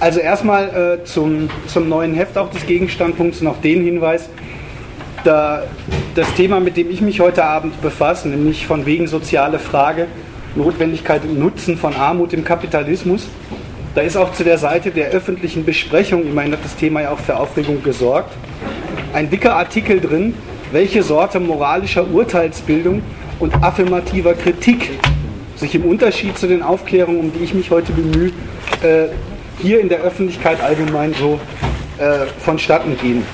Also erstmal äh, zum, zum neuen Heft auch des Gegenstandpunkts noch den Hinweis, da das Thema, mit dem ich mich heute Abend befasse, nämlich von wegen soziale Frage, Notwendigkeit und Nutzen von Armut im Kapitalismus, da ist auch zu der Seite der öffentlichen Besprechung, immerhin hat das Thema ja auch für Aufregung gesorgt, ein dicker Artikel drin, welche Sorte moralischer Urteilsbildung und affirmativer Kritik sich im Unterschied zu den Aufklärungen, um die ich mich heute bemühe, äh, hier in der Öffentlichkeit allgemein so äh, vonstatten gehen.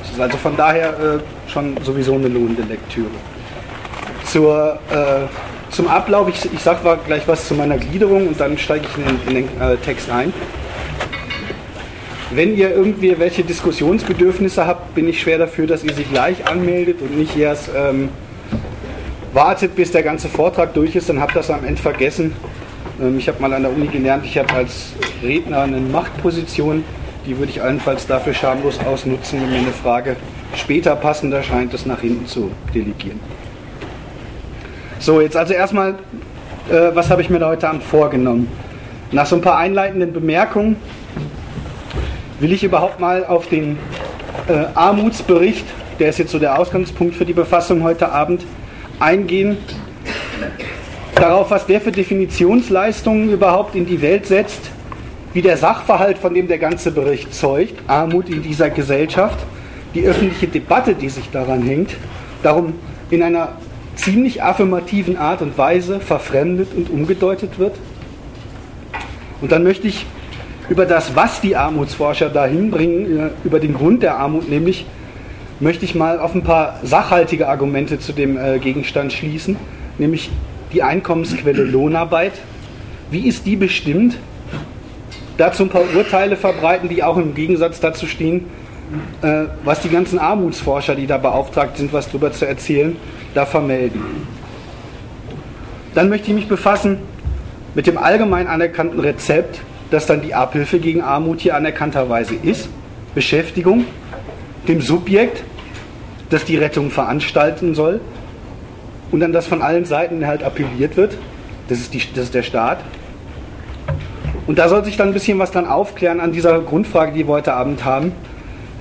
Das ist also von daher äh, schon sowieso eine lohnende Lektüre. Zur, äh, zum Ablauf, ich, ich sage gleich was zu meiner Gliederung und dann steige ich in den, in den äh, Text ein. Wenn ihr irgendwie welche Diskussionsbedürfnisse habt, bin ich schwer dafür, dass ihr sie gleich anmeldet und nicht erst ähm, wartet, bis der ganze Vortrag durch ist, dann habt ihr das am Ende vergessen ich habe mal an der Uni gelernt, ich habe als Redner eine Machtposition, die würde ich allenfalls dafür schamlos ausnutzen, wenn mir eine Frage später passender scheint, das nach hinten zu delegieren. So, jetzt also erstmal, äh, was habe ich mir da heute Abend vorgenommen? Nach so ein paar einleitenden Bemerkungen will ich überhaupt mal auf den äh, Armutsbericht, der ist jetzt so der Ausgangspunkt für die Befassung heute Abend, eingehen darauf, was der für Definitionsleistungen überhaupt in die Welt setzt, wie der Sachverhalt, von dem der ganze Bericht zeugt, Armut in dieser Gesellschaft, die öffentliche Debatte, die sich daran hängt, darum in einer ziemlich affirmativen Art und Weise verfremdet und umgedeutet wird. Und dann möchte ich über das, was die Armutsforscher dahin bringen, äh, über den Grund der Armut, nämlich möchte ich mal auf ein paar sachhaltige Argumente zu dem äh, Gegenstand schließen, nämlich die Einkommensquelle Lohnarbeit. Wie ist die bestimmt? Dazu ein paar Urteile verbreiten, die auch im Gegensatz dazu stehen, äh, was die ganzen Armutsforscher, die da beauftragt sind, was darüber zu erzählen, da vermelden. Dann möchte ich mich befassen mit dem allgemein anerkannten Rezept, das dann die Abhilfe gegen Armut hier anerkannterweise ist. Beschäftigung, dem Subjekt, das die Rettung veranstalten soll, und an das von allen Seiten halt appelliert wird. Das ist, die, das ist der Staat. Und da soll sich dann ein bisschen was dann aufklären an dieser Grundfrage, die wir heute Abend haben.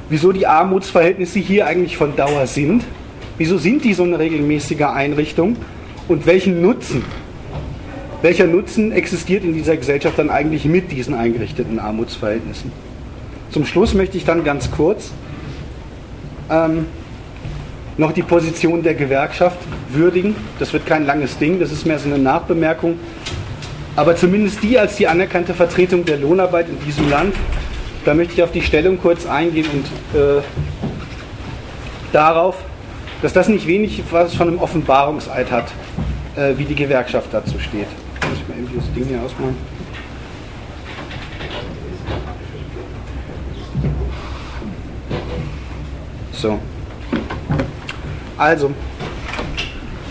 Wieso die Armutsverhältnisse hier eigentlich von Dauer sind. Wieso sind die so eine regelmäßige Einrichtung? Und welchen Nutzen, welcher Nutzen existiert in dieser Gesellschaft dann eigentlich mit diesen eingerichteten Armutsverhältnissen? Zum Schluss möchte ich dann ganz kurz ähm, noch die Position der Gewerkschaft würdigen. Das wird kein langes Ding, das ist mehr so eine Nachbemerkung. Aber zumindest die als die anerkannte Vertretung der Lohnarbeit in diesem Land, da möchte ich auf die Stellung kurz eingehen und äh, darauf, dass das nicht wenig was von einem Offenbarungseid hat, äh, wie die Gewerkschaft dazu steht. Muss ich mal eben das Ding hier ausmachen. So. Also,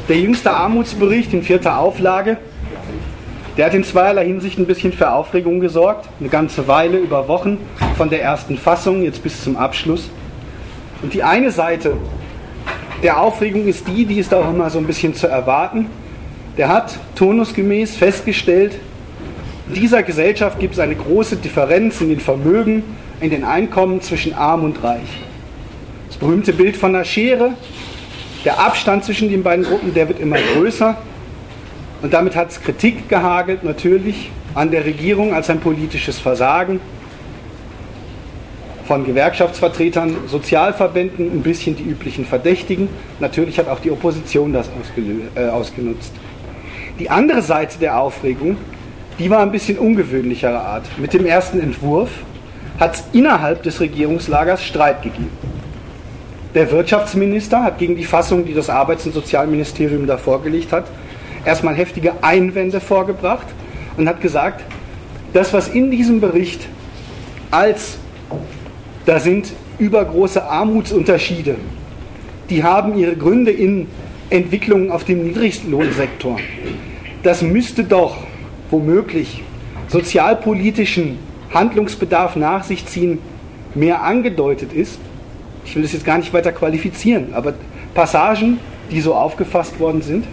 der jüngste Armutsbericht in vierter Auflage, der hat in zweierlei Hinsicht ein bisschen für Aufregung gesorgt. Eine ganze Weile, über Wochen, von der ersten Fassung jetzt bis zum Abschluss. Und die eine Seite der Aufregung ist die, die ist auch immer so ein bisschen zu erwarten. Der hat turnusgemäß festgestellt, in dieser Gesellschaft gibt es eine große Differenz in den Vermögen, in den Einkommen zwischen arm und reich. Das berühmte Bild von der Schere, der Abstand zwischen den beiden Gruppen, der wird immer größer. Und damit hat es Kritik gehagelt, natürlich, an der Regierung als ein politisches Versagen von Gewerkschaftsvertretern, Sozialverbänden, ein bisschen die üblichen Verdächtigen. Natürlich hat auch die Opposition das äh, ausgenutzt. Die andere Seite der Aufregung, die war ein bisschen ungewöhnlicherer Art. Mit dem ersten Entwurf hat es innerhalb des Regierungslagers Streit gegeben. Der Wirtschaftsminister hat gegen die Fassung, die das Arbeits- und Sozialministerium da vorgelegt hat, erstmal heftige Einwände vorgebracht und hat gesagt, das, was in diesem Bericht als, da sind übergroße Armutsunterschiede, die haben ihre Gründe in Entwicklungen auf dem Niedriglohnsektor. Das müsste doch womöglich sozialpolitischen Handlungsbedarf nach sich ziehen, mehr angedeutet ist ich will das jetzt gar nicht weiter qualifizieren, aber Passagen, die so aufgefasst worden sind,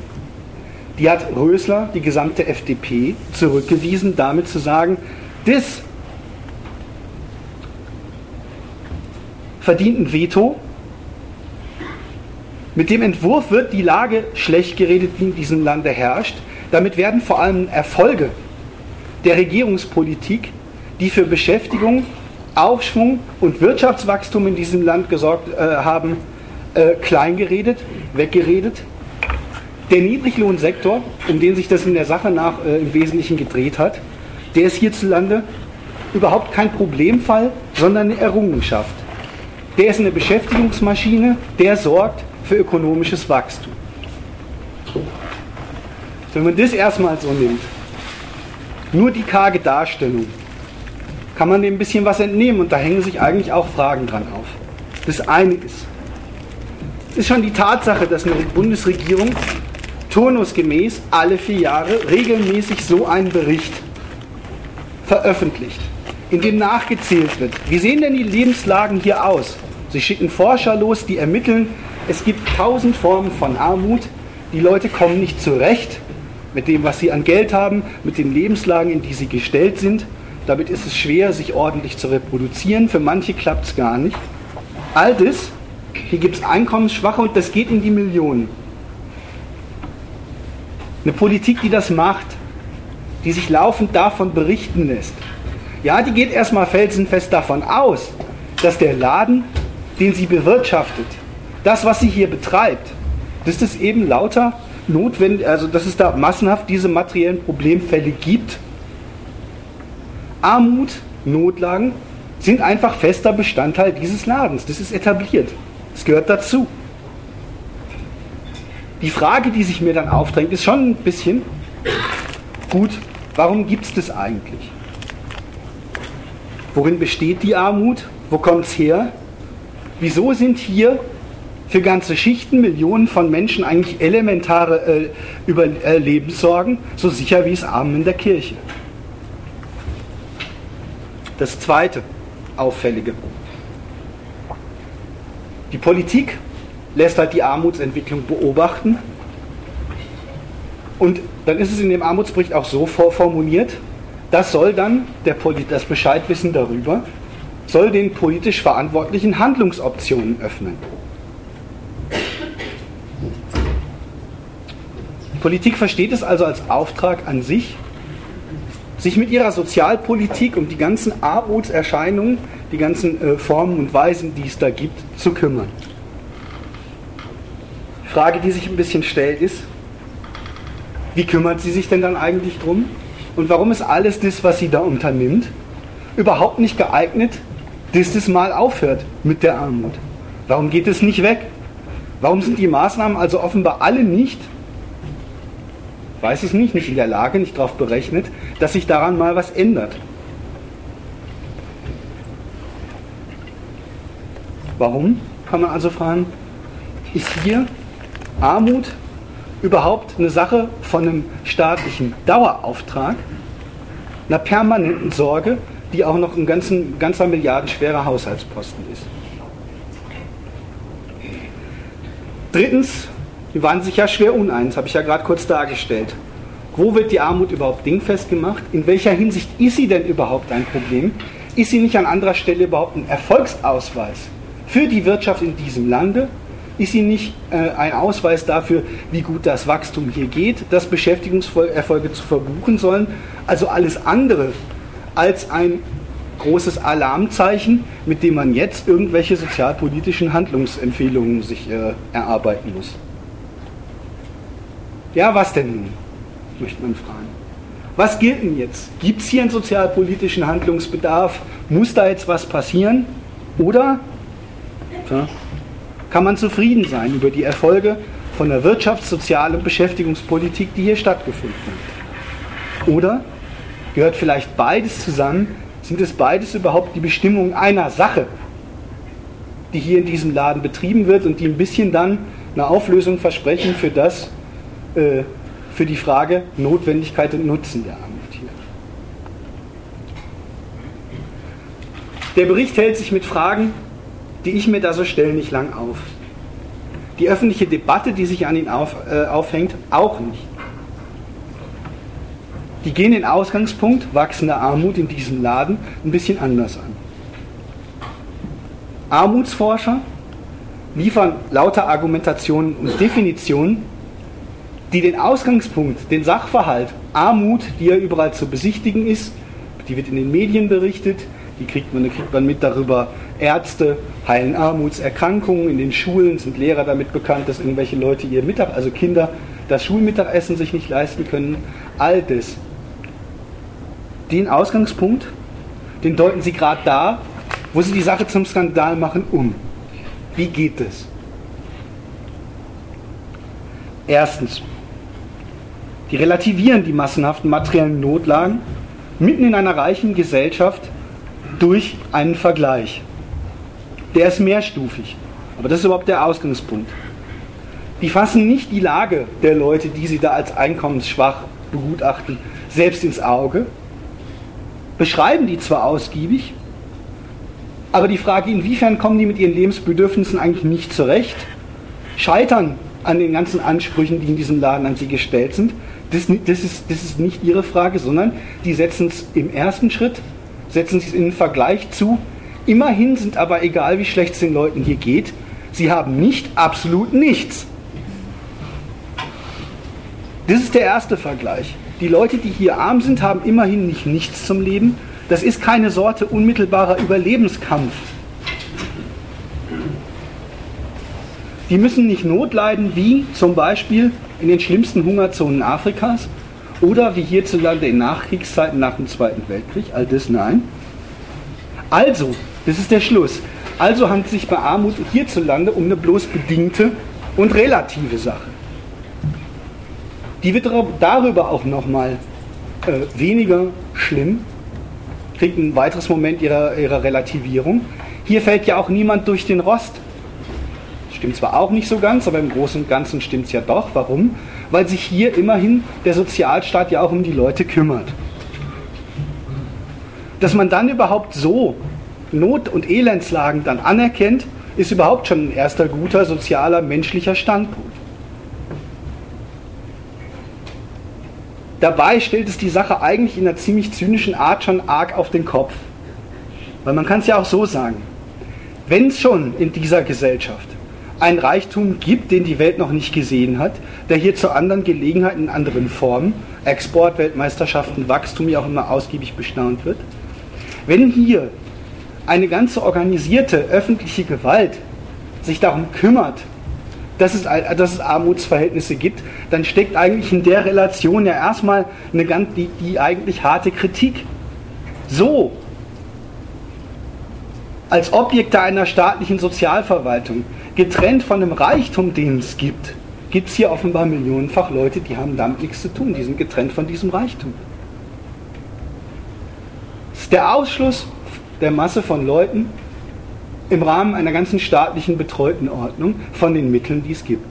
die hat Rösler, die gesamte FDP, zurückgewiesen, damit zu sagen, das verdient ein Veto. Mit dem Entwurf wird die Lage schlecht geredet, die in diesem Lande herrscht. Damit werden vor allem Erfolge der Regierungspolitik, die für Beschäftigung Aufschwung und Wirtschaftswachstum in diesem Land gesorgt äh, haben, äh, kleingeredet, weggeredet. Der Niedriglohnsektor, um den sich das in der Sache nach äh, im Wesentlichen gedreht hat, der ist hierzulande überhaupt kein Problemfall, sondern eine Errungenschaft. Der ist eine Beschäftigungsmaschine, der sorgt für ökonomisches Wachstum. Wenn man das erstmal so nimmt, nur die karge Darstellung, kann man dem ein bisschen was entnehmen und da hängen sich eigentlich auch Fragen dran auf. Das eine ist, ist schon die Tatsache, dass eine Bundesregierung turnusgemäß alle vier Jahre regelmäßig so einen Bericht veröffentlicht, in dem nachgezählt wird. Wie sehen denn die Lebenslagen hier aus? Sie schicken Forscher los, die ermitteln, es gibt tausend Formen von Armut, die Leute kommen nicht zurecht mit dem, was sie an Geld haben, mit den Lebenslagen, in die sie gestellt sind. Damit ist es schwer, sich ordentlich zu reproduzieren. Für manche klappt es gar nicht. All das, hier gibt es Einkommensschwache und das geht in die Millionen. Eine Politik, die das macht, die sich laufend davon berichten lässt. Ja, die geht erstmal felsenfest davon aus, dass der Laden, den sie bewirtschaftet, das, was sie hier betreibt, dass das eben lauter notwendig, also dass es da massenhaft diese materiellen Problemfälle gibt. Armut, Notlagen sind einfach fester Bestandteil dieses Ladens. Das ist etabliert. Das gehört dazu. Die Frage, die sich mir dann aufdrängt, ist schon ein bisschen, gut, warum gibt es das eigentlich? Worin besteht die Armut? Wo kommt es her? Wieso sind hier für ganze Schichten, Millionen von Menschen eigentlich elementare äh, Überlebenssorgen, äh, so sicher wie es Armen in der Kirche. Das zweite Auffällige. Die Politik lässt halt die Armutsentwicklung beobachten. Und dann ist es in dem Armutsbericht auch so formuliert, das soll dann der Poli das Bescheidwissen darüber, soll den politisch Verantwortlichen Handlungsoptionen öffnen. Politik versteht es also als Auftrag an sich, sich mit ihrer Sozialpolitik um die ganzen Armutserscheinungen, die ganzen äh, Formen und Weisen, die es da gibt, zu kümmern. Die Frage, die sich ein bisschen stellt, ist, wie kümmert sie sich denn dann eigentlich drum? Und warum ist alles das, was sie da unternimmt, überhaupt nicht geeignet, dass das mal aufhört mit der Armut? Warum geht es nicht weg? Warum sind die Maßnahmen also offenbar alle nicht weiß es nicht, nicht in der Lage, nicht darauf berechnet, dass sich daran mal was ändert. Warum, kann man also fragen, ist hier Armut überhaupt eine Sache von einem staatlichen Dauerauftrag, einer permanenten Sorge, die auch noch ein ganzen, ganzer milliardenschwerer Haushaltsposten ist. Drittens, die waren sich ja schwer uneins, habe ich ja gerade kurz dargestellt. Wo wird die Armut überhaupt dingfest gemacht? In welcher Hinsicht ist sie denn überhaupt ein Problem? Ist sie nicht an anderer Stelle überhaupt ein Erfolgsausweis für die Wirtschaft in diesem Lande? Ist sie nicht äh, ein Ausweis dafür, wie gut das Wachstum hier geht, dass Beschäftigungserfolge zu verbuchen sollen? Also alles andere als ein großes Alarmzeichen, mit dem man jetzt irgendwelche sozialpolitischen Handlungsempfehlungen sich äh, erarbeiten muss. Ja, was denn nun? Möchte man fragen. Was gilt denn jetzt? Gibt es hier einen sozialpolitischen Handlungsbedarf? Muss da jetzt was passieren? Oder ja, kann man zufrieden sein über die Erfolge von der Wirtschafts-, Sozial- und Beschäftigungspolitik, die hier stattgefunden hat? Oder gehört vielleicht beides zusammen? Sind es beides überhaupt die Bestimmungen einer Sache, die hier in diesem Laden betrieben wird und die ein bisschen dann eine Auflösung versprechen für das, äh, für die Frage Notwendigkeit und Nutzen der Armut hier. Der Bericht hält sich mit Fragen, die ich mir da so stelle, nicht lang auf. Die öffentliche Debatte, die sich an ihn auf, äh, aufhängt, auch nicht. Die gehen den Ausgangspunkt wachsender Armut in diesem Laden ein bisschen anders an. Armutsforscher liefern lauter Argumentationen und Definitionen, die den Ausgangspunkt, den Sachverhalt, Armut, die ja überall zu besichtigen ist, die wird in den Medien berichtet, die kriegt man, kriegt man mit darüber, Ärzte heilen Armutserkrankungen, in den Schulen sind Lehrer damit bekannt, dass irgendwelche Leute ihr Mittag, also Kinder, das Schulmittagessen sich nicht leisten können. All das. Den Ausgangspunkt, den deuten sie gerade da, wo sie die Sache zum Skandal machen, um. Wie geht es? Erstens, die relativieren die massenhaften materiellen Notlagen mitten in einer reichen Gesellschaft durch einen Vergleich. Der ist mehrstufig, aber das ist überhaupt der Ausgangspunkt. Die fassen nicht die Lage der Leute, die sie da als einkommensschwach begutachten, selbst ins Auge, beschreiben die zwar ausgiebig, aber die Frage, inwiefern kommen die mit ihren Lebensbedürfnissen eigentlich nicht zurecht, scheitern an den ganzen Ansprüchen, die in diesem Laden an sie gestellt sind, das, das, ist, das ist nicht ihre Frage, sondern die setzen es im ersten Schritt, setzen es in den Vergleich zu. Immerhin sind aber, egal wie schlecht es den Leuten hier geht, sie haben nicht absolut nichts. Das ist der erste Vergleich. Die Leute, die hier arm sind, haben immerhin nicht nichts zum Leben das ist keine Sorte unmittelbarer Überlebenskampf. Die müssen nicht Not leiden, wie zum Beispiel in den schlimmsten Hungerzonen Afrikas oder wie hierzulande in Nachkriegszeiten nach dem Zweiten Weltkrieg. All das nein. Also, das ist der Schluss. Also handelt es sich bei Armut hierzulande um eine bloß bedingte und relative Sache. Die wird darüber auch nochmal äh, weniger schlimm, kriegt ein weiteres Moment ihrer, ihrer Relativierung. Hier fällt ja auch niemand durch den Rost. Stimmt zwar auch nicht so ganz, aber im Großen und Ganzen stimmt es ja doch. Warum? Weil sich hier immerhin der Sozialstaat ja auch um die Leute kümmert. Dass man dann überhaupt so Not- und Elendslagen dann anerkennt, ist überhaupt schon ein erster guter sozialer, menschlicher Standpunkt. Dabei stellt es die Sache eigentlich in einer ziemlich zynischen Art schon arg auf den Kopf. Weil man kann es ja auch so sagen. Wenn es schon in dieser Gesellschaft einen Reichtum gibt, den die Welt noch nicht gesehen hat, der hier zu anderen Gelegenheiten in anderen Formen, Export, Weltmeisterschaften, Wachstum ja auch immer ausgiebig bestaunt wird, wenn hier eine ganze organisierte öffentliche Gewalt sich darum kümmert, dass es, dass es Armutsverhältnisse gibt, dann steckt eigentlich in der Relation ja erstmal eine ganz, die, die eigentlich harte Kritik. So, als Objekte einer staatlichen Sozialverwaltung, getrennt von dem Reichtum, den es gibt, gibt es hier offenbar millionenfach Leute, die haben damit nichts zu tun, die sind getrennt von diesem Reichtum. Das ist der Ausschluss der Masse von Leuten, im Rahmen einer ganzen staatlichen betreuten Ordnung von den Mitteln, die es gibt.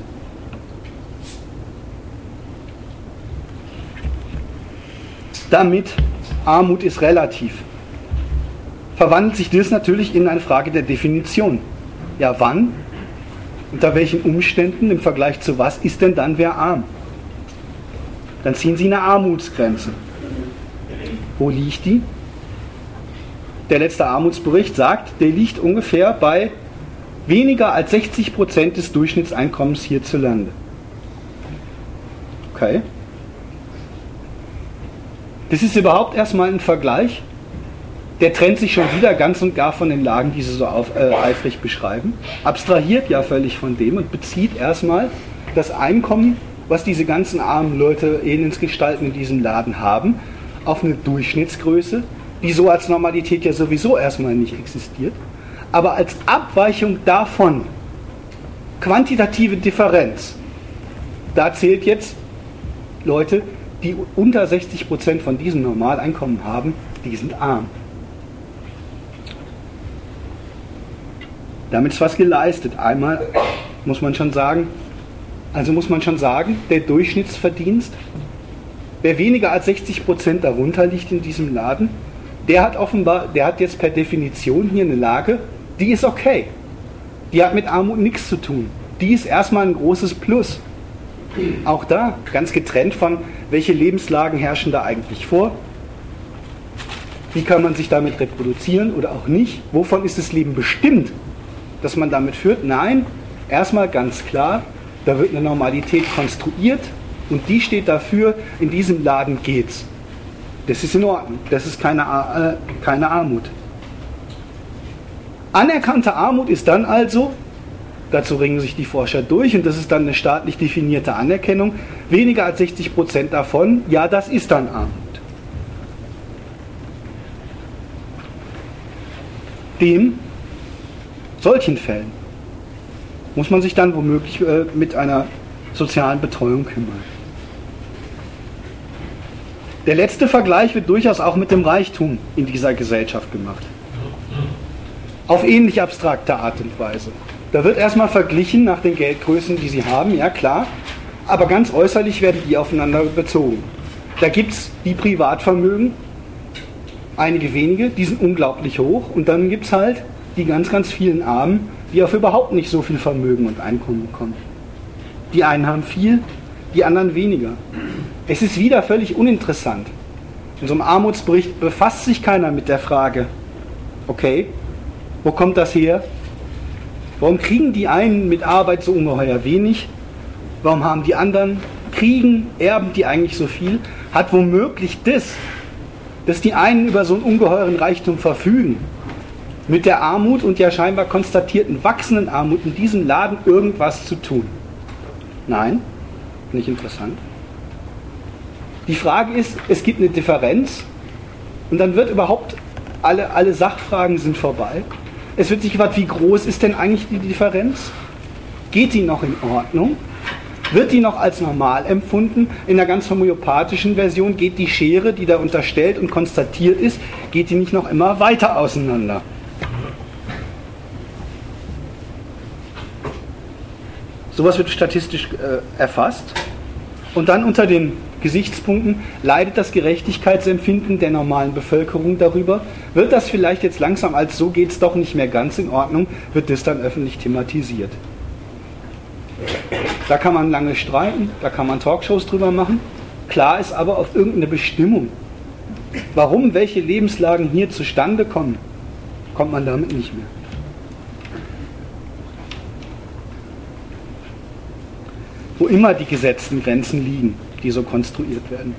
Damit Armut ist relativ, verwandelt sich das natürlich in eine Frage der Definition. Ja, wann, unter welchen Umständen, im Vergleich zu was, ist denn dann wer arm? Dann ziehen Sie eine Armutsgrenze. Wo liegt die? der letzte Armutsbericht sagt, der liegt ungefähr bei weniger als 60 Prozent des Durchschnittseinkommens hierzulande. Okay. Das ist überhaupt erstmal ein Vergleich. Der trennt sich schon wieder ganz und gar von den Lagen, die Sie so auf, äh, eifrig beschreiben. Abstrahiert ja völlig von dem und bezieht erstmal das Einkommen, was diese ganzen armen Leute, Elendsgestalten in diesem Laden haben, auf eine Durchschnittsgröße, die so als Normalität ja sowieso erstmal nicht existiert, aber als Abweichung davon, quantitative Differenz, da zählt jetzt Leute, die unter 60 Prozent von diesem Normaleinkommen haben, die sind arm. Damit ist was geleistet. Einmal muss man schon sagen, also muss man schon sagen, der Durchschnittsverdienst, wer weniger als 60 Prozent darunter liegt in diesem Laden, der hat offenbar, der hat jetzt per Definition hier eine Lage, die ist okay. Die hat mit Armut nichts zu tun. Die ist erstmal ein großes Plus. Auch da, ganz getrennt von, welche Lebenslagen herrschen da eigentlich vor? Wie kann man sich damit reproduzieren oder auch nicht? Wovon ist das Leben bestimmt? Das man damit führt. Nein, erstmal ganz klar, da wird eine Normalität konstruiert und die steht dafür, in diesem Laden geht's. Das ist in Ordnung. Das ist keine, äh, keine Armut. Anerkannte Armut ist dann also, dazu ringen sich die Forscher durch, und das ist dann eine staatlich definierte Anerkennung, weniger als 60 Prozent davon, ja, das ist dann Armut. Dem, solchen Fällen, muss man sich dann womöglich äh, mit einer sozialen Betreuung kümmern. Der letzte Vergleich wird durchaus auch mit dem Reichtum in dieser Gesellschaft gemacht. Auf ähnlich abstrakte Art und Weise. Da wird erstmal verglichen nach den Geldgrößen, die sie haben, ja klar, aber ganz äußerlich werden die aufeinander bezogen. Da gibt es die Privatvermögen, einige wenige, die sind unglaublich hoch, und dann gibt es halt die ganz, ganz vielen Armen, die auf überhaupt nicht so viel Vermögen und Einkommen kommen. Die einen haben viel, die anderen weniger. Es ist wieder völlig uninteressant. In einem Armutsbericht befasst sich keiner mit der Frage, okay, wo kommt das her? Warum kriegen die einen mit Arbeit so ungeheuer wenig? Warum haben die anderen kriegen, erben die eigentlich so viel? Hat womöglich das, dass die einen über so einen ungeheuren Reichtum verfügen, mit der Armut und der scheinbar konstatierten wachsenden Armut in diesem Laden irgendwas zu tun? Nein, nicht interessant. Die Frage ist, es gibt eine Differenz und dann wird überhaupt, alle, alle Sachfragen sind vorbei. Es wird sich gefragt, wie groß ist denn eigentlich die Differenz? Geht die noch in Ordnung? Wird die noch als normal empfunden? In der ganz homöopathischen Version geht die Schere, die da unterstellt und konstatiert ist, geht die nicht noch immer weiter auseinander? Sowas wird statistisch äh, erfasst und dann unter den Gesichtspunkten leidet das Gerechtigkeitsempfinden der normalen Bevölkerung darüber. Wird das vielleicht jetzt langsam als so geht es doch nicht mehr ganz in Ordnung, wird das dann öffentlich thematisiert. Da kann man lange streiten, da kann man Talkshows drüber machen. Klar ist aber auf irgendeine Bestimmung, warum welche Lebenslagen hier zustande kommen, kommt man damit nicht mehr. Wo immer die gesetzten Grenzen liegen, die so konstruiert werden.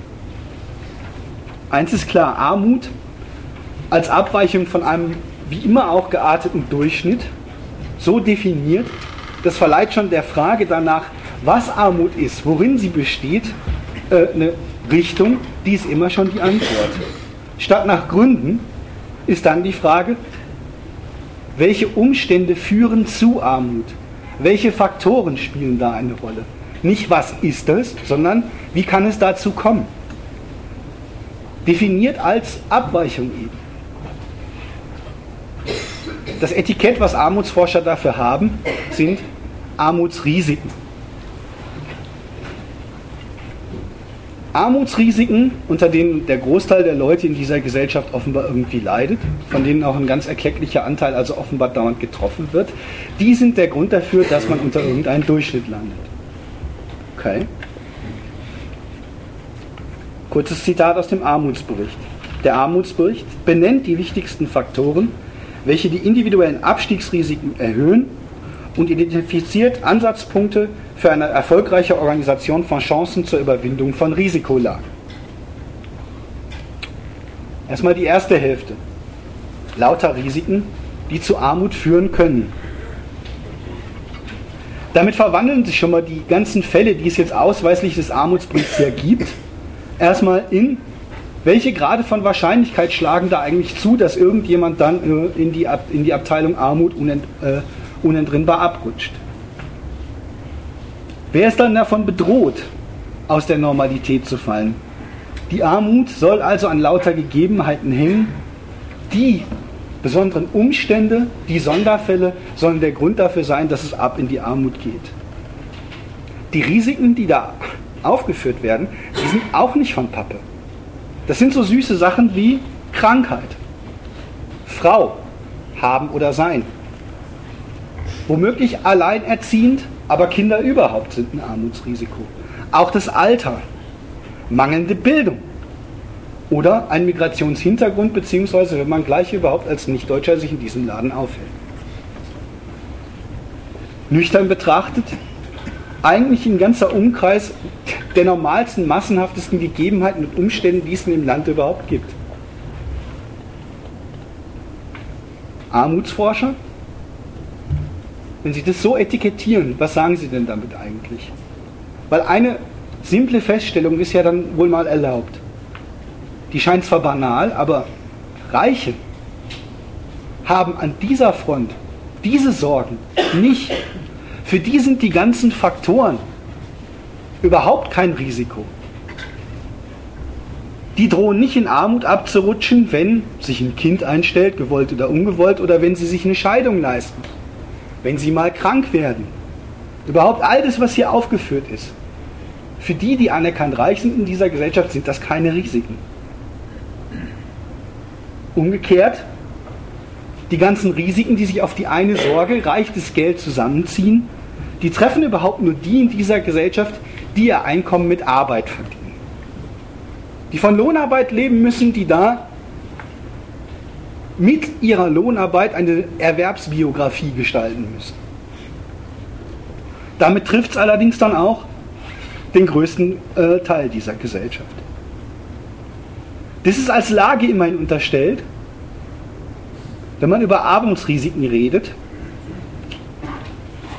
Eins ist klar, Armut als Abweichung von einem wie immer auch gearteten Durchschnitt, so definiert, das verleiht schon der Frage danach, was Armut ist, worin sie besteht, äh, eine Richtung, die ist immer schon die Antwort. Statt nach Gründen ist dann die Frage, welche Umstände führen zu Armut? Welche Faktoren spielen da eine Rolle? Nicht was ist es, sondern wie kann es dazu kommen? Definiert als Abweichung eben. Das Etikett, was Armutsforscher dafür haben, sind Armutsrisiken. Armutsrisiken, unter denen der Großteil der Leute in dieser Gesellschaft offenbar irgendwie leidet, von denen auch ein ganz erklecklicher Anteil also offenbar dauernd getroffen wird, die sind der Grund dafür, dass man unter irgendeinem Durchschnitt landet. Okay. Kurzes Zitat aus dem Armutsbericht. Der Armutsbericht benennt die wichtigsten Faktoren, welche die individuellen Abstiegsrisiken erhöhen und identifiziert Ansatzpunkte für eine erfolgreiche Organisation von Chancen zur Überwindung von Risikolagen. Erstmal die erste Hälfte. Lauter Risiken, die zu Armut führen können. Damit verwandeln sich schon mal die ganzen Fälle, die es jetzt ausweislich des Armutsberichts her gibt, erstmal in, welche Grade von Wahrscheinlichkeit schlagen da eigentlich zu, dass irgendjemand dann äh, in die, in die Abteilung Armut unent, äh, unentrinnbar abrutscht. Wer ist dann davon bedroht, aus der Normalität zu fallen? Die Armut soll also an lauter Gegebenheiten hängen, die besonderen Umstände, die Sonderfälle sollen der Grund dafür sein, dass es ab in die Armut geht. Die Risiken, die da aufgeführt werden, die sind auch nicht von Pappe. Das sind so süße Sachen wie Krankheit, Frau, haben oder sein. Womöglich alleinerziehend, aber Kinder überhaupt sind ein Armutsrisiko. Auch das Alter, mangelnde Bildung, oder ein Migrationshintergrund, beziehungsweise wenn man gleich überhaupt als Nichtdeutscher sich in diesem Laden aufhält. nüchtern betrachtet, eigentlich ein ganzer Umkreis der normalsten, massenhaftesten Gegebenheiten und Umstände, die es in dem Land überhaupt gibt. Armutsforscher? Wenn Sie das so etikettieren, was sagen Sie denn damit eigentlich? Weil eine simple Feststellung ist ja dann wohl mal erlaubt. Die scheint zwar banal, aber Reiche haben an dieser Front diese Sorgen nicht. Für die sind die ganzen Faktoren überhaupt kein Risiko. Die drohen nicht in Armut abzurutschen, wenn sich ein Kind einstellt, gewollt oder ungewollt, oder wenn sie sich eine Scheidung leisten, wenn sie mal krank werden. Überhaupt all das, was hier aufgeführt ist. Für die, die anerkannt reich sind in dieser Gesellschaft, sind das keine Risiken. Umgekehrt, die ganzen Risiken, die sich auf die eine Sorge, reichtes Geld zusammenziehen, die treffen überhaupt nur die in dieser Gesellschaft, die ihr Einkommen mit Arbeit verdienen. Die von Lohnarbeit leben müssen, die da mit ihrer Lohnarbeit eine Erwerbsbiografie gestalten müssen. Damit trifft es allerdings dann auch den größten äh, Teil dieser Gesellschaft. Das ist als Lage immerhin unterstellt, wenn man über Armutsrisiken redet.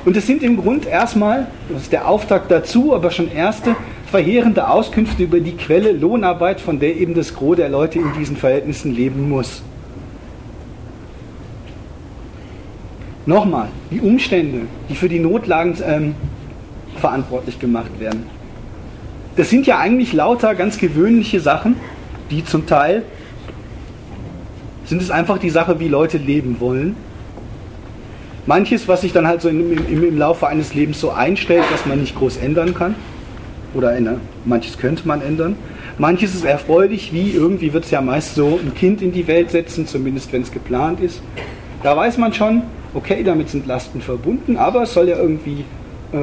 Und es sind im Grunde erstmal, das ist der Auftakt dazu, aber schon erste verheerende Auskünfte über die Quelle Lohnarbeit, von der eben das Gros der Leute in diesen Verhältnissen leben muss. Nochmal, die Umstände, die für die Notlagen ähm, verantwortlich gemacht werden. Das sind ja eigentlich lauter ganz gewöhnliche Sachen, die zum Teil sind es einfach die Sache, wie Leute leben wollen. Manches, was sich dann halt so im, im, im Laufe eines Lebens so einstellt, dass man nicht groß ändern kann. Oder in, manches könnte man ändern. Manches ist erfreulich, wie irgendwie wird es ja meist so ein Kind in die Welt setzen, zumindest wenn es geplant ist. Da weiß man schon, okay, damit sind Lasten verbunden, aber es soll ja irgendwie äh,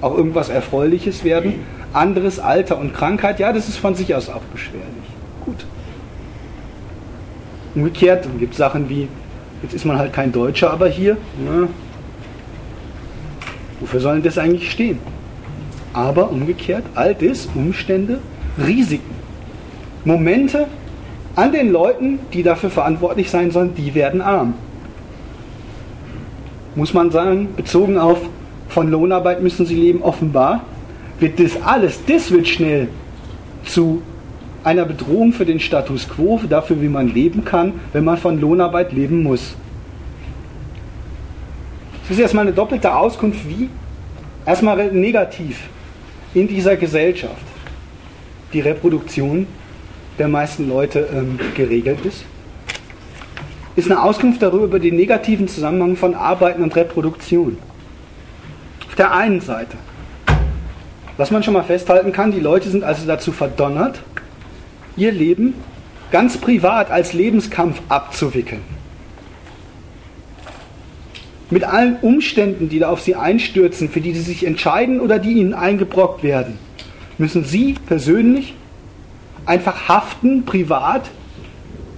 auch irgendwas Erfreuliches werden. Anderes Alter und Krankheit, ja, das ist von sich aus auch beschwerlich. Gut. Umgekehrt gibt es Sachen wie, jetzt ist man halt kein Deutscher, aber hier, na, wofür sollen das eigentlich stehen? Aber umgekehrt, all das, Umstände, Risiken, Momente an den Leuten, die dafür verantwortlich sein sollen, die werden arm. Muss man sagen, bezogen auf von Lohnarbeit müssen sie leben, offenbar wird das alles, das wird schnell zu einer Bedrohung für den Status quo, dafür, wie man leben kann, wenn man von Lohnarbeit leben muss. Das ist erstmal eine doppelte Auskunft, wie erstmal negativ in dieser Gesellschaft die Reproduktion der meisten Leute ähm, geregelt ist. Ist eine Auskunft darüber über den negativen Zusammenhang von Arbeiten und Reproduktion. Auf der einen Seite was man schon mal festhalten kann, die Leute sind also dazu verdonnert, ihr Leben ganz privat als Lebenskampf abzuwickeln. Mit allen Umständen, die da auf sie einstürzen, für die sie sich entscheiden oder die ihnen eingebrockt werden, müssen sie persönlich einfach haften, privat.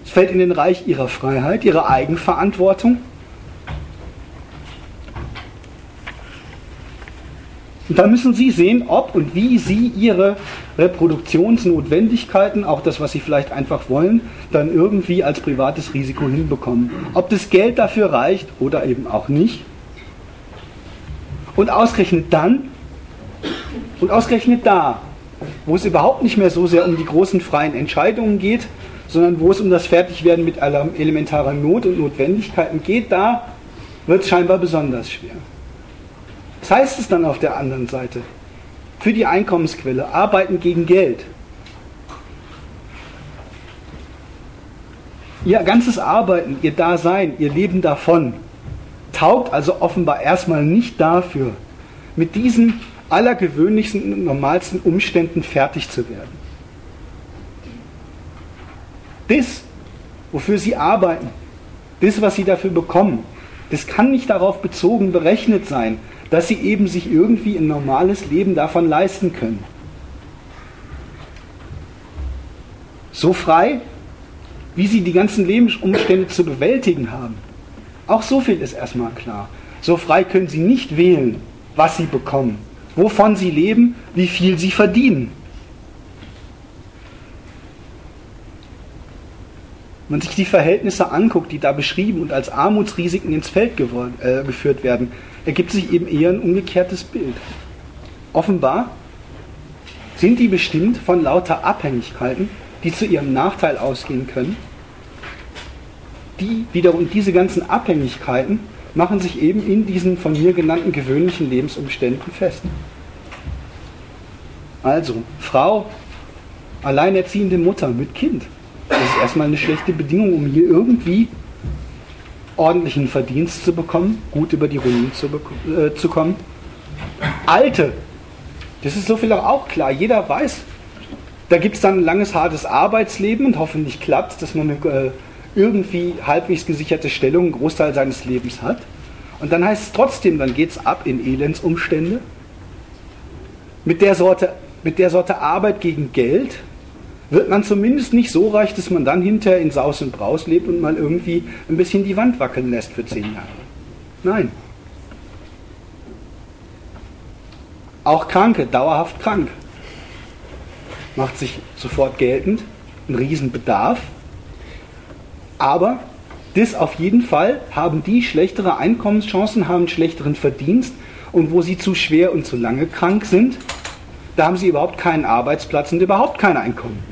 Es fällt in den Reich ihrer Freiheit, ihrer Eigenverantwortung Und da müssen Sie sehen, ob und wie Sie Ihre Reproduktionsnotwendigkeiten, auch das, was Sie vielleicht einfach wollen, dann irgendwie als privates Risiko hinbekommen. Ob das Geld dafür reicht oder eben auch nicht. Und ausgerechnet dann und ausgerechnet da, wo es überhaupt nicht mehr so sehr um die großen freien Entscheidungen geht, sondern wo es um das Fertigwerden mit elementarer Not und Notwendigkeiten geht, da wird es scheinbar besonders schwer. Was heißt es dann auf der anderen Seite? Für die Einkommensquelle, arbeiten gegen Geld. Ihr ganzes Arbeiten, ihr Dasein, ihr Leben davon taugt also offenbar erstmal nicht dafür, mit diesen allergewöhnlichsten und normalsten Umständen fertig zu werden. Das, wofür sie arbeiten, das, was sie dafür bekommen, das kann nicht darauf bezogen berechnet sein, dass sie eben sich irgendwie ein normales Leben davon leisten können. So frei, wie sie die ganzen Lebensumstände zu bewältigen haben. Auch so viel ist erstmal klar. So frei können sie nicht wählen, was sie bekommen, wovon sie leben, wie viel sie verdienen. Wenn man sich die Verhältnisse anguckt, die da beschrieben und als Armutsrisiken ins Feld geworden, äh, geführt werden, ergibt sich eben eher ein umgekehrtes Bild. Offenbar sind die bestimmt von lauter Abhängigkeiten, die zu ihrem Nachteil ausgehen können. Die wiederum, diese ganzen Abhängigkeiten machen sich eben in diesen von mir genannten gewöhnlichen Lebensumständen fest. Also, Frau, alleinerziehende Mutter mit Kind. Das ist erstmal eine schlechte Bedingung, um hier irgendwie ordentlichen Verdienst zu bekommen, gut über die Runden zu, äh, zu kommen. Alte, das ist so viel auch klar. Jeder weiß, da gibt es dann ein langes, hartes Arbeitsleben und hoffentlich klappt dass man eine äh, irgendwie halbwegs gesicherte Stellung einen Großteil seines Lebens hat. Und dann heißt es trotzdem, dann geht es ab in Elendsumstände. Mit der, Sorte, mit der Sorte Arbeit gegen Geld wird man zumindest nicht so reich, dass man dann hinterher in Saus und Braus lebt und mal irgendwie ein bisschen die Wand wackeln lässt für zehn Jahre. Nein. Auch Kranke, dauerhaft krank. Macht sich sofort geltend, ein Riesenbedarf. Aber das auf jeden Fall haben die schlechtere Einkommenschancen, haben schlechteren Verdienst und wo sie zu schwer und zu lange krank sind, da haben sie überhaupt keinen Arbeitsplatz und überhaupt kein Einkommen.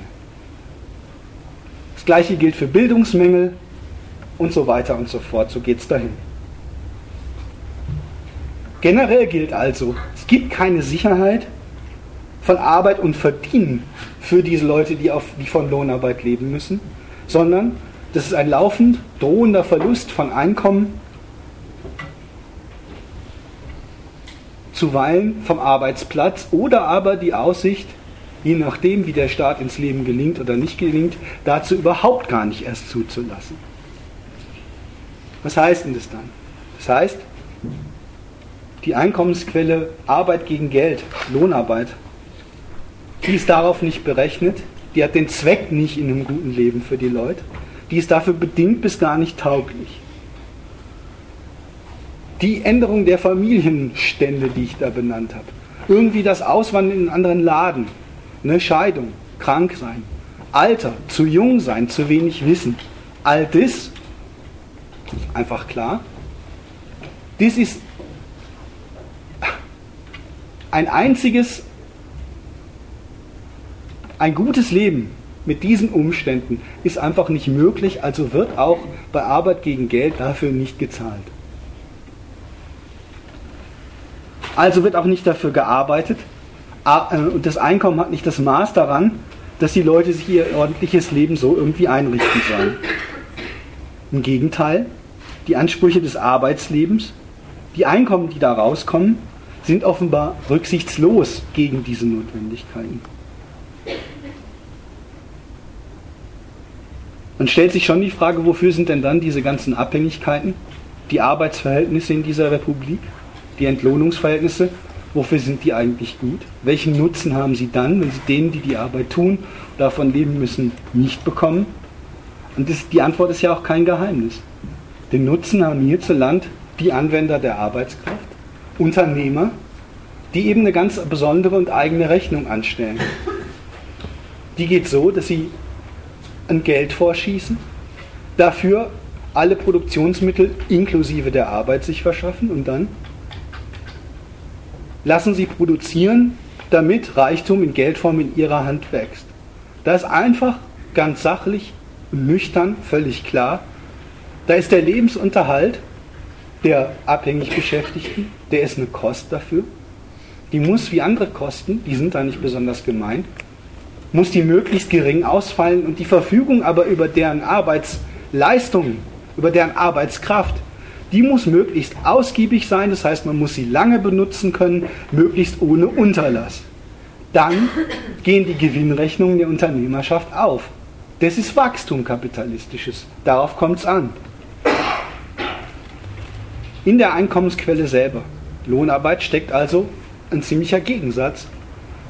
Das gleiche gilt für Bildungsmängel und so weiter und so fort. So geht es dahin. Generell gilt also, es gibt keine Sicherheit von Arbeit und Verdienen für diese Leute, die, auf, die von Lohnarbeit leben müssen, sondern das ist ein laufend drohender Verlust von Einkommen, zuweilen vom Arbeitsplatz oder aber die Aussicht, je nachdem, wie der Staat ins Leben gelingt oder nicht gelingt, dazu überhaupt gar nicht erst zuzulassen. Was heißt denn das dann? Das heißt, die Einkommensquelle Arbeit gegen Geld, Lohnarbeit, die ist darauf nicht berechnet, die hat den Zweck nicht in einem guten Leben für die Leute, die ist dafür bedingt bis gar nicht tauglich. Die Änderung der Familienstände, die ich da benannt habe, irgendwie das Auswandern in einen anderen Laden, eine Scheidung, krank sein, Alter, zu jung sein, zu wenig Wissen. All das, einfach klar, das ist ein einziges, ein gutes Leben mit diesen Umständen ist einfach nicht möglich, also wird auch bei Arbeit gegen Geld dafür nicht gezahlt. Also wird auch nicht dafür gearbeitet, und das Einkommen hat nicht das Maß daran, dass die Leute sich ihr ordentliches Leben so irgendwie einrichten sollen. Im Gegenteil, die Ansprüche des Arbeitslebens, die Einkommen, die da rauskommen, sind offenbar rücksichtslos gegen diese Notwendigkeiten. Man stellt sich schon die Frage, wofür sind denn dann diese ganzen Abhängigkeiten, die Arbeitsverhältnisse in dieser Republik, die Entlohnungsverhältnisse wofür sind die eigentlich gut? Welchen Nutzen haben sie dann, wenn sie denen, die die Arbeit tun, davon leben müssen, nicht bekommen? Und das, die Antwort ist ja auch kein Geheimnis. Den Nutzen haben hierzulande die Anwender der Arbeitskraft, Unternehmer, die eben eine ganz besondere und eigene Rechnung anstellen. Die geht so, dass sie ein Geld vorschießen, dafür alle Produktionsmittel inklusive der Arbeit sich verschaffen und dann lassen sie produzieren, damit Reichtum in Geldform in ihrer Hand wächst. Da ist einfach, ganz sachlich, nüchtern, völlig klar, da ist der Lebensunterhalt der abhängig Beschäftigten, der ist eine Kost dafür. Die muss wie andere Kosten, die sind da nicht besonders gemeint, muss die möglichst gering ausfallen und die Verfügung aber über deren Arbeitsleistungen, über deren Arbeitskraft, die muss möglichst ausgiebig sein, das heißt, man muss sie lange benutzen können, möglichst ohne Unterlass. Dann gehen die Gewinnrechnungen der Unternehmerschaft auf. Das ist Wachstum kapitalistisches. Darauf kommt es an. In der Einkommensquelle selber, Lohnarbeit, steckt also ein ziemlicher Gegensatz,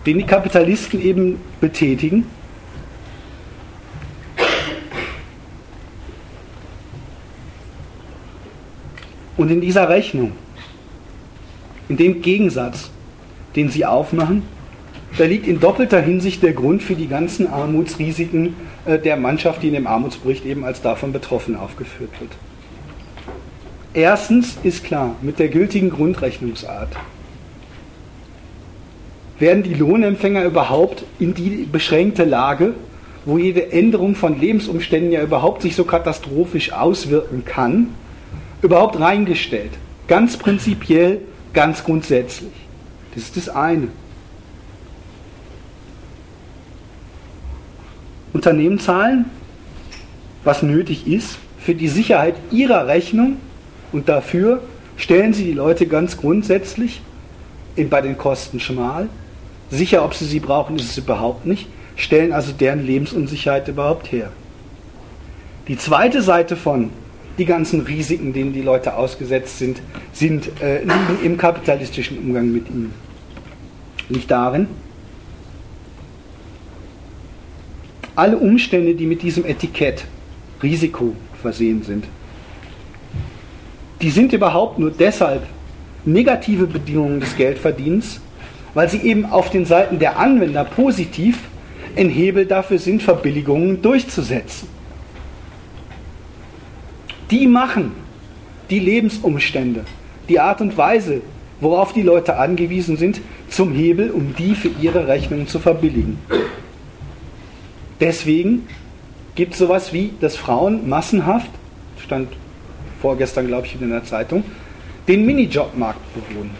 den die Kapitalisten eben betätigen Und in dieser Rechnung in dem Gegensatz, den sie aufmachen, da liegt in doppelter Hinsicht der Grund für die ganzen Armutsrisiken äh, der Mannschaft, die in dem Armutsbericht eben als davon betroffen aufgeführt wird. Erstens ist klar, mit der gültigen Grundrechnungsart werden die Lohnempfänger überhaupt in die beschränkte Lage, wo jede Änderung von Lebensumständen ja überhaupt sich so katastrophisch auswirken kann, überhaupt reingestellt. Ganz prinzipiell, ganz grundsätzlich. Das ist das eine. Unternehmen zahlen, was nötig ist, für die Sicherheit ihrer Rechnung und dafür stellen sie die Leute ganz grundsätzlich bei den Kosten schmal. Sicher, ob sie sie brauchen, ist es überhaupt nicht. Stellen also deren Lebensunsicherheit überhaupt her. Die zweite Seite von die ganzen Risiken, denen die Leute ausgesetzt sind, sind äh, liegen im kapitalistischen Umgang mit ihnen. Nicht darin, alle Umstände, die mit diesem Etikett Risiko versehen sind, die sind überhaupt nur deshalb negative Bedingungen des Geldverdienens, weil sie eben auf den Seiten der Anwender positiv ein Hebel dafür sind, Verbilligungen durchzusetzen. Die machen die Lebensumstände, die Art und Weise, worauf die Leute angewiesen sind, zum Hebel, um die für ihre Rechnungen zu verbilligen. Deswegen gibt es sowas wie, dass Frauen massenhaft, stand vorgestern, glaube ich, in der Zeitung, den Minijobmarkt bewohnen.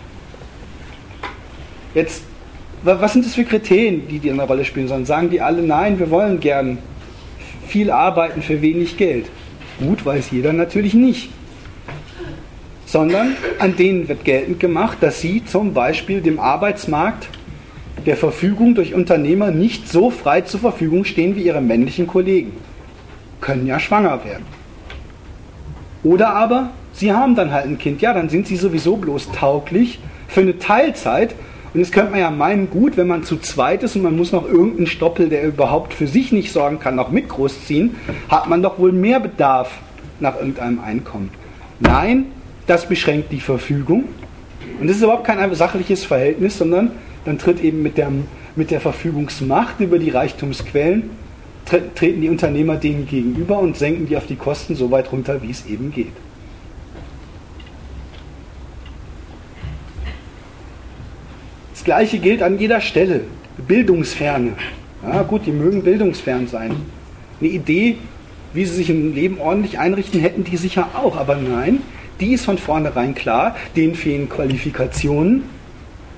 Jetzt, was sind das für Kriterien, die die eine Rolle spielen sollen? Sagen die alle, nein, wir wollen gern viel arbeiten für wenig Geld. Gut, weiß jeder natürlich nicht. Sondern an denen wird geltend gemacht, dass sie zum Beispiel dem Arbeitsmarkt der Verfügung durch Unternehmer nicht so frei zur Verfügung stehen wie ihre männlichen Kollegen. Können ja schwanger werden. Oder aber sie haben dann halt ein Kind, ja, dann sind sie sowieso bloß tauglich für eine Teilzeit. Und jetzt könnte man ja meinen, gut, wenn man zu zweit ist und man muss noch irgendeinen Stoppel, der überhaupt für sich nicht sorgen kann, noch mit großziehen, hat man doch wohl mehr Bedarf nach irgendeinem Einkommen. Nein, das beschränkt die Verfügung. Und das ist überhaupt kein sachliches Verhältnis, sondern dann tritt eben mit der, mit der Verfügungsmacht über die Reichtumsquellen, treten die Unternehmer denen gegenüber und senken die auf die Kosten so weit runter, wie es eben geht. Das gleiche gilt an jeder Stelle. Bildungsferne. Ja, gut, die mögen bildungsfern sein. Eine Idee, wie sie sich im Leben ordentlich einrichten, hätten die sicher auch. Aber nein, die ist von vornherein klar, denen fehlen Qualifikationen,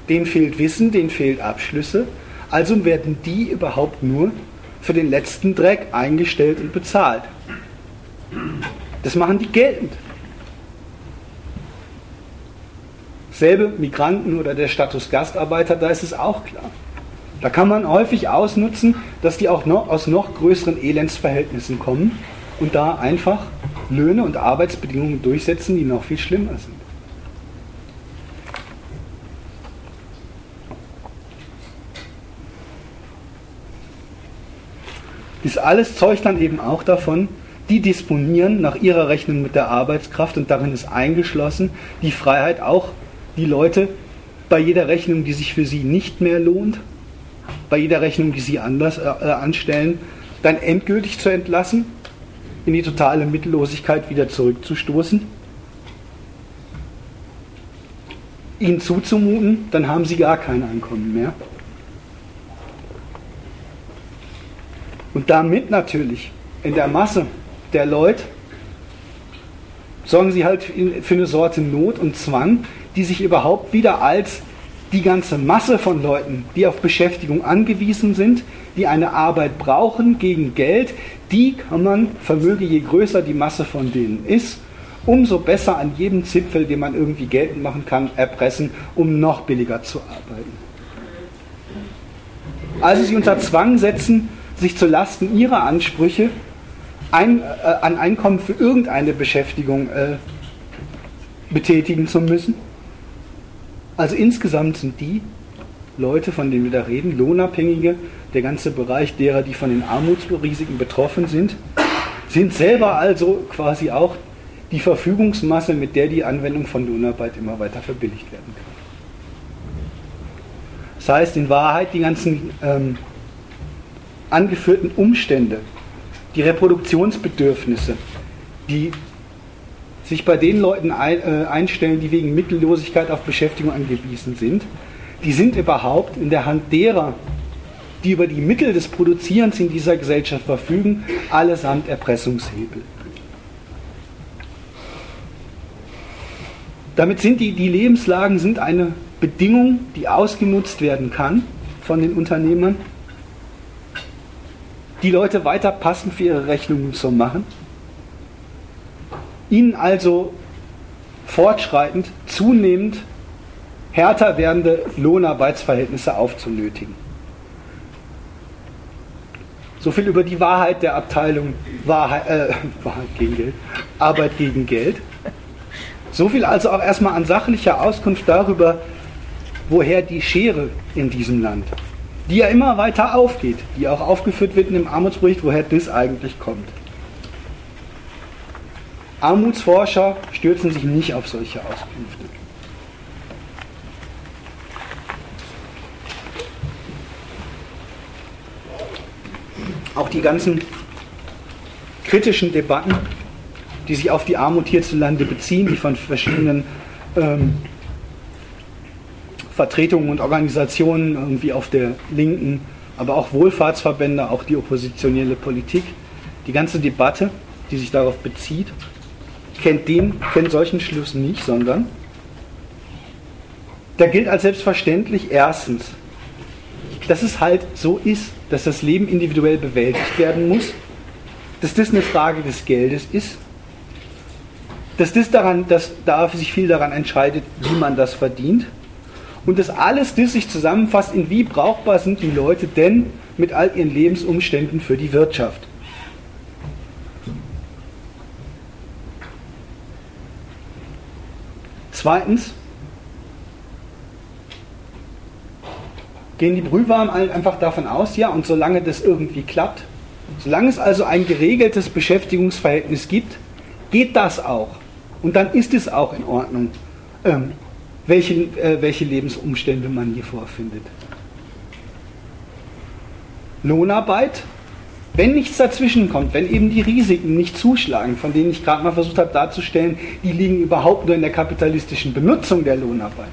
denen fehlt Wissen, denen fehlt Abschlüsse. Also werden die überhaupt nur für den letzten Dreck eingestellt und bezahlt. Das machen die geltend. Selbe Migranten oder der Status Gastarbeiter, da ist es auch klar. Da kann man häufig ausnutzen, dass die auch noch aus noch größeren Elendsverhältnissen kommen und da einfach Löhne und Arbeitsbedingungen durchsetzen, die noch viel schlimmer sind. Dies alles zeugt dann eben auch davon, die disponieren nach ihrer Rechnung mit der Arbeitskraft und darin ist eingeschlossen die Freiheit auch, die Leute bei jeder Rechnung, die sich für sie nicht mehr lohnt, bei jeder Rechnung, die sie anders äh, äh anstellen, dann endgültig zu entlassen, in die totale Mittellosigkeit wieder zurückzustoßen, ihnen zuzumuten, dann haben sie gar kein Einkommen mehr. Und damit natürlich in der Masse der Leute sorgen sie halt für eine Sorte Not und Zwang, die sich überhaupt wieder als die ganze Masse von Leuten, die auf Beschäftigung angewiesen sind, die eine Arbeit brauchen gegen Geld, die kann man, vermöge je größer die Masse von denen ist, umso besser an jedem Zipfel, den man irgendwie geltend machen kann, erpressen, um noch billiger zu arbeiten. Also sie unter Zwang setzen, sich zu Lasten ihrer Ansprüche ein, äh, an Einkommen für irgendeine Beschäftigung äh, betätigen zu müssen. Also insgesamt sind die Leute, von denen wir da reden, Lohnabhängige, der ganze Bereich derer, die von den Armutsrisiken betroffen sind, sind selber also quasi auch die Verfügungsmasse, mit der die Anwendung von Lohnarbeit immer weiter verbilligt werden kann. Das heißt, in Wahrheit die ganzen ähm, angeführten Umstände, die Reproduktionsbedürfnisse, die sich bei den Leuten ein, äh, einstellen, die wegen Mittellosigkeit auf Beschäftigung angewiesen sind, die sind überhaupt in der Hand derer, die über die Mittel des Produzierens in dieser Gesellschaft verfügen, allesamt Erpressungshebel. Damit sind die, die Lebenslagen sind eine Bedingung, die ausgenutzt werden kann von den Unternehmern, die Leute weiter passend für ihre Rechnungen zu machen, ihnen also fortschreitend zunehmend härter werdende Lohnarbeitsverhältnisse aufzunötigen. So viel über die Wahrheit der Abteilung Wahrheit, äh, Wahrheit gegen Geld, Arbeit gegen Geld. So viel also auch erstmal an sachlicher Auskunft darüber, woher die Schere in diesem Land, die ja immer weiter aufgeht, die auch aufgeführt wird in dem Armutsbericht, woher das eigentlich kommt. Armutsforscher stürzen sich nicht auf solche Auskünfte. Auch die ganzen kritischen Debatten die sich auf die Armut hierzulande beziehen, die von verschiedenen ähm, Vertretungen und Organisationen irgendwie auf der Linken, aber auch Wohlfahrtsverbände, auch die oppositionelle Politik, die ganze Debatte, die sich darauf bezieht, kennt den, kennt solchen Schluss nicht, sondern da gilt als selbstverständlich erstens, dass es halt so ist, dass das Leben individuell bewältigt werden muss, dass das eine Frage des Geldes ist dass das daran, dass da sich viel daran entscheidet, wie man das verdient. Und dass alles das sich zusammenfasst, in wie brauchbar sind die Leute denn mit all ihren Lebensumständen für die Wirtschaft. Zweitens gehen die Brühwarm einfach davon aus, ja, und solange das irgendwie klappt, solange es also ein geregeltes Beschäftigungsverhältnis gibt, geht das auch. Und dann ist es auch in Ordnung, ähm, welche, äh, welche Lebensumstände man hier vorfindet. Lohnarbeit, wenn nichts dazwischen kommt, wenn eben die Risiken nicht zuschlagen, von denen ich gerade mal versucht habe darzustellen, die liegen überhaupt nur in der kapitalistischen Benutzung der Lohnarbeit.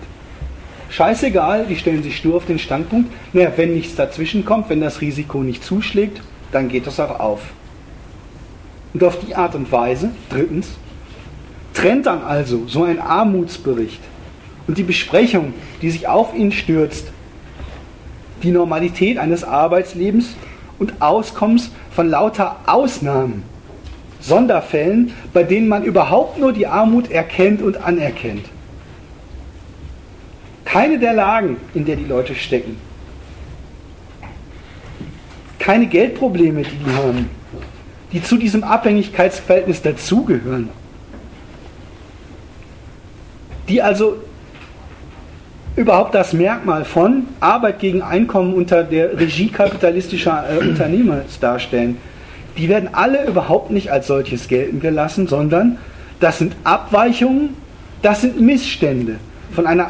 Scheißegal, die stellen sich stur auf den Standpunkt, naja, wenn nichts dazwischen kommt, wenn das Risiko nicht zuschlägt, dann geht das auch auf. Und auf die Art und Weise, drittens, trennt dann also so ein Armutsbericht und die Besprechung, die sich auf ihn stürzt, die Normalität eines Arbeitslebens und Auskommens von lauter Ausnahmen, Sonderfällen, bei denen man überhaupt nur die Armut erkennt und anerkennt. Keine der Lagen, in der die Leute stecken. Keine Geldprobleme, die die haben, die zu diesem Abhängigkeitsverhältnis dazugehören die also überhaupt das Merkmal von Arbeit gegen Einkommen unter der Regie kapitalistischer äh, Unternehmer darstellen, die werden alle überhaupt nicht als solches gelten gelassen, sondern das sind Abweichungen, das sind Missstände von einer,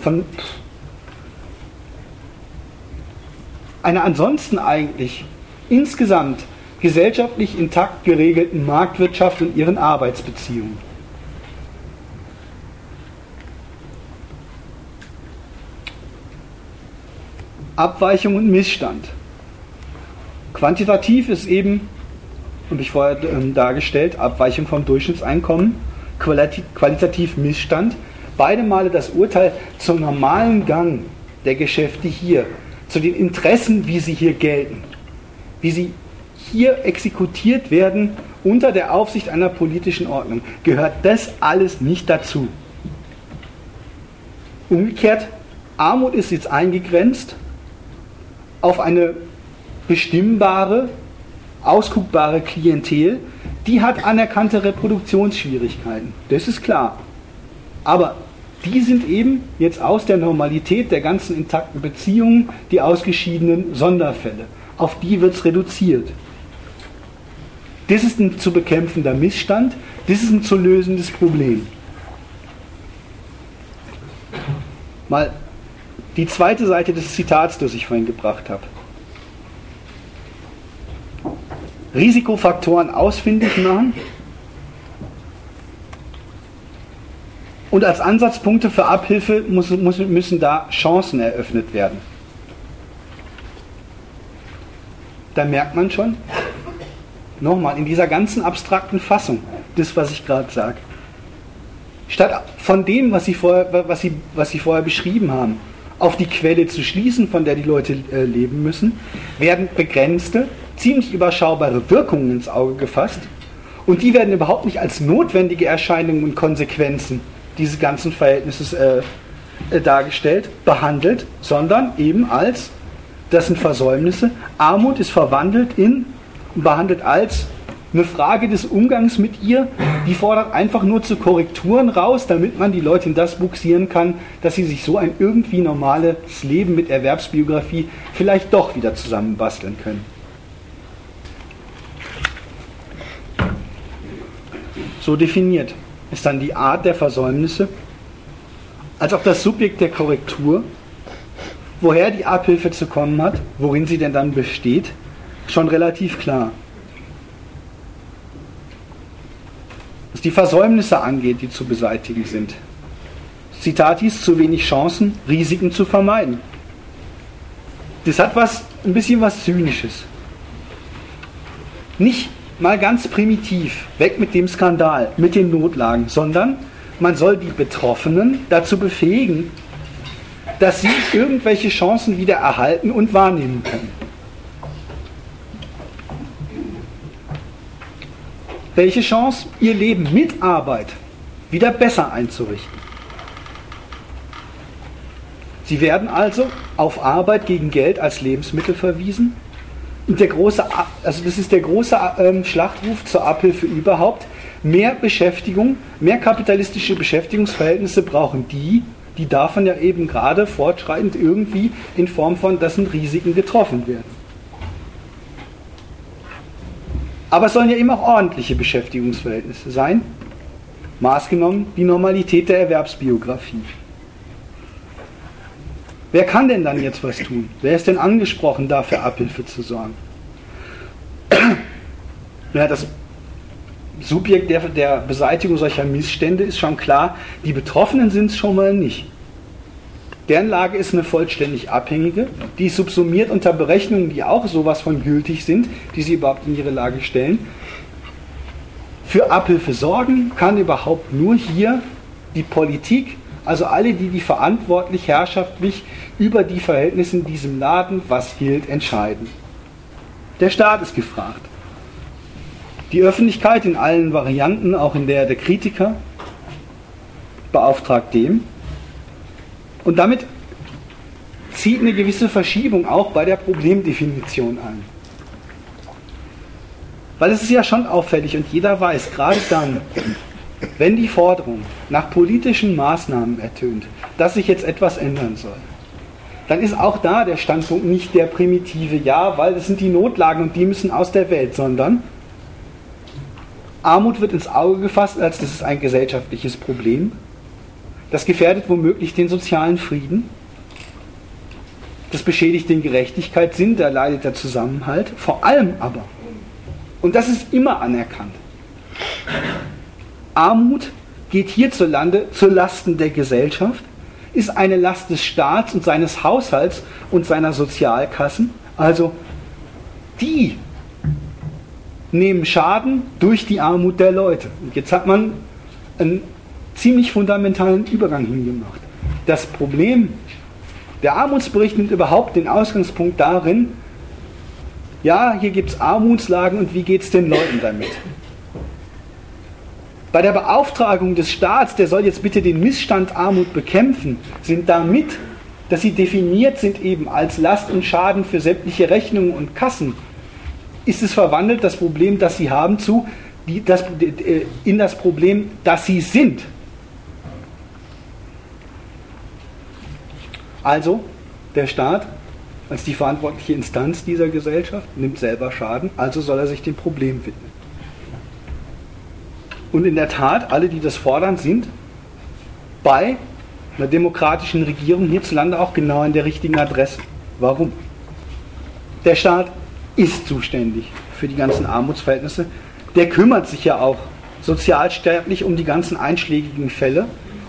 von einer ansonsten eigentlich insgesamt gesellschaftlich intakt geregelten Marktwirtschaft und ihren Arbeitsbeziehungen. Abweichung und Missstand. Quantitativ ist eben, habe ich vorher ähm, dargestellt, Abweichung vom Durchschnittseinkommen, qualitativ Missstand. Beide Male das Urteil zum normalen Gang der Geschäfte hier, zu den Interessen, wie sie hier gelten, wie sie hier exekutiert werden unter der Aufsicht einer politischen Ordnung, gehört das alles nicht dazu. Umgekehrt, Armut ist jetzt eingegrenzt auf eine bestimmbare, ausguckbare Klientel, die hat anerkannte Reproduktionsschwierigkeiten. Das ist klar. Aber die sind eben jetzt aus der Normalität der ganzen intakten Beziehungen die ausgeschiedenen Sonderfälle. Auf die wird es reduziert. Das ist ein zu bekämpfender Missstand, das ist ein zu lösendes Problem. Mal Die zweite Seite des Zitats, das ich vorhin gebracht habe. Risikofaktoren ausfindig machen und als Ansatzpunkte für Abhilfe muss, muss, müssen da Chancen eröffnet werden. Da merkt man schon, nochmal, in dieser ganzen abstrakten Fassung, das, was ich gerade sage, statt von dem, was Sie, vorher, was, Sie, was Sie vorher beschrieben haben, auf die Quelle zu schließen, von der die Leute äh, leben müssen, werden begrenzte, ziemlich überschaubare Wirkungen ins Auge gefasst. Und die werden überhaupt nicht als notwendige Erscheinungen und Konsequenzen dieses ganzen Verhältnisses äh, äh, dargestellt, behandelt, sondern eben als, das sind Versäumnisse, Armut ist verwandelt in, behandelt als eine Frage des Umgangs mit ihr, die fordert einfach nur zu Korrekturen raus, damit man die Leute in das buxieren kann, dass sie sich so ein irgendwie normales Leben mit Erwerbsbiografie vielleicht doch wieder zusammenbasteln können. So definiert ist dann die Art der Versäumnisse, als auch das Subjekt der Korrektur, woher die Abhilfe zu kommen hat, worin sie denn dann besteht, schon relativ klar. Die Versäumnisse angeht, die zu beseitigen sind. Zitat hieß, zu wenig Chancen, Risiken zu vermeiden. Das hat was, ein bisschen was Zynisches. Nicht mal ganz primitiv, weg mit dem Skandal, mit den Notlagen, sondern man soll die Betroffenen dazu befähigen, dass sie irgendwelche Chancen wieder erhalten und wahrnehmen können. Welche Chance, ihr Leben mit Arbeit wieder besser einzurichten. Sie werden also auf Arbeit gegen Geld als Lebensmittel verwiesen. Und der große, also das ist der große ähm, Schlachtruf zur Abhilfe überhaupt. Mehr Beschäftigung, mehr kapitalistische Beschäftigungsverhältnisse brauchen die, die davon ja eben gerade fortschreitend irgendwie in Form von, dessen Risiken getroffen werden. Aber es sollen ja immer auch ordentliche Beschäftigungsverhältnisse sein, maßgenommen die Normalität der Erwerbsbiografie. Wer kann denn dann jetzt was tun? Wer ist denn angesprochen, dafür Abhilfe zu sorgen? Ja, das Subjekt der, der Beseitigung solcher Missstände ist schon klar, die Betroffenen sind es schon mal nicht. Deren Lage ist eine vollständig abhängige, die subsumiert unter Berechnungen, die auch sowas von gültig sind, die sie überhaupt in ihre Lage stellen. Für Abhilfe sorgen kann überhaupt nur hier die Politik, also alle, die die verantwortlich herrschaftlich über die Verhältnisse in diesem Laden, was gilt, entscheiden. Der Staat ist gefragt. Die Öffentlichkeit in allen Varianten, auch in der der Kritiker, beauftragt dem, und damit zieht eine gewisse Verschiebung auch bei der Problemdefinition ein. Weil es ist ja schon auffällig und jeder weiß, gerade dann, wenn die Forderung nach politischen Maßnahmen ertönt, dass sich jetzt etwas ändern soll, dann ist auch da der Standpunkt nicht der primitive, ja, weil das sind die Notlagen und die müssen aus der Welt, sondern Armut wird ins Auge gefasst, als das ist ein gesellschaftliches Problem das gefährdet womöglich den sozialen Frieden. Das beschädigt den Gerechtigkeitssinn, da leidet der Zusammenhalt. Vor allem aber, und das ist immer anerkannt, Armut geht hierzulande zu Lasten der Gesellschaft, ist eine Last des Staats und seines Haushalts und seiner Sozialkassen. Also die nehmen Schaden durch die Armut der Leute. Und jetzt hat man einen ziemlich fundamentalen Übergang hingemacht. Das Problem, der Armutsbericht nimmt überhaupt den Ausgangspunkt darin, ja, hier gibt es Armutslagen und wie geht es den Leuten damit? Bei der Beauftragung des Staats, der soll jetzt bitte den Missstand Armut bekämpfen, sind damit, dass sie definiert sind eben als Last und Schaden für sämtliche Rechnungen und Kassen, ist es verwandelt, das Problem, das sie haben, zu, die, das, äh, in das Problem, das sie sind. Also, der Staat als die verantwortliche Instanz dieser Gesellschaft nimmt selber Schaden, also soll er sich dem Problem widmen. Und in der Tat, alle, die das fordern, sind bei einer demokratischen Regierung hierzulande auch genau an der richtigen Adresse. Warum? Der Staat ist zuständig für die ganzen Armutsverhältnisse. Der kümmert sich ja auch sozialstaatlich um die ganzen einschlägigen Fälle.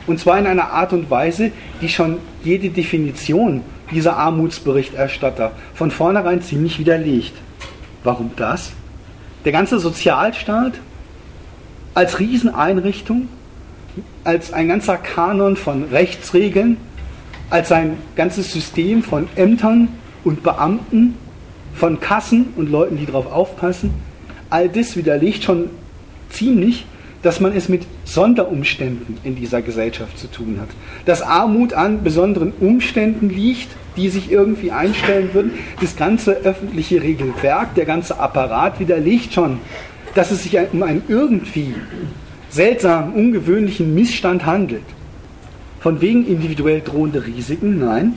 Und zwar in einer Art und Weise, die schon jede Definition dieser Armutsberichterstatter von vornherein ziemlich widerlegt. Warum das? Der ganze Sozialstaat als Rieseneinrichtung, als ein ganzer Kanon von Rechtsregeln, als ein ganzes System von Ämtern und Beamten, von Kassen und Leuten, die darauf aufpassen, all das widerlegt schon ziemlich, dass man es mit Sonderumständen in dieser Gesellschaft zu tun hat. Dass Armut an besonderen Umständen liegt, die sich irgendwie einstellen würden. Das ganze öffentliche Regelwerk, der ganze Apparat widerlegt schon, dass es sich um einen irgendwie seltsamen, ungewöhnlichen Missstand handelt. Von wegen individuell drohende Risiken, nein,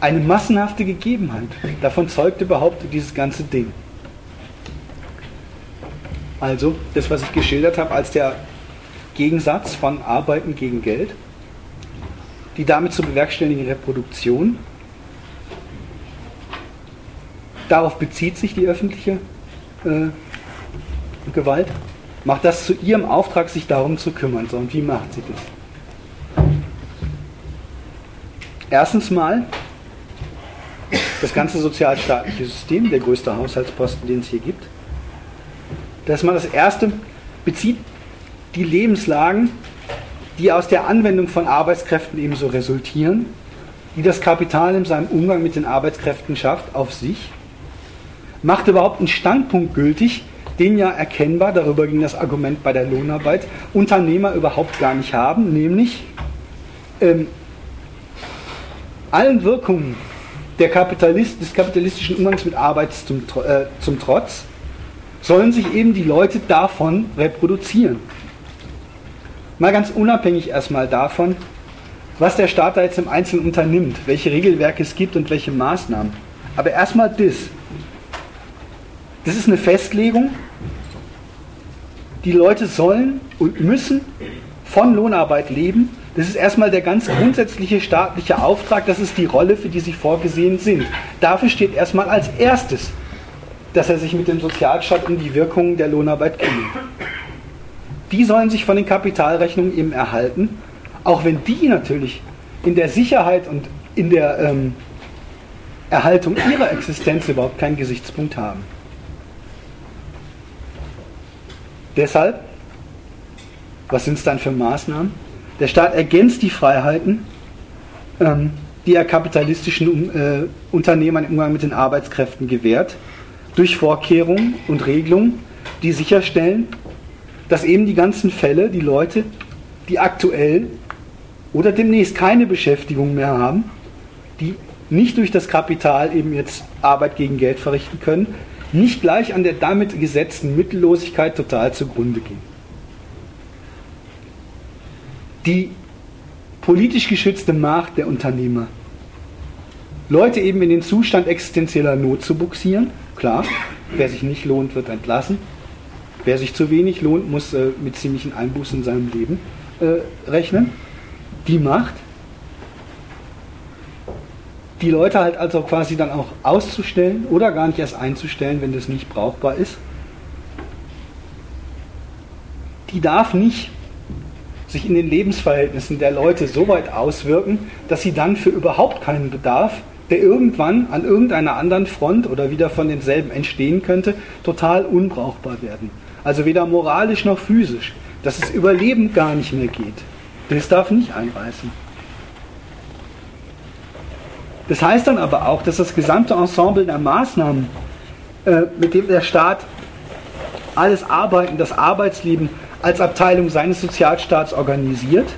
eine massenhafte Gegebenheit. Davon zeugt überhaupt dieses ganze Ding. Also das, was ich geschildert habe als der Gegensatz von Arbeiten gegen Geld, die damit zu bewerkstelligende Reproduktion. Darauf bezieht sich die öffentliche äh, Gewalt. Macht das zu ihrem Auftrag, sich darum zu kümmern. So, und wie macht sie das? Erstens mal das ganze sozialstaatliche System, der größte Haushaltsposten, den es hier gibt, das ist mal das Erste, bezieht die Lebenslagen, die aus der Anwendung von Arbeitskräften ebenso resultieren, die das Kapital in seinem Umgang mit den Arbeitskräften schafft, auf sich, macht überhaupt einen Standpunkt gültig, den ja erkennbar, darüber ging das Argument bei der Lohnarbeit, Unternehmer überhaupt gar nicht haben, nämlich ähm, allen Wirkungen Kapitalist, des kapitalistischen Umgangs mit Arbeit zum, äh, zum Trotz sollen sich eben die Leute davon reproduzieren. Mal ganz unabhängig erstmal davon, was der Staat da jetzt im Einzelnen unternimmt, welche Regelwerke es gibt und welche Maßnahmen. Aber erstmal das. Das ist eine Festlegung. Die Leute sollen und müssen von Lohnarbeit leben. Das ist erstmal der ganz grundsätzliche staatliche Auftrag. Das ist die Rolle, für die sie vorgesehen sind. Dafür steht erstmal als erstes dass er sich mit dem Sozialstaat um die Wirkungen der Lohnarbeit kümmert. Die sollen sich von den Kapitalrechnungen eben erhalten, auch wenn die natürlich in der Sicherheit und in der ähm, Erhaltung ihrer Existenz überhaupt keinen Gesichtspunkt haben. Deshalb, was sind es dann für Maßnahmen? Der Staat ergänzt die Freiheiten, ähm, die er kapitalistischen äh, Unternehmern im Umgang mit den Arbeitskräften gewährt, durch Vorkehrungen und Regelungen, die sicherstellen, dass eben die ganzen Fälle, die Leute, die aktuell oder demnächst keine Beschäftigung mehr haben, die nicht durch das Kapital eben jetzt Arbeit gegen Geld verrichten können, nicht gleich an der damit gesetzten Mittellosigkeit total zugrunde gehen. Die politisch geschützte Macht der Unternehmer, Leute eben in den Zustand existenzieller Not zu buxieren, Klar, wer sich nicht lohnt, wird entlassen. Wer sich zu wenig lohnt, muss äh, mit ziemlichen Einbußen in seinem Leben äh, rechnen. Die Macht, die Leute halt also quasi dann auch auszustellen oder gar nicht erst einzustellen, wenn das nicht brauchbar ist, die darf nicht sich in den Lebensverhältnissen der Leute so weit auswirken, dass sie dann für überhaupt keinen Bedarf der irgendwann an irgendeiner anderen Front oder wieder von denselben entstehen könnte, total unbrauchbar werden. Also weder moralisch noch physisch. Dass es Überleben gar nicht mehr geht. Das darf nicht einreißen. Das heißt dann aber auch, dass das gesamte Ensemble der Maßnahmen, äh, mit dem der Staat alles Arbeiten, das Arbeitsleben als Abteilung seines Sozialstaats organisiert,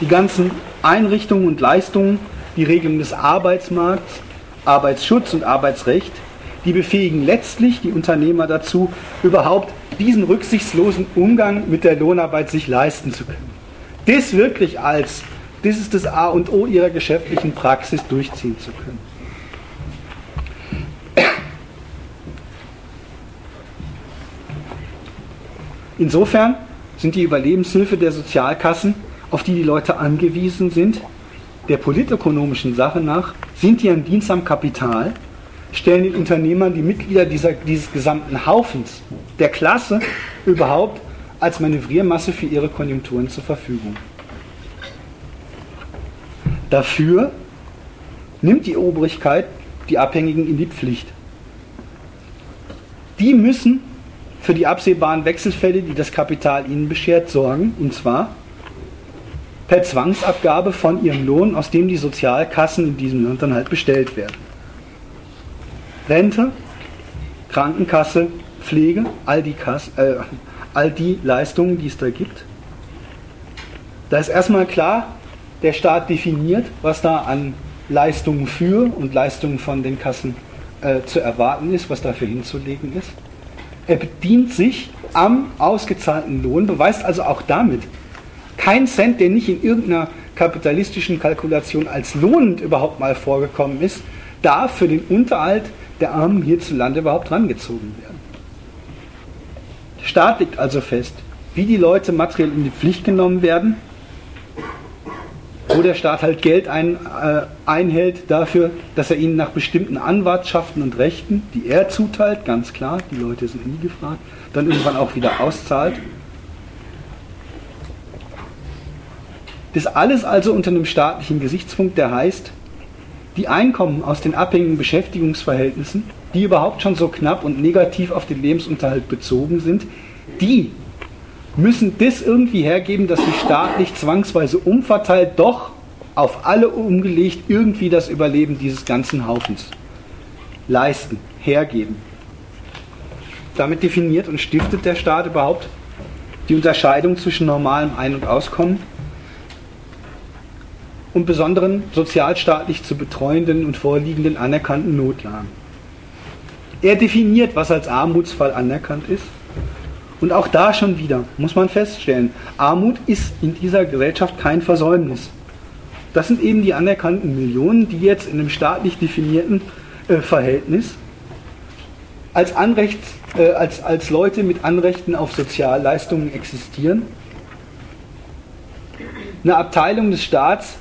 die ganzen Einrichtungen und Leistungen die Regelung des Arbeitsmarkts, Arbeitsschutz und Arbeitsrecht, die befähigen letztlich die Unternehmer dazu, überhaupt diesen rücksichtslosen Umgang mit der Lohnarbeit sich leisten zu können. Das wirklich als, das ist das A und O ihrer geschäftlichen Praxis durchziehen zu können. Insofern sind die Überlebenshilfe der Sozialkassen auf die die Leute angewiesen sind, der politökonomischen Sache nach, sind die ein Dienst am Kapital, stellen den Unternehmern die Mitglieder dieser, dieses gesamten Haufens, der Klasse überhaupt als Manövriermasse für ihre Konjunkturen zur Verfügung. Dafür nimmt die Obrigkeit die Abhängigen in die Pflicht. Die müssen für die absehbaren Wechselfälle, die das Kapital ihnen beschert, sorgen, und zwar per Zwangsabgabe von ihrem Lohn, aus dem die Sozialkassen in diesem Land dann halt bestellt werden. Rente, Krankenkasse, Pflege, all die, Kass, äh, all die Leistungen, die es da gibt. Da ist erstmal klar, der Staat definiert, was da an Leistungen für und Leistungen von den Kassen äh, zu erwarten ist, was dafür hinzulegen ist. Er bedient sich am ausgezahlten Lohn, beweist also auch damit, kein Cent, der nicht in irgendeiner kapitalistischen Kalkulation als lohnend überhaupt mal vorgekommen ist, darf für den Unterhalt der Armen hierzulande überhaupt rangezogen werden. Der Staat legt also fest, wie die Leute materiell in die Pflicht genommen werden, wo der Staat halt Geld ein, äh, einhält dafür, dass er ihnen nach bestimmten Anwartschaften und Rechten, die er zuteilt, ganz klar, die Leute sind nie gefragt, dann irgendwann auch wieder auszahlt Das alles also unter einem staatlichen Gesichtspunkt, der heißt, die Einkommen aus den abhängigen Beschäftigungsverhältnissen, die überhaupt schon so knapp und negativ auf den Lebensunterhalt bezogen sind, die müssen das irgendwie hergeben, dass sich staatlich zwangsweise umverteilt, doch auf alle umgelegt irgendwie das Überleben dieses ganzen Haufens leisten, hergeben. Damit definiert und stiftet der Staat überhaupt die Unterscheidung zwischen normalem Ein- und Auskommen und besonderen sozialstaatlich zu betreuenden und vorliegenden anerkannten Notlagen. Er definiert, was als Armutsfall anerkannt ist. Und auch da schon wieder muss man feststellen, Armut ist in dieser Gesellschaft kein Versäumnis. Das sind eben die anerkannten Millionen, die jetzt in einem staatlich definierten äh, Verhältnis als, Anrechts, äh, als, als Leute mit Anrechten auf Sozialleistungen existieren. Eine Abteilung des Staats,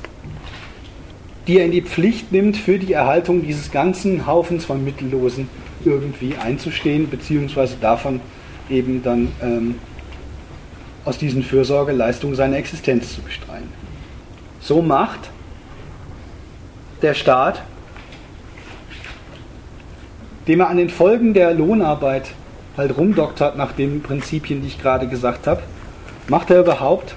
die er in die Pflicht nimmt, für die Erhaltung dieses ganzen Haufens von Mittellosen irgendwie einzustehen, beziehungsweise davon eben dann ähm, aus diesen Fürsorgeleistungen seine Existenz zu bestreiten. So macht der Staat, dem er an den Folgen der Lohnarbeit halt rumdoktert nach den Prinzipien, die ich gerade gesagt habe, macht er überhaupt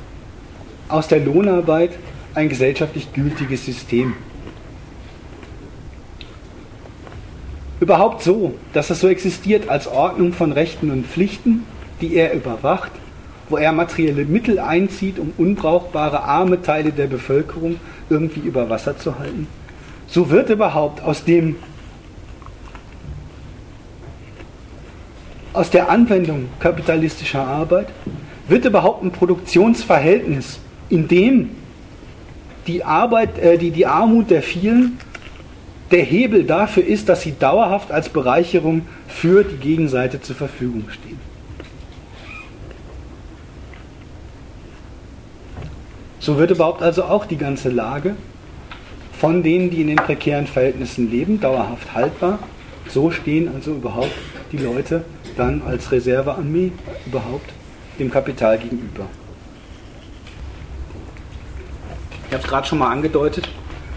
aus der Lohnarbeit ein gesellschaftlich gültiges System. Überhaupt so, dass es so existiert als Ordnung von Rechten und Pflichten, die er überwacht, wo er materielle Mittel einzieht, um unbrauchbare arme Teile der Bevölkerung irgendwie über Wasser zu halten. So wird überhaupt aus dem aus der Anwendung kapitalistischer Arbeit wird überhaupt ein Produktionsverhältnis, in dem die, Arbeit, äh, die, die Armut der vielen der Hebel dafür ist, dass sie dauerhaft als Bereicherung für die Gegenseite zur Verfügung stehen. So wird überhaupt also auch die ganze Lage von denen, die in den prekären Verhältnissen leben, dauerhaft haltbar. So stehen also überhaupt die Leute dann als Reservearmee überhaupt dem Kapital gegenüber. Ich habe es gerade schon mal angedeutet.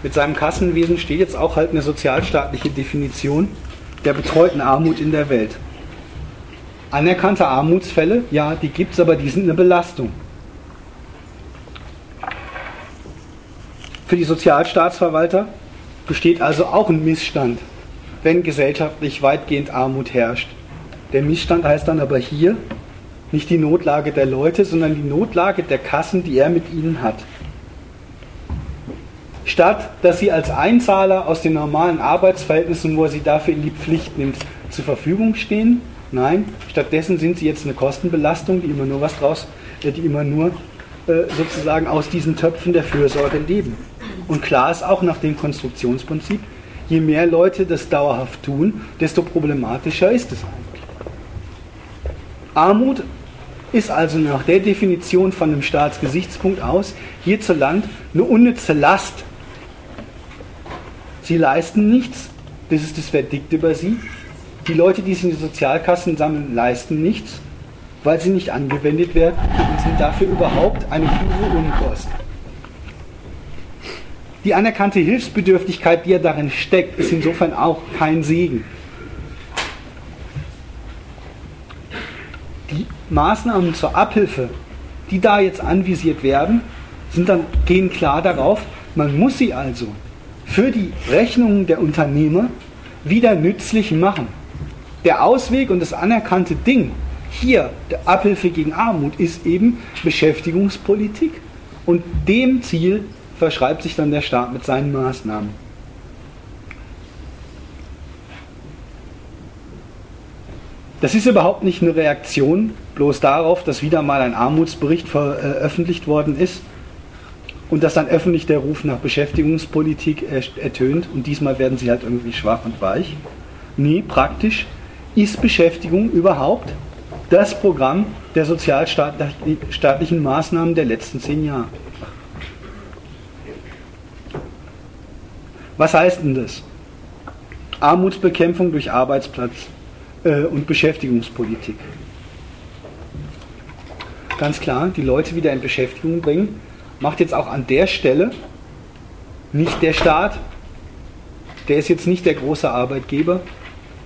Mit seinem Kassenwesen steht jetzt auch halt eine sozialstaatliche Definition der betreuten Armut in der Welt. Anerkannte Armutsfälle, ja, die gibt es, aber die sind eine Belastung. Für die Sozialstaatsverwalter besteht also auch ein Missstand, wenn gesellschaftlich weitgehend Armut herrscht. Der Missstand heißt dann aber hier nicht die Notlage der Leute, sondern die Notlage der Kassen, die er mit ihnen hat statt dass sie als Einzahler aus den normalen Arbeitsverhältnissen, wo er sie dafür in die Pflicht nimmt, zur Verfügung stehen. Nein, stattdessen sind sie jetzt eine Kostenbelastung, die immer nur was draus, äh, die immer nur äh, sozusagen aus diesen Töpfen der Fürsorge leben. Und klar ist auch nach dem Konstruktionsprinzip, je mehr Leute das dauerhaft tun, desto problematischer ist es eigentlich. Armut ist also nach der Definition von einem Staatsgesichtspunkt aus hierzulande eine unnütze Last. Sie leisten nichts, das ist das Verdikt über sie. Die Leute, die sich in die Sozialkassen sammeln, leisten nichts, weil sie nicht angewendet werden und sind dafür überhaupt eine pure Unkost. Die anerkannte Hilfsbedürftigkeit, die ja darin steckt, ist insofern auch kein Segen. Die Maßnahmen zur Abhilfe, die da jetzt anvisiert werden, sind dann, gehen klar darauf, man muss sie also für die Rechnungen der Unternehmer wieder nützlich machen. Der Ausweg und das anerkannte Ding hier, der Abhilfe gegen Armut, ist eben Beschäftigungspolitik. Und dem Ziel verschreibt sich dann der Staat mit seinen Maßnahmen. Das ist überhaupt nicht eine Reaktion bloß darauf, dass wieder mal ein Armutsbericht veröffentlicht worden ist und dass dann öffentlich der Ruf nach Beschäftigungspolitik ertönt und diesmal werden sie halt irgendwie schwach und weich. Nee, praktisch ist Beschäftigung überhaupt das Programm der sozialstaatlichen Maßnahmen der letzten zehn Jahre. Was heißt denn das? Armutsbekämpfung durch Arbeitsplatz äh, und Beschäftigungspolitik. Ganz klar, die Leute wieder in Beschäftigung bringen, macht jetzt auch an der Stelle nicht der Staat, der ist jetzt nicht der große Arbeitgeber,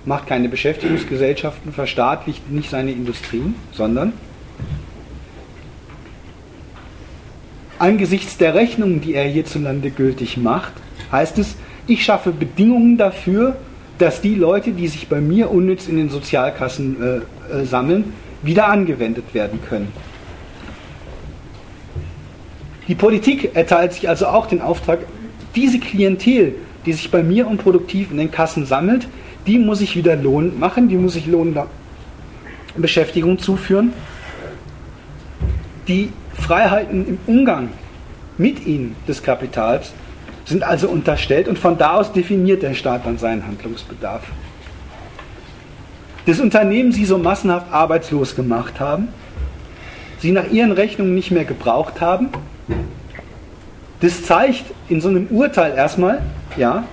macht keine Beschäftigungsgesellschaften, verstaatlicht nicht seine Industrien, sondern angesichts der Rechnungen, die er hierzulande gültig macht, heißt es, ich schaffe Bedingungen dafür, dass die Leute, die sich bei mir unnütz in den Sozialkassen äh, äh, sammeln, wieder angewendet werden können. Die Politik erteilt sich also auch den Auftrag, diese Klientel, die sich bei mir unproduktiv in den Kassen sammelt, die muss ich wieder Lohn machen, die muss ich lohnender Beschäftigung zuführen. Die Freiheiten im Umgang mit ihnen des Kapitals sind also unterstellt und von da aus definiert der Staat dann seinen Handlungsbedarf. Das Unternehmen sie so massenhaft arbeitslos gemacht haben, sie nach ihren Rechnungen nicht mehr gebraucht haben, das zeigt in so einem Urteil erstmal, ja,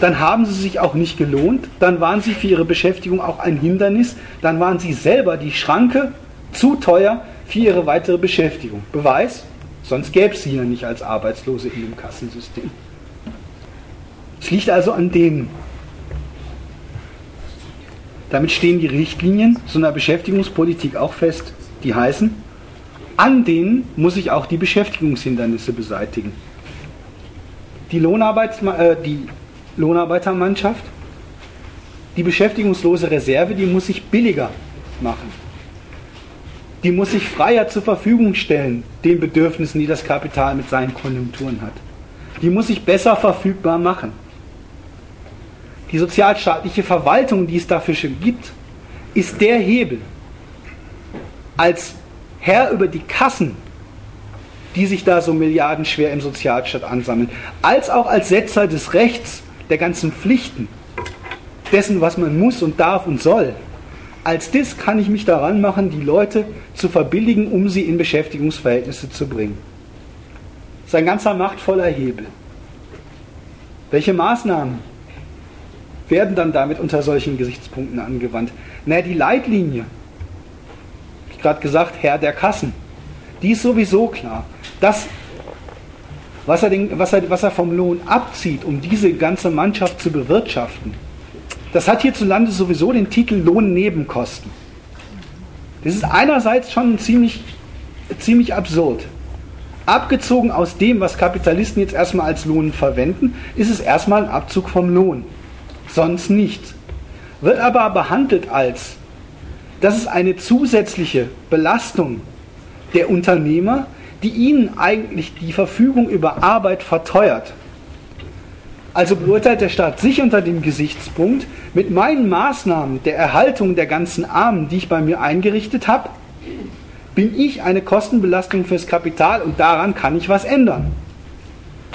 dann haben sie sich auch nicht gelohnt, dann waren sie für ihre Beschäftigung auch ein Hindernis, dann waren sie selber die Schranke zu teuer für ihre weitere Beschäftigung. Beweis, sonst gäbe es sie ja nicht als Arbeitslose in dem Kassensystem. Es liegt also an denen. Damit stehen die Richtlinien so einer Beschäftigungspolitik auch fest, die heißen, an denen muss ich auch die Beschäftigungshindernisse beseitigen. Die, Lohnarbeits äh, die Lohnarbeitermannschaft, die beschäftigungslose Reserve, die muss sich billiger machen. Die muss sich freier zur Verfügung stellen, den Bedürfnissen, die das Kapital mit seinen Konjunkturen hat. Die muss sich besser verfügbar machen die sozialstaatliche Verwaltung, die es dafür schon gibt, ist der Hebel. Als Herr über die Kassen, die sich da so milliardenschwer im Sozialstaat ansammeln, als auch als Setzer des Rechts, der ganzen Pflichten, dessen, was man muss und darf und soll, als das kann ich mich daran machen, die Leute zu verbilligen, um sie in Beschäftigungsverhältnisse zu bringen. Das ist ein ganzer machtvoller Hebel. Welche Maßnahmen werden dann damit unter solchen Gesichtspunkten angewandt? Naja, die Leitlinie, wie gerade gesagt, Herr der Kassen, die ist sowieso klar. Das, was er, den, was, er, was er vom Lohn abzieht, um diese ganze Mannschaft zu bewirtschaften, das hat hierzulande sowieso den Titel Lohnnebenkosten. Das ist einerseits schon ziemlich, ziemlich absurd. Abgezogen aus dem, was Kapitalisten jetzt erstmal als Lohn verwenden, ist es erstmal ein Abzug vom Lohn sonst nichts. Wird aber behandelt als, das ist eine zusätzliche Belastung der Unternehmer, die ihnen eigentlich die Verfügung über Arbeit verteuert. Also beurteilt der Staat sich unter dem Gesichtspunkt, mit meinen Maßnahmen der Erhaltung der ganzen Armen, die ich bei mir eingerichtet habe, bin ich eine Kostenbelastung fürs Kapital und daran kann ich was ändern.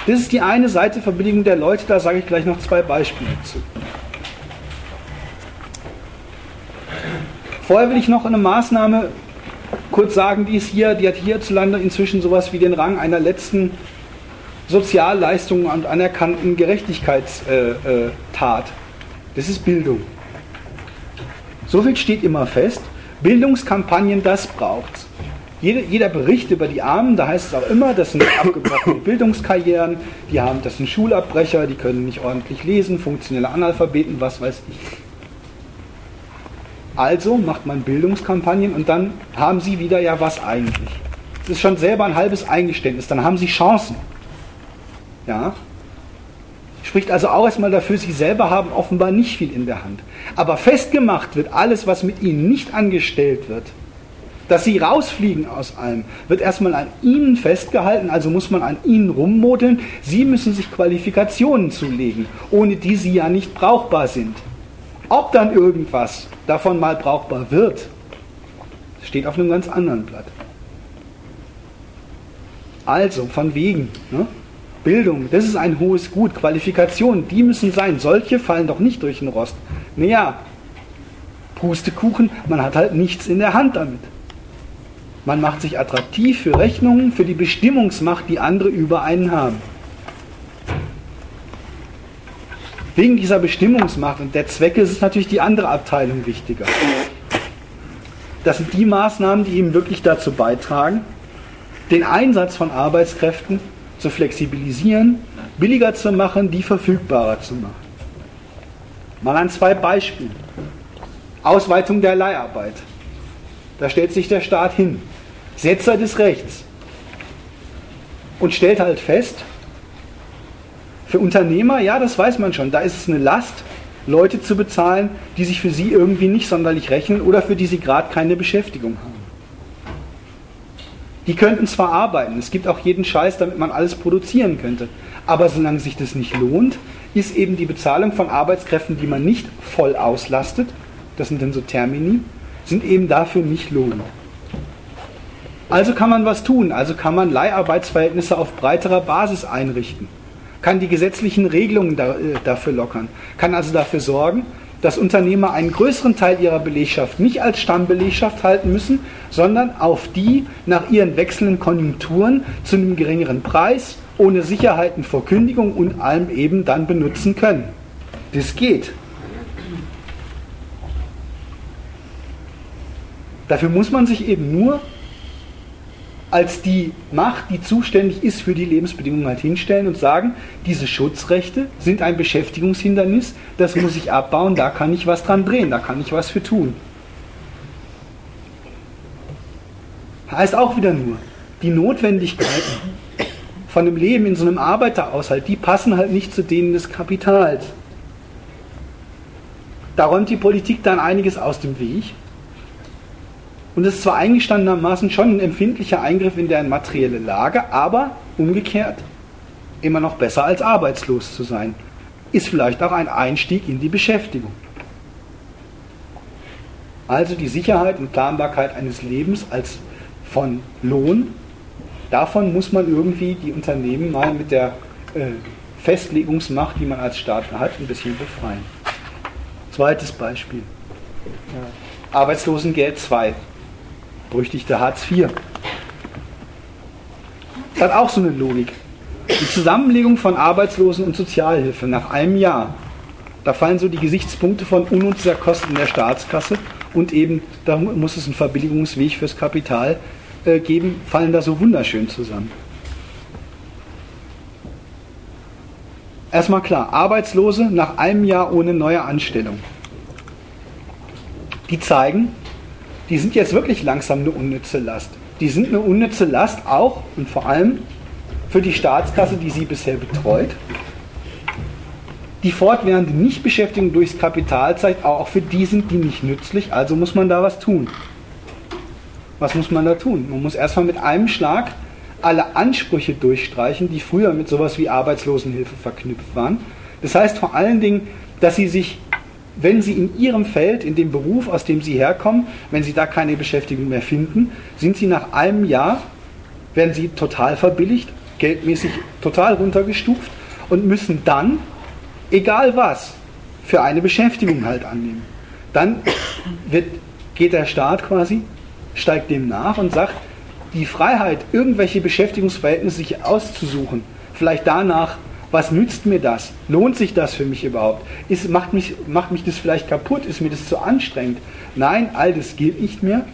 Das ist die eine Seite Verbilligung der Leute, da sage ich gleich noch zwei Beispiele zu. Vorher will ich noch eine Maßnahme kurz sagen, die ist hier, die hat hierzulande inzwischen sowas wie den Rang einer letzten Sozialleistung und anerkannten Gerechtigkeitstat. Das ist Bildung. So viel steht immer fest. Bildungskampagnen, das braucht jeder, jeder Bericht über die Armen, da heißt es auch immer, das sind abgebrochene Bildungskarrieren, die haben, das sind Schulabbrecher, die können nicht ordentlich lesen, funktionelle Analphabeten, was weiß ich. Also macht man Bildungskampagnen und dann haben sie wieder ja was eigentlich. Das ist schon selber ein halbes Eingeständnis, dann haben sie Chancen. Ja, Spricht also auch erstmal dafür, sie selber haben offenbar nicht viel in der Hand. Aber festgemacht wird alles, was mit ihnen nicht angestellt wird, dass sie rausfliegen aus allem, wird erstmal an ihnen festgehalten, also muss man an ihnen rummodeln. Sie müssen sich Qualifikationen zulegen, ohne die sie ja nicht brauchbar sind. Ob dann irgendwas davon mal brauchbar wird, steht auf einem ganz anderen Blatt. Also, von wegen. Ne? Bildung, das ist ein hohes Gut. Qualifikationen, die müssen sein. Solche fallen doch nicht durch den Rost. Naja, Pustekuchen, man hat halt nichts in der Hand damit. Man macht sich attraktiv für Rechnungen, für die Bestimmungsmacht, die andere über einen haben. Wegen dieser Bestimmungsmacht und der Zwecke ist natürlich die andere Abteilung wichtiger. Das sind die Maßnahmen, die eben wirklich dazu beitragen, den Einsatz von Arbeitskräften zu flexibilisieren, billiger zu machen, die verfügbarer zu machen. Mal an zwei Beispielen. Ausweitung der Leiharbeit. Da stellt sich der Staat hin, Setzer des Rechts und stellt halt fest, für Unternehmer, ja, das weiß man schon, da ist es eine Last, Leute zu bezahlen, die sich für sie irgendwie nicht sonderlich rechnen oder für die sie gerade keine Beschäftigung haben. Die könnten zwar arbeiten, es gibt auch jeden Scheiß, damit man alles produzieren könnte, aber solange sich das nicht lohnt, ist eben die Bezahlung von Arbeitskräften, die man nicht voll auslastet, das sind dann so Termini, sind eben dafür nicht lohnend. Also kann man was tun, also kann man Leiharbeitsverhältnisse auf breiterer Basis einrichten, kann die gesetzlichen Regelungen da, äh, dafür lockern, kann also dafür sorgen, dass Unternehmer einen größeren Teil ihrer Belegschaft nicht als Stammbelegschaft halten müssen, sondern auf die nach ihren wechselnden Konjunkturen zu einem geringeren Preis, ohne Sicherheiten vor Kündigung und allem eben dann benutzen können. Das geht. Dafür muss man sich eben nur als die Macht, die zuständig ist für die Lebensbedingungen, halt hinstellen und sagen, diese Schutzrechte sind ein Beschäftigungshindernis, das muss ich abbauen, da kann ich was dran drehen, da kann ich was für tun. Heißt auch wieder nur, die Notwendigkeiten von dem Leben in so einem Arbeiterhaushalt, die passen halt nicht zu denen des Kapitals. Da räumt die Politik dann einiges aus dem Weg und es ist zwar eingestandenermaßen schon ein empfindlicher Eingriff in deren materielle Lage, aber umgekehrt immer noch besser als arbeitslos zu sein. Ist vielleicht auch ein Einstieg in die Beschäftigung. Also die Sicherheit und Planbarkeit eines Lebens als von Lohn, davon muss man irgendwie die Unternehmen mal mit der äh, Festlegungsmacht, die man als Staat hat, ein bisschen befreien. Zweites Beispiel. Arbeitslosengeld 2 berüchtigte Hartz IV. Das hat auch so eine Logik. Die Zusammenlegung von Arbeitslosen und Sozialhilfe nach einem Jahr, da fallen so die Gesichtspunkte von unnutzer Kosten der Staatskasse und eben, da muss es einen Verbilligungsweg fürs Kapital äh, geben, fallen da so wunderschön zusammen. Erstmal klar, Arbeitslose nach einem Jahr ohne neue Anstellung. Die zeigen, die sind jetzt wirklich langsam eine unnütze Last. Die sind eine unnütze Last auch und vor allem für die Staatskasse, die sie bisher betreut. Die fortwährende Nichtbeschäftigung durchs Kapital zeigt, auch für die sind die nicht nützlich, also muss man da was tun. Was muss man da tun? Man muss erstmal mit einem Schlag alle Ansprüche durchstreichen, die früher mit sowas wie Arbeitslosenhilfe verknüpft waren. Das heißt vor allen Dingen, dass sie sich wenn Sie in Ihrem Feld, in dem Beruf, aus dem Sie herkommen, wenn Sie da keine Beschäftigung mehr finden, sind Sie nach einem Jahr, werden Sie total verbilligt, geldmäßig total runtergestuft und müssen dann, egal was, für eine Beschäftigung halt annehmen. Dann wird, geht der Staat quasi steigt dem nach und sagt, die Freiheit, irgendwelche Beschäftigungsverhältnisse sich auszusuchen, vielleicht danach, was nützt mir das? Lohnt sich das für mich überhaupt? Ist, macht, mich, macht mich das vielleicht kaputt? Ist mir das zu anstrengend? Nein, all das gilt nicht mehr.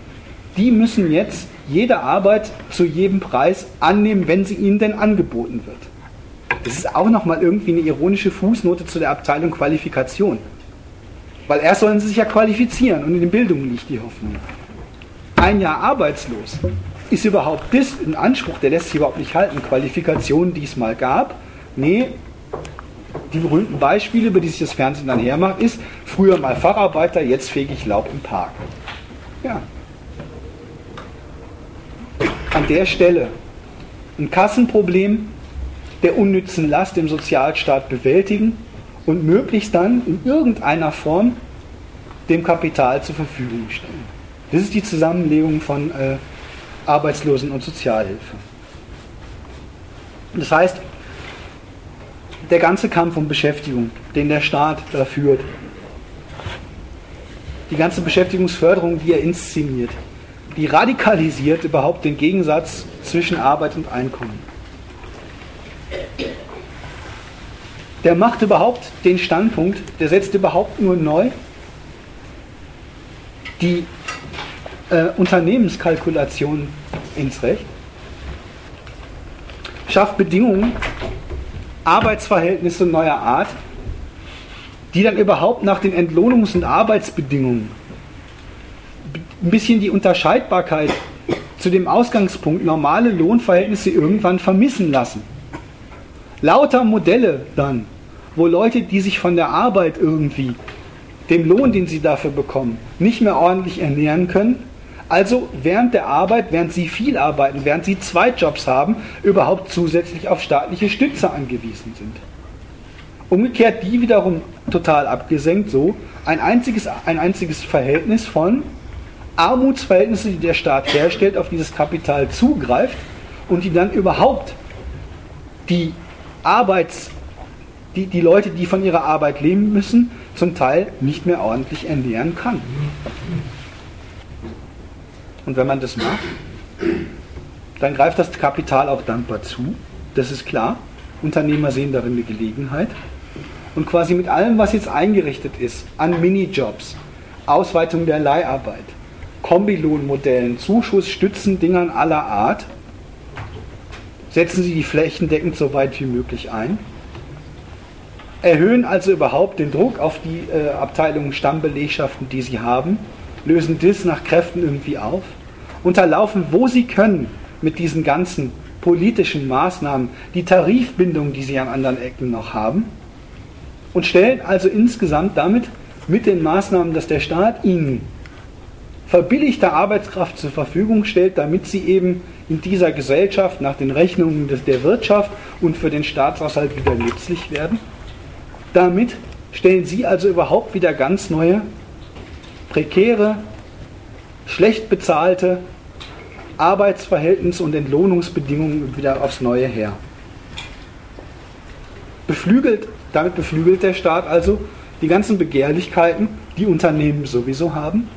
Die müssen jetzt jede Arbeit zu jedem Preis annehmen, wenn sie ihnen denn angeboten wird. Das ist auch nochmal irgendwie eine ironische Fußnote zu der Abteilung Qualifikation. Weil erst sollen sie sich ja qualifizieren und in den Bildungen liegt die Hoffnung. Ein Jahr arbeitslos. Ist überhaupt das ein Anspruch, der lässt sich überhaupt nicht halten? Qualifikationen, die es mal gab? Nee, die berühmten Beispiele, über die sich das Fernsehen dann hermacht, ist früher mal Facharbeiter, jetzt fege ich Laub im Park. Ja. An der Stelle ein Kassenproblem der unnützen Last im Sozialstaat bewältigen und möglichst dann in irgendeiner Form dem Kapital zur Verfügung stellen. Das ist die Zusammenlegung von äh, Arbeitslosen- und Sozialhilfe. Das heißt, der ganze Kampf um Beschäftigung, den der Staat da führt, die ganze Beschäftigungsförderung, die er inszeniert, die radikalisiert überhaupt den Gegensatz zwischen Arbeit und Einkommen. Der macht überhaupt den Standpunkt, der setzt überhaupt nur neu die äh, Unternehmenskalkulation ins Recht, schafft Bedingungen, Arbeitsverhältnisse neuer Art, die dann überhaupt nach den Entlohnungs- und Arbeitsbedingungen ein bisschen die Unterscheidbarkeit zu dem Ausgangspunkt normale Lohnverhältnisse irgendwann vermissen lassen. Lauter Modelle dann, wo Leute, die sich von der Arbeit irgendwie, dem Lohn, den sie dafür bekommen, nicht mehr ordentlich ernähren können, also während der Arbeit, während sie viel arbeiten, während sie zwei Jobs haben, überhaupt zusätzlich auf staatliche Stütze angewiesen sind. Umgekehrt die wiederum total abgesenkt, so ein einziges, ein einziges Verhältnis von Armutsverhältnissen, die der Staat herstellt, auf dieses Kapital zugreift und die dann überhaupt die Arbeits, die, die Leute, die von ihrer Arbeit leben müssen, zum Teil nicht mehr ordentlich ernähren kann. Und wenn man das macht, dann greift das Kapital auch dankbar zu. Das ist klar. Unternehmer sehen darin eine Gelegenheit. Und quasi mit allem, was jetzt eingerichtet ist, an Minijobs, Ausweitung der Leiharbeit, Kombilohnmodellen, Zuschussstützen, Dingern aller Art, setzen sie die flächendeckend so weit wie möglich ein, erhöhen also überhaupt den Druck auf die äh, Abteilungen Stammbelegschaften, die sie haben, lösen das nach Kräften irgendwie auf, unterlaufen, wo sie können, mit diesen ganzen politischen Maßnahmen die Tarifbindung, die sie an anderen Ecken noch haben, und stellen also insgesamt damit mit den Maßnahmen, dass der Staat ihnen verbilligte Arbeitskraft zur Verfügung stellt, damit sie eben in dieser Gesellschaft nach den Rechnungen der Wirtschaft und für den Staatshaushalt wieder nützlich werden. Damit stellen sie also überhaupt wieder ganz neue prekäre, schlecht bezahlte Arbeitsverhältnisse und Entlohnungsbedingungen wieder aufs Neue her. Beflügelt, damit beflügelt der Staat also die ganzen Begehrlichkeiten, die Unternehmen sowieso haben.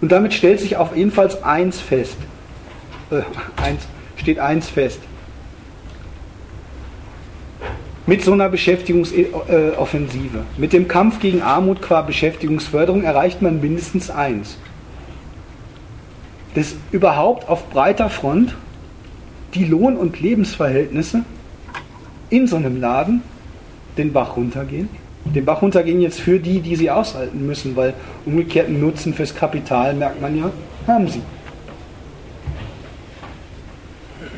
Und damit stellt sich auf jedenfalls eins fest. Äh, eins, steht eins fest mit so einer Beschäftigungsoffensive, mit dem Kampf gegen Armut qua Beschäftigungsförderung erreicht man mindestens eins. Dass überhaupt auf breiter Front die Lohn- und Lebensverhältnisse in so einem Laden den Bach runtergehen. Den Bach runtergehen jetzt für die, die sie aushalten müssen, weil umgekehrten Nutzen fürs Kapital, merkt man ja, haben sie.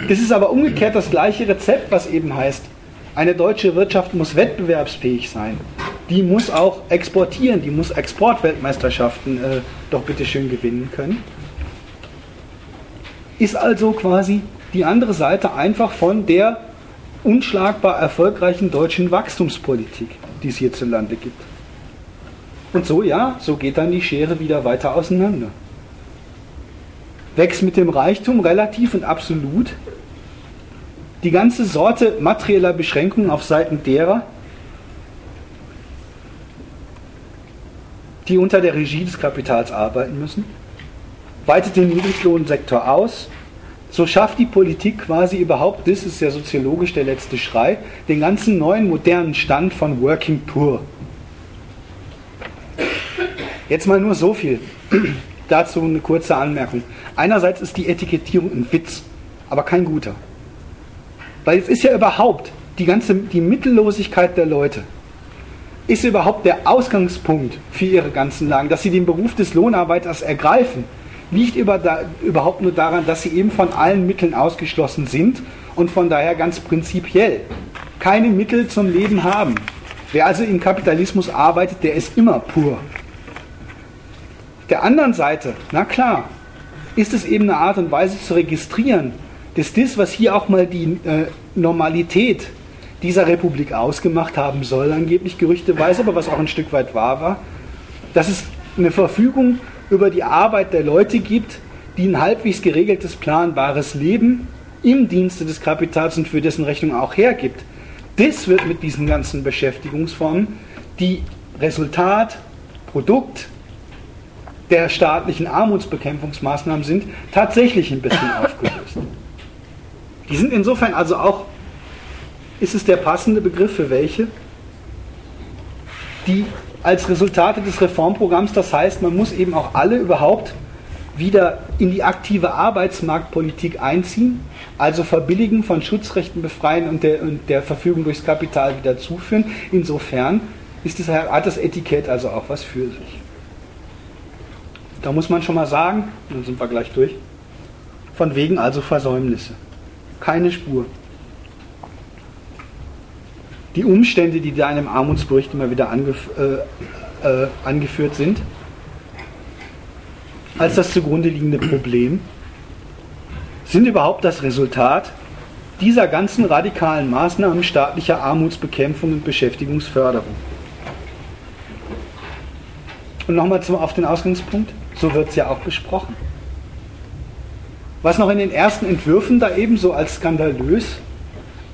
Das ist aber umgekehrt das gleiche Rezept, was eben heißt, eine deutsche Wirtschaft muss wettbewerbsfähig sein. Die muss auch exportieren, die muss Exportweltmeisterschaften äh, doch bitte schön gewinnen können. Ist also quasi die andere Seite einfach von der unschlagbar erfolgreichen deutschen Wachstumspolitik, die es hierzulande gibt. Und so, ja, so geht dann die Schere wieder weiter auseinander. Wächst mit dem Reichtum relativ und absolut, die ganze Sorte materieller Beschränkungen auf Seiten derer, die unter der Regie des Kapitals arbeiten müssen, weitet den Niedriglohnsektor aus, so schafft die Politik quasi überhaupt, das ist ja soziologisch der letzte Schrei, den ganzen neuen modernen Stand von Working Poor. Jetzt mal nur so viel. Dazu eine kurze Anmerkung. Einerseits ist die Etikettierung ein Witz, aber kein guter. Weil es ist ja überhaupt die ganze die Mittellosigkeit der Leute ist überhaupt der Ausgangspunkt für ihre ganzen Lagen, dass sie den Beruf des Lohnarbeiters ergreifen, liegt über da, überhaupt nur daran, dass sie eben von allen Mitteln ausgeschlossen sind und von daher ganz prinzipiell keine Mittel zum Leben haben. Wer also im Kapitalismus arbeitet, der ist immer pur. Der anderen Seite, na klar, ist es eben eine Art und Weise zu registrieren, dass das, was hier auch mal die äh, Normalität dieser Republik ausgemacht haben soll, angeblich gerüchteweise, aber was auch ein Stück weit wahr war, dass es eine Verfügung über die Arbeit der Leute gibt, die ein halbwegs geregeltes, planbares Leben im Dienste des Kapitals und für dessen Rechnung auch hergibt. Das wird mit diesen ganzen Beschäftigungsformen, die Resultat, Produkt der staatlichen Armutsbekämpfungsmaßnahmen sind, tatsächlich ein bisschen aufgelöst. Die sind insofern also auch ist es der passende Begriff für welche? Die als Resultate des Reformprogramms, das heißt, man muss eben auch alle überhaupt wieder in die aktive Arbeitsmarktpolitik einziehen, also verbilligen, von Schutzrechten befreien und der, und der Verfügung durchs Kapital wieder zuführen. Insofern ist das, hat das Etikett also auch was für sich. Da muss man schon mal sagen, dann sind wir gleich durch, von wegen also Versäumnisse. Keine Spur die Umstände, die da in dem Armutsbericht immer wieder angef äh, äh, angeführt sind, als das zugrunde liegende Problem, sind überhaupt das Resultat dieser ganzen radikalen Maßnahmen staatlicher Armutsbekämpfung und Beschäftigungsförderung. Und nochmal auf den Ausgangspunkt, so wird es ja auch besprochen. Was noch in den ersten Entwürfen da ebenso als skandalös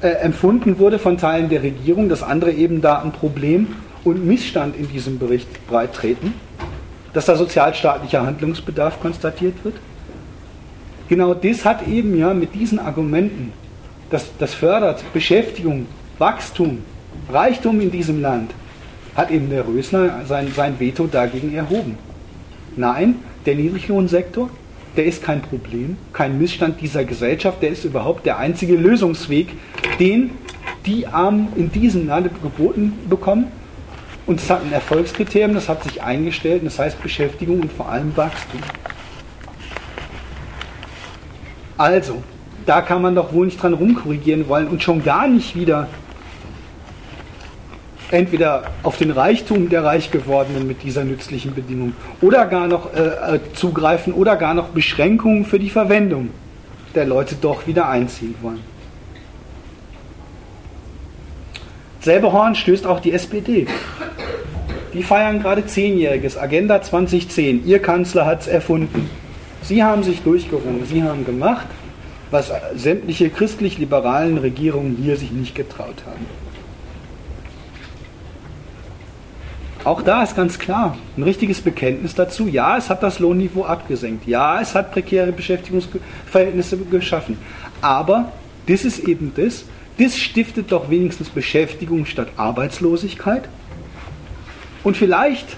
äh, empfunden wurde von Teilen der Regierung, dass andere eben da ein Problem und Missstand in diesem Bericht breit treten, dass da sozialstaatlicher Handlungsbedarf konstatiert wird. Genau das hat eben ja mit diesen Argumenten, dass das fördert Beschäftigung, Wachstum, Reichtum in diesem Land, hat eben der Rösler sein, sein Veto dagegen erhoben. Nein, der Niedriglohnsektor der ist kein Problem, kein Missstand dieser Gesellschaft, der ist überhaupt der einzige Lösungsweg, den die Armen in diesem Lande geboten bekommen. Und es hat ein Erfolgskriterium, das hat sich eingestellt, das heißt Beschäftigung und vor allem Wachstum. Also, da kann man doch wohl nicht dran rumkorrigieren wollen und schon gar nicht wieder entweder auf den Reichtum der Reichgewordenen mit dieser nützlichen Bedingung oder gar noch äh, äh, zugreifen oder gar noch Beschränkungen für die Verwendung der Leute doch wieder einziehen wollen. Selbe Horn stößt auch die SPD. Die feiern gerade Zehnjähriges, Agenda 2010. Ihr Kanzler hat es erfunden. Sie haben sich durchgerungen, Sie haben gemacht, was sämtliche christlich-liberalen Regierungen hier sich nicht getraut haben. Auch da ist ganz klar ein richtiges Bekenntnis dazu. Ja, es hat das Lohnniveau abgesenkt. Ja, es hat prekäre Beschäftigungsverhältnisse geschaffen. Aber das ist eben das. Das stiftet doch wenigstens Beschäftigung statt Arbeitslosigkeit. Und vielleicht,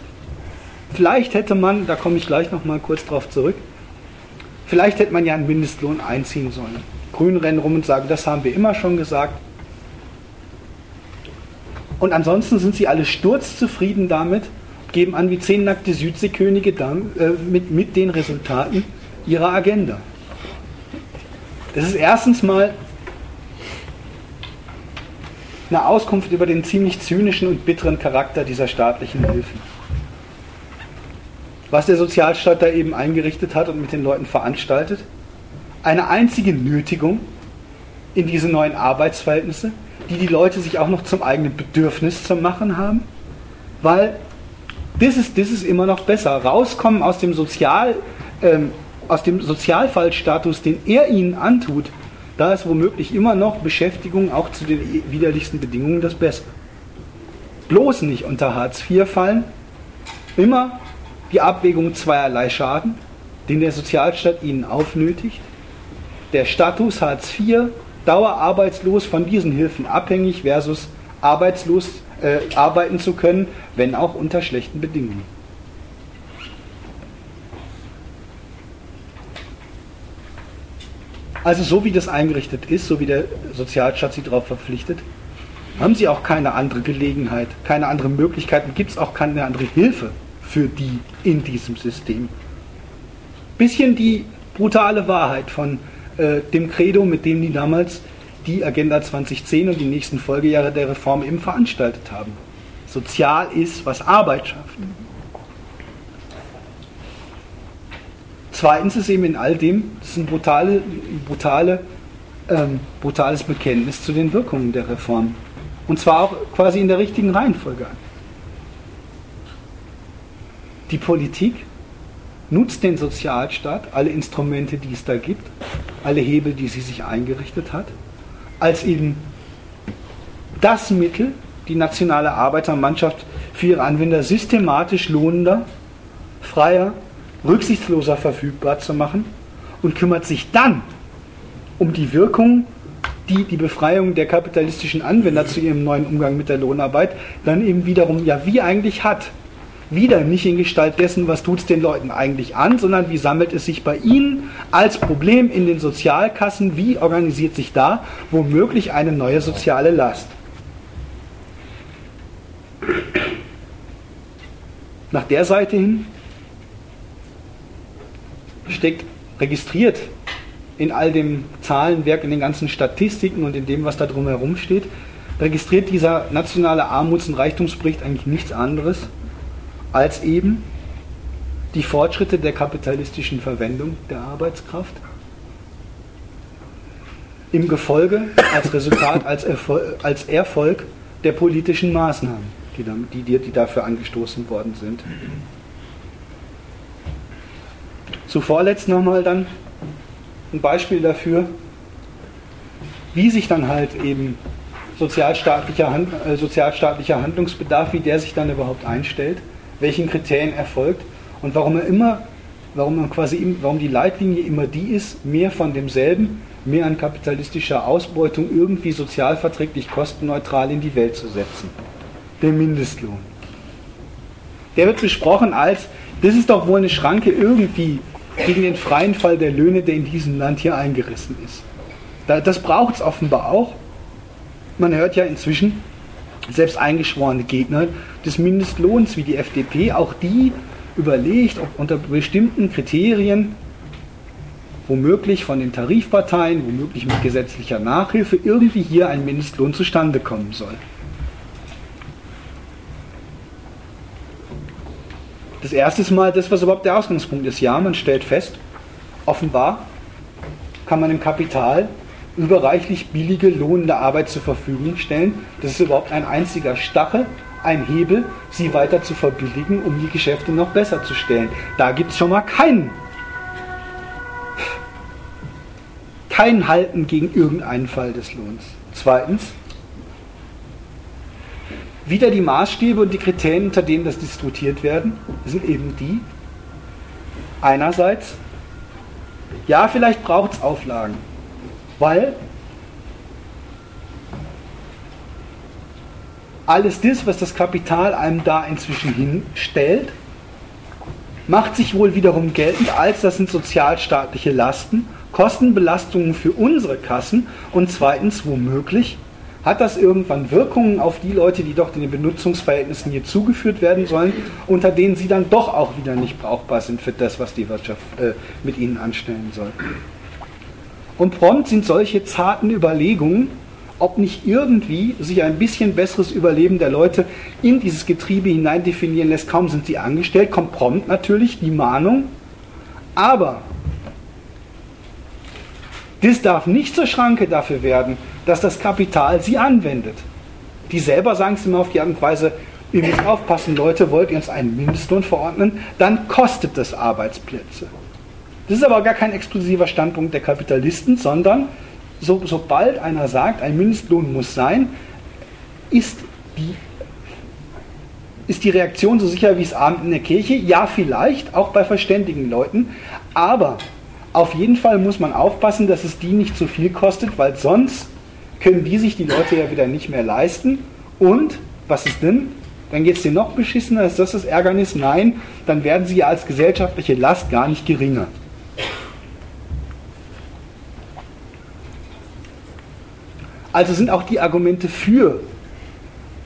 vielleicht hätte man, da komme ich gleich noch mal kurz drauf zurück, vielleicht hätte man ja einen Mindestlohn einziehen sollen. Grün rennen rum und sagen, das haben wir immer schon gesagt. Und ansonsten sind sie alle sturzzufrieden damit, geben an wie zehn nackte Südseekönige äh, mit, mit den Resultaten ihrer Agenda. Das ist erstens mal eine Auskunft über den ziemlich zynischen und bitteren Charakter dieser staatlichen Hilfen. Was der Sozialstaat da eben eingerichtet hat und mit den Leuten veranstaltet, eine einzige Nötigung in diese neuen Arbeitsverhältnisse, die die Leute sich auch noch zum eigenen Bedürfnis zu machen haben, weil das ist, das ist immer noch besser. Rauskommen aus dem, Sozial, ähm, aus dem Sozialfallstatus, den er ihnen antut, da ist womöglich immer noch Beschäftigung auch zu den widerlichsten Bedingungen das Beste. Bloß nicht unter Hartz IV fallen, immer die Abwägung zweierlei Schaden, den der Sozialstaat ihnen aufnötigt, der Status Hartz IV, dauerarbeitslos von diesen Hilfen abhängig versus arbeitslos äh, arbeiten zu können, wenn auch unter schlechten Bedingungen. Also so wie das eingerichtet ist, so wie der Sozialstaat sie darauf verpflichtet, haben sie auch keine andere Gelegenheit, keine andere Möglichkeit und gibt es auch keine andere Hilfe für die in diesem System. Bisschen die brutale Wahrheit von äh, dem Credo, mit dem die damals die Agenda 2010 und die nächsten Folgejahre der Reform eben veranstaltet haben. Sozial ist, was Arbeit schafft. Zweitens ist eben in all dem, das ist ein brutale, brutale, ähm, brutales Bekenntnis zu den Wirkungen der Reform. Und zwar auch quasi in der richtigen Reihenfolge. Die Politik nutzt den Sozialstaat, alle Instrumente, die es da gibt, alle Hebel, die sie sich eingerichtet hat, als eben das Mittel, die nationale Arbeitermannschaft für ihre Anwender systematisch lohnender, freier, rücksichtsloser verfügbar zu machen und kümmert sich dann um die Wirkung, die die Befreiung der kapitalistischen Anwender zu ihrem neuen Umgang mit der Lohnarbeit dann eben wiederum ja wie eigentlich hat. Wieder nicht in Gestalt dessen, was tut es den Leuten eigentlich an, sondern wie sammelt es sich bei ihnen als Problem in den Sozialkassen, wie organisiert sich da womöglich eine neue soziale Last. Nach der Seite hin steckt registriert in all dem Zahlenwerk, in den ganzen Statistiken und in dem, was da drumherum steht, registriert dieser nationale Armuts- und Reichtumsbericht eigentlich nichts anderes als eben die Fortschritte der kapitalistischen Verwendung der Arbeitskraft im Gefolge als Resultat, als Erfolg, als Erfolg der politischen Maßnahmen, die, die, die dafür angestoßen worden sind. Zuvor letzt nochmal dann ein Beispiel dafür, wie sich dann halt eben sozialstaatlicher, Hand, äh, sozialstaatlicher Handlungsbedarf, wie der sich dann überhaupt einstellt, welchen Kriterien erfolgt und warum er immer, warum man quasi, warum die Leitlinie immer die ist, mehr von demselben, mehr an kapitalistischer Ausbeutung irgendwie sozialverträglich kostenneutral in die Welt zu setzen. Der Mindestlohn. Der wird besprochen als, das ist doch wohl eine Schranke irgendwie gegen den freien Fall der Löhne, der in diesem Land hier eingerissen ist. Das braucht es offenbar auch. Man hört ja inzwischen, selbst eingeschworene Gegner des Mindestlohns wie die FDP, auch die überlegt, ob unter bestimmten Kriterien, womöglich von den Tarifparteien, womöglich mit gesetzlicher Nachhilfe, irgendwie hier ein Mindestlohn zustande kommen soll. Das erste mal das, was überhaupt der Ausgangspunkt ist. Ja, man stellt fest, offenbar kann man dem Kapital überreichlich billige, lohnende Arbeit zur Verfügung stellen. Das ist überhaupt ein einziger Stachel, ein Hebel, sie weiter zu verbilligen, um die Geschäfte noch besser zu stellen. Da gibt es schon mal keinen. Kein Halten gegen irgendeinen Fall des Lohns. Zweitens, wieder die Maßstäbe und die Kriterien, unter denen das diskutiert werden, sind eben die, einerseits, ja, vielleicht braucht es Auflagen, weil alles das, was das Kapital einem da inzwischen hinstellt, macht sich wohl wiederum geltend als das sind sozialstaatliche Lasten, Kostenbelastungen für unsere Kassen und zweitens womöglich hat das irgendwann Wirkungen auf die Leute, die doch den Benutzungsverhältnissen hier zugeführt werden sollen, unter denen sie dann doch auch wieder nicht brauchbar sind für das, was die Wirtschaft äh, mit ihnen anstellen soll. Und prompt sind solche zarten Überlegungen, ob nicht irgendwie sich ein bisschen besseres Überleben der Leute in dieses Getriebe hinein definieren lässt. Kaum sind sie angestellt, kommt prompt natürlich die Mahnung. Aber das darf nicht zur Schranke dafür werden, dass das Kapital sie anwendet. Die selber sagen es immer auf die Art und Weise, ihr müsst aufpassen, Leute, wollt ihr uns einen Mindestlohn verordnen, dann kostet das Arbeitsplätze. Das ist aber gar kein exklusiver Standpunkt der Kapitalisten, sondern so, sobald einer sagt, ein Mindestlohn muss sein, ist die, ist die Reaktion so sicher wie es Abend in der Kirche? Ja, vielleicht, auch bei verständigen Leuten, Aber auf jeden Fall muss man aufpassen, dass es die nicht zu viel kostet, weil sonst können die sich die Leute ja wieder nicht mehr leisten. Und, was ist denn? Dann geht es denen noch beschissener, ist das das Ärgernis? Nein, dann werden sie ja als gesellschaftliche Last gar nicht geringer. Also sind auch die Argumente für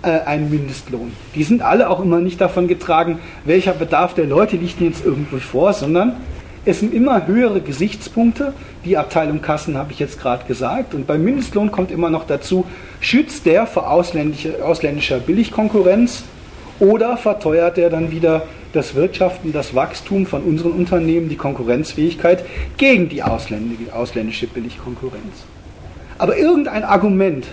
äh, einen Mindestlohn. Die sind alle auch immer nicht davon getragen, welcher Bedarf der Leute liegt jetzt irgendwo vor, sondern es sind immer höhere Gesichtspunkte. Die Abteilung Kassen habe ich jetzt gerade gesagt. Und beim Mindestlohn kommt immer noch dazu, schützt der vor ausländischer, ausländischer Billigkonkurrenz oder verteuert er dann wieder das Wirtschaften, das Wachstum von unseren Unternehmen, die Konkurrenzfähigkeit gegen die ausländische Billigkonkurrenz. Aber irgendein Argument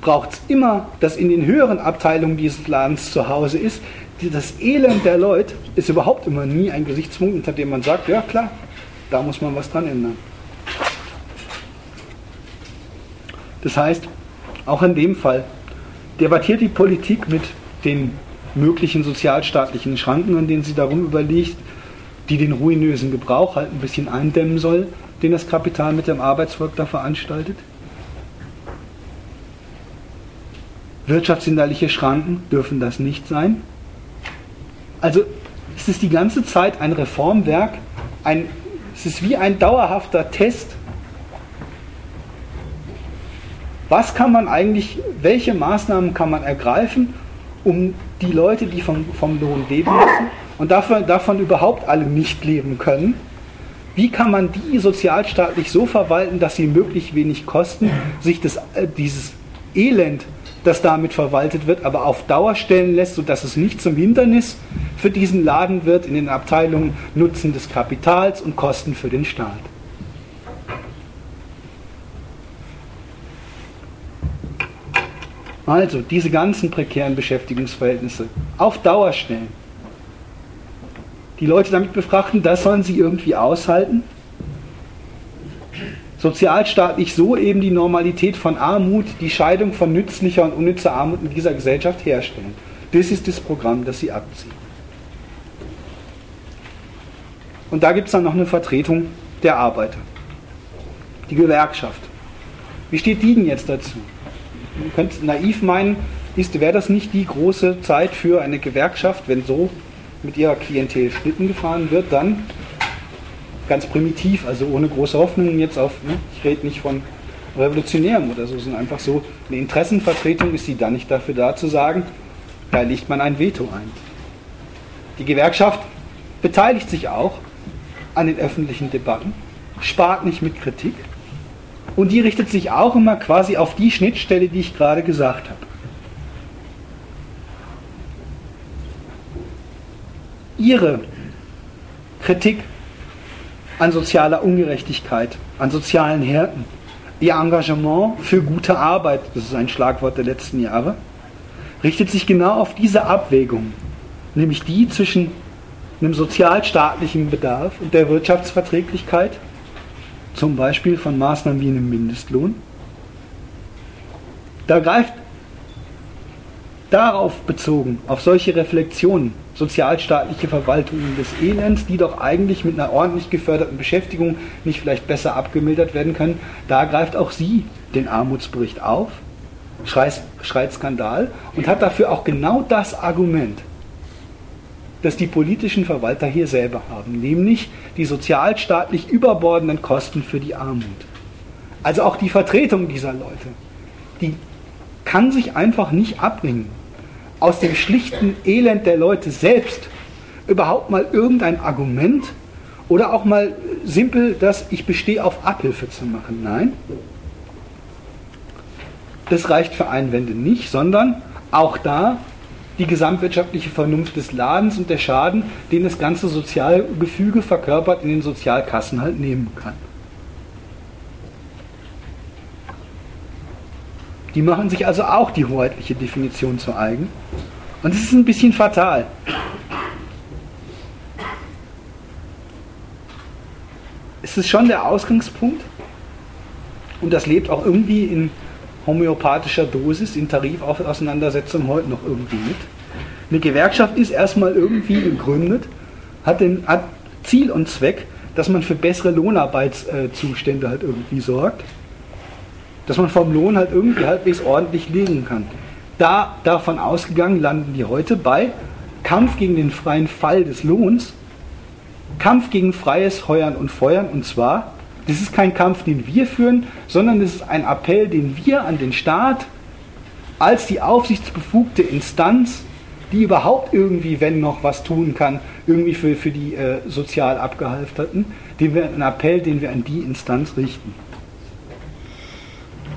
braucht es immer, das in den höheren Abteilungen dieses Ladens zu Hause ist, das Elend der Leute ist überhaupt immer nie ein Gesichtspunkt, unter dem man sagt, ja klar, da muss man was dran ändern. Das heißt, auch in dem Fall debattiert die Politik mit den möglichen sozialstaatlichen Schranken, an denen sie darum überlegt, die den ruinösen Gebrauch halt ein bisschen eindämmen soll, den das Kapital mit dem Arbeitsvolk da veranstaltet. Wirtschaftshinderliche Schranken dürfen das nicht sein. Also es ist die ganze Zeit ein Reformwerk, ein, es ist wie ein dauerhafter Test. Was kann man eigentlich, welche Maßnahmen kann man ergreifen, um die Leute, die vom, vom Lohn leben müssen und davon, davon überhaupt alle nicht leben können, wie kann man die sozialstaatlich so verwalten, dass sie möglichst wenig kosten, sich das, äh, dieses Elend das damit verwaltet wird, aber auf Dauer stellen lässt, sodass es nicht zum Hindernis für diesen Laden wird in den Abteilungen Nutzen des Kapitals und Kosten für den Staat. Also diese ganzen prekären Beschäftigungsverhältnisse auf Dauer stellen. Die Leute damit befrachten, das sollen sie irgendwie aushalten sozialstaatlich so eben die Normalität von Armut, die Scheidung von nützlicher und unnützer Armut in dieser Gesellschaft herstellen. Das ist das Programm, das sie abziehen. Und da gibt es dann noch eine Vertretung der Arbeiter. Die Gewerkschaft. Wie steht die denn jetzt dazu? Man könnte naiv meinen, wäre das nicht die große Zeit für eine Gewerkschaft, wenn so mit ihrer Klientel Schlitten gefahren wird, dann ganz primitiv, also ohne große Hoffnungen jetzt auf, ne? ich rede nicht von Revolutionären oder so, sondern einfach so, eine Interessenvertretung ist sie dann nicht dafür da zu sagen, da legt man ein Veto ein. Die Gewerkschaft beteiligt sich auch an den öffentlichen Debatten, spart nicht mit Kritik und die richtet sich auch immer quasi auf die Schnittstelle, die ich gerade gesagt habe. Ihre Kritik an sozialer Ungerechtigkeit, an sozialen Härten. Ihr Engagement für gute Arbeit, das ist ein Schlagwort der letzten Jahre, richtet sich genau auf diese Abwägung, nämlich die zwischen einem sozialstaatlichen Bedarf und der Wirtschaftsverträglichkeit, zum Beispiel von Maßnahmen wie einem Mindestlohn. Da greift darauf bezogen, auf solche Reflexionen, sozialstaatliche Verwaltungen des Elends, die doch eigentlich mit einer ordentlich geförderten Beschäftigung nicht vielleicht besser abgemildert werden können, da greift auch sie den Armutsbericht auf, schreit, schreit Skandal und hat dafür auch genau das Argument, das die politischen Verwalter hier selber haben, nämlich die sozialstaatlich überbordenden Kosten für die Armut. Also auch die Vertretung dieser Leute, die kann sich einfach nicht abbringen aus dem schlichten Elend der Leute selbst überhaupt mal irgendein Argument oder auch mal simpel das Ich bestehe auf Abhilfe zu machen. Nein, das reicht für Einwände nicht, sondern auch da die gesamtwirtschaftliche Vernunft des Ladens und der Schaden, den das ganze Sozialgefüge verkörpert in den Sozialkassen halt nehmen kann. Die machen sich also auch die hoheitliche Definition zu eigen. Und es ist ein bisschen fatal. Es ist schon der Ausgangspunkt und das lebt auch irgendwie in homöopathischer Dosis, in Tarifauseinandersetzungen heute noch irgendwie mit. Eine Gewerkschaft ist erstmal irgendwie gegründet, hat, den, hat Ziel und Zweck, dass man für bessere Lohnarbeitszustände halt irgendwie sorgt. Dass man vom Lohn halt irgendwie halbwegs ordentlich legen kann. Da davon ausgegangen landen die heute bei Kampf gegen den freien Fall des Lohns, Kampf gegen freies Heuern und Feuern und zwar das ist kein Kampf, den wir führen, sondern es ist ein Appell, den wir an den Staat als die aufsichtsbefugte Instanz, die überhaupt irgendwie, wenn noch was tun kann, irgendwie für, für die äh, sozial Abgehalfterten, den wir, einen Appell, den wir an die Instanz richten.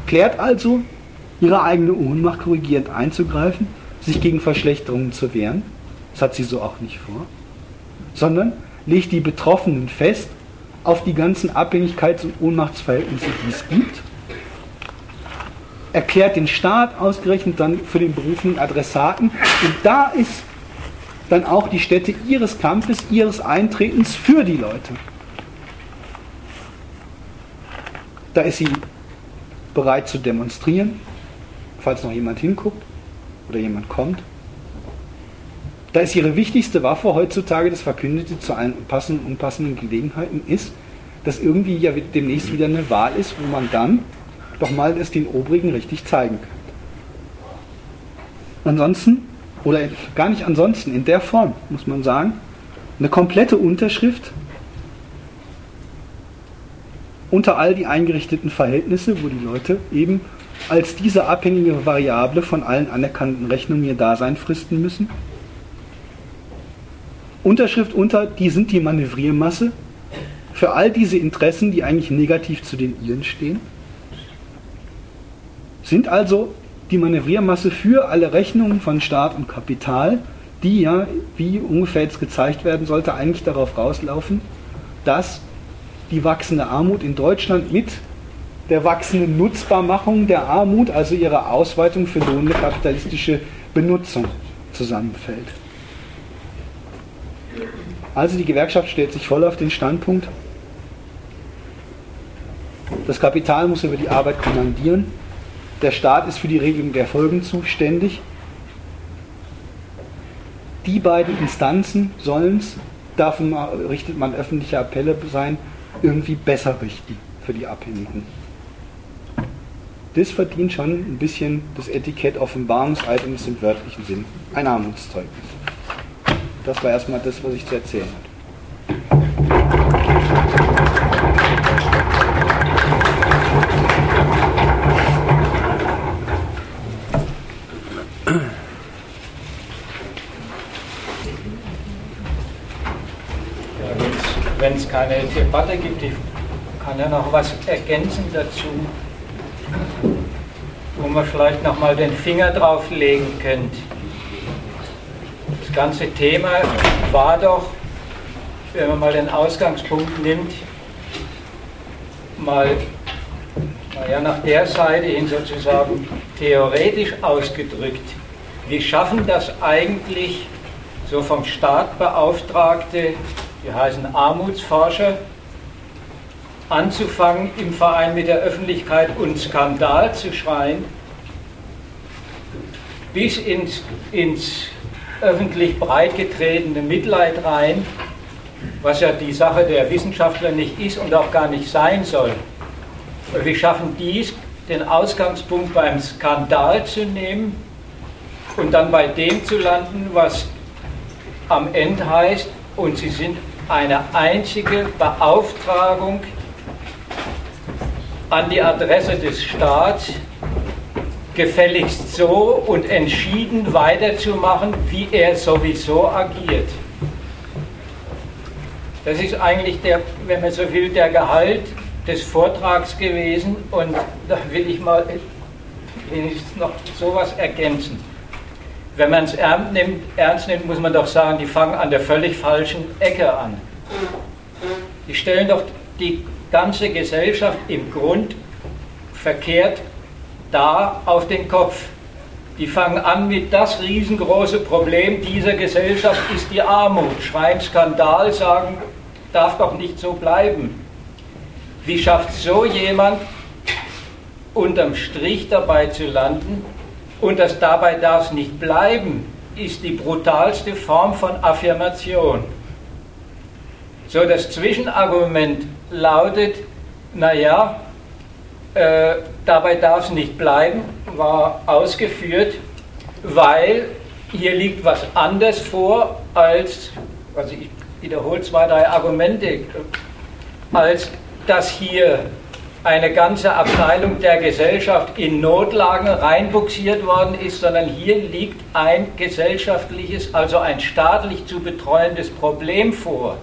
Klärt also, ihre eigene Ohnmacht korrigierend einzugreifen, sich gegen Verschlechterungen zu wehren, das hat sie so auch nicht vor, sondern legt die Betroffenen fest auf die ganzen Abhängigkeits- und Ohnmachtsverhältnisse, die es gibt, erklärt den Staat ausgerechnet dann für den berufenen Adressaten. Und da ist dann auch die Stätte ihres Kampfes, ihres Eintretens für die Leute. Da ist sie bereit zu demonstrieren, falls noch jemand hinguckt oder jemand kommt. Da ist ihre wichtigste Waffe heutzutage, das Verkündete zu allen passenden, unpassenden Gelegenheiten, ist, dass irgendwie ja demnächst wieder eine Wahl ist, wo man dann doch mal es den Obrigen richtig zeigen kann. Ansonsten, oder gar nicht ansonsten, in der Form, muss man sagen, eine komplette Unterschrift unter all die eingerichteten Verhältnisse, wo die Leute eben als diese abhängige Variable von allen anerkannten Rechnungen ihr Dasein fristen müssen Unterschrift unter, die sind die Manövriermasse für all diese Interessen, die eigentlich negativ zu den ihren stehen. Sind also die Manövriermasse für alle Rechnungen von Staat und Kapital, die ja, wie ungefähr jetzt gezeigt werden sollte, eigentlich darauf rauslaufen, dass die wachsende Armut in Deutschland mit der wachsenden Nutzbarmachung der Armut, also ihrer Ausweitung für lohnende kapitalistische Benutzung, zusammenfällt. Also die Gewerkschaft stellt sich voll auf den Standpunkt, das Kapital muss über die Arbeit kommandieren, der Staat ist für die Regelung der Folgen zuständig. Die beiden Instanzen sollen es, davon richtet man öffentliche Appelle sein, irgendwie besser richten für die Abhängigen. Das verdient schon ein bisschen das Etikett ist im wörtlichen Sinn ein Armutszeugnis. Das war erstmal das, was ich zu erzählen hatte. wenn es keine Debatte gibt, ich kann ja noch was ergänzen dazu, wo man vielleicht noch mal den Finger drauf legen könnte ganze Thema war doch, wenn man mal den Ausgangspunkt nimmt, mal naja, nach der Seite hin sozusagen theoretisch ausgedrückt, wie schaffen das eigentlich so vom Staat beauftragte, die heißen Armutsforscher, anzufangen, im Verein mit der Öffentlichkeit und Skandal zu schreien, bis ins, ins öffentlich breitgetretene Mitleid rein, was ja die Sache der Wissenschaftler nicht ist und auch gar nicht sein soll. Wir schaffen dies, den Ausgangspunkt beim Skandal zu nehmen und dann bei dem zu landen, was am Ende heißt, und sie sind eine einzige Beauftragung an die Adresse des Staats, gefälligst so und entschieden weiterzumachen, wie er sowieso agiert. Das ist eigentlich der, wenn man so will, der Gehalt des Vortrags gewesen und da will ich mal wenigstens noch sowas ergänzen. Wenn man es ernst nimmt, ernst nimmt, muss man doch sagen, die fangen an der völlig falschen Ecke an. Die stellen doch die ganze Gesellschaft im Grund verkehrt da auf den Kopf. Die fangen an mit das riesengroße Problem dieser Gesellschaft ist die Armut. Schreien Skandal, sagen, darf doch nicht so bleiben. Wie schafft so jemand unterm Strich dabei zu landen? Und das dabei darf es nicht bleiben, ist die brutalste Form von Affirmation. So, das Zwischenargument lautet, naja, äh, dabei darf es nicht bleiben, war ausgeführt, weil hier liegt was anderes vor als, also ich wiederhole zwei, drei Argumente, als dass hier eine ganze Abteilung der Gesellschaft in Notlagen reinbuxiert worden ist, sondern hier liegt ein gesellschaftliches, also ein staatlich zu betreuendes Problem vor.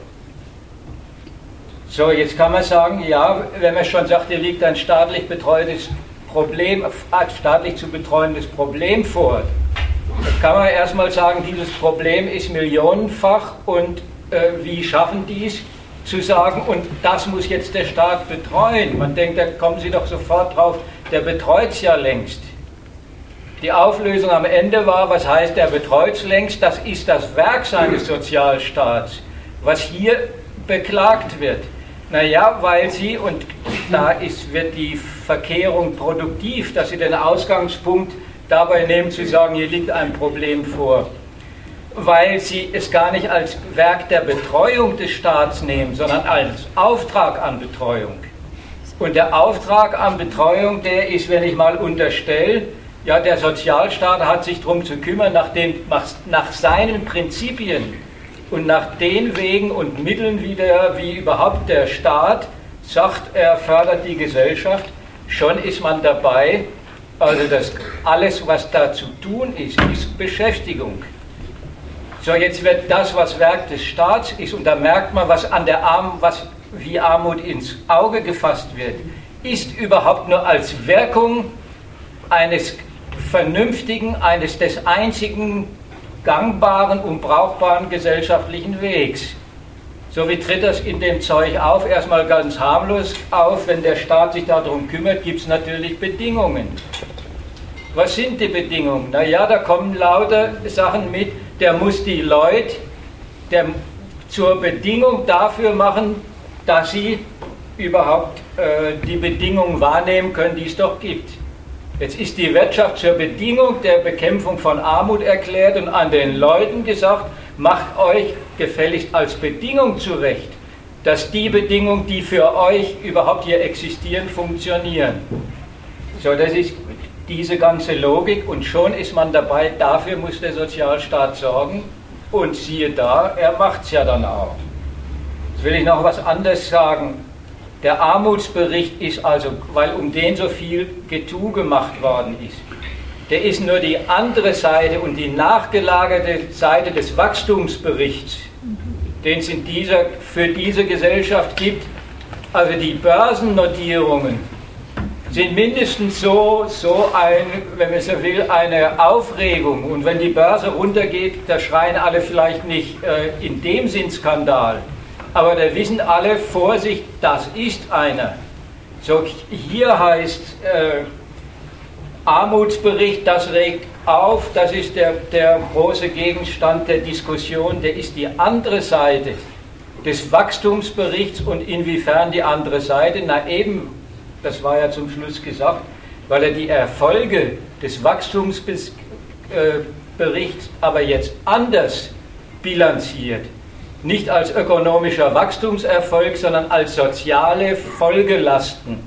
So, jetzt kann man sagen, ja, wenn man schon sagt, hier liegt ein staatlich betreutes Problem, staatlich zu betreuendes Problem vor, kann man erstmal sagen, dieses Problem ist millionenfach und äh, wie schaffen die es zu sagen, und das muss jetzt der Staat betreuen. Man denkt, da kommen Sie doch sofort drauf, der betreut es ja längst. Die Auflösung am Ende war, was heißt, der betreut es längst, das ist das Werk seines Sozialstaats, was hier beklagt wird. Naja, weil sie, und da ist, wird die Verkehrung produktiv, dass sie den Ausgangspunkt dabei nehmen zu sagen, hier liegt ein Problem vor, weil sie es gar nicht als Werk der Betreuung des Staats nehmen, sondern als Auftrag an Betreuung. Und der Auftrag an Betreuung, der ist, wenn ich mal unterstelle, ja, der Sozialstaat hat sich darum zu kümmern, nach, den, nach seinen Prinzipien und nach den Wegen und Mitteln, wie, der, wie überhaupt der Staat sagt, er fördert die Gesellschaft, schon ist man dabei. Also das, alles, was da zu tun ist, ist Beschäftigung. So, jetzt wird das, was Werk des Staats ist, und da merkt man, was an der Arm, was wie Armut ins Auge gefasst wird, ist überhaupt nur als Wirkung eines vernünftigen, eines des einzigen gangbaren und brauchbaren gesellschaftlichen Wegs. So wie tritt das in dem Zeug auf? Erstmal ganz harmlos auf. Wenn der Staat sich darum kümmert, gibt es natürlich Bedingungen. Was sind die Bedingungen? Naja, da kommen lauter Sachen mit. Der muss die Leute der, zur Bedingung dafür machen, dass sie überhaupt äh, die Bedingungen wahrnehmen können, die es doch gibt. Jetzt ist die Wirtschaft zur Bedingung der Bekämpfung von Armut erklärt und an den Leuten gesagt, macht euch gefälligst als Bedingung zurecht, dass die Bedingungen, die für euch überhaupt hier existieren, funktionieren. So, das ist diese ganze Logik und schon ist man dabei, dafür muss der Sozialstaat sorgen und siehe da, er macht es ja dann auch. Jetzt will ich noch was anderes sagen. Der Armutsbericht ist also, weil um den so viel Getue gemacht worden ist, der ist nur die andere Seite und die nachgelagerte Seite des Wachstumsberichts, den es in dieser, für diese Gesellschaft gibt. Also die Börsennotierungen sind mindestens so, so ein, wenn man so will, eine Aufregung. Und wenn die Börse runtergeht, da schreien alle vielleicht nicht äh, in dem Sinn Skandal aber da wissen alle, Vorsicht, das ist einer. So, hier heißt äh, Armutsbericht, das regt auf, das ist der, der große Gegenstand der Diskussion, der ist die andere Seite des Wachstumsberichts und inwiefern die andere Seite, na eben, das war ja zum Schluss gesagt, weil er die Erfolge des Wachstumsberichts äh, aber jetzt anders bilanziert nicht als ökonomischer Wachstumserfolg, sondern als soziale Folgelasten.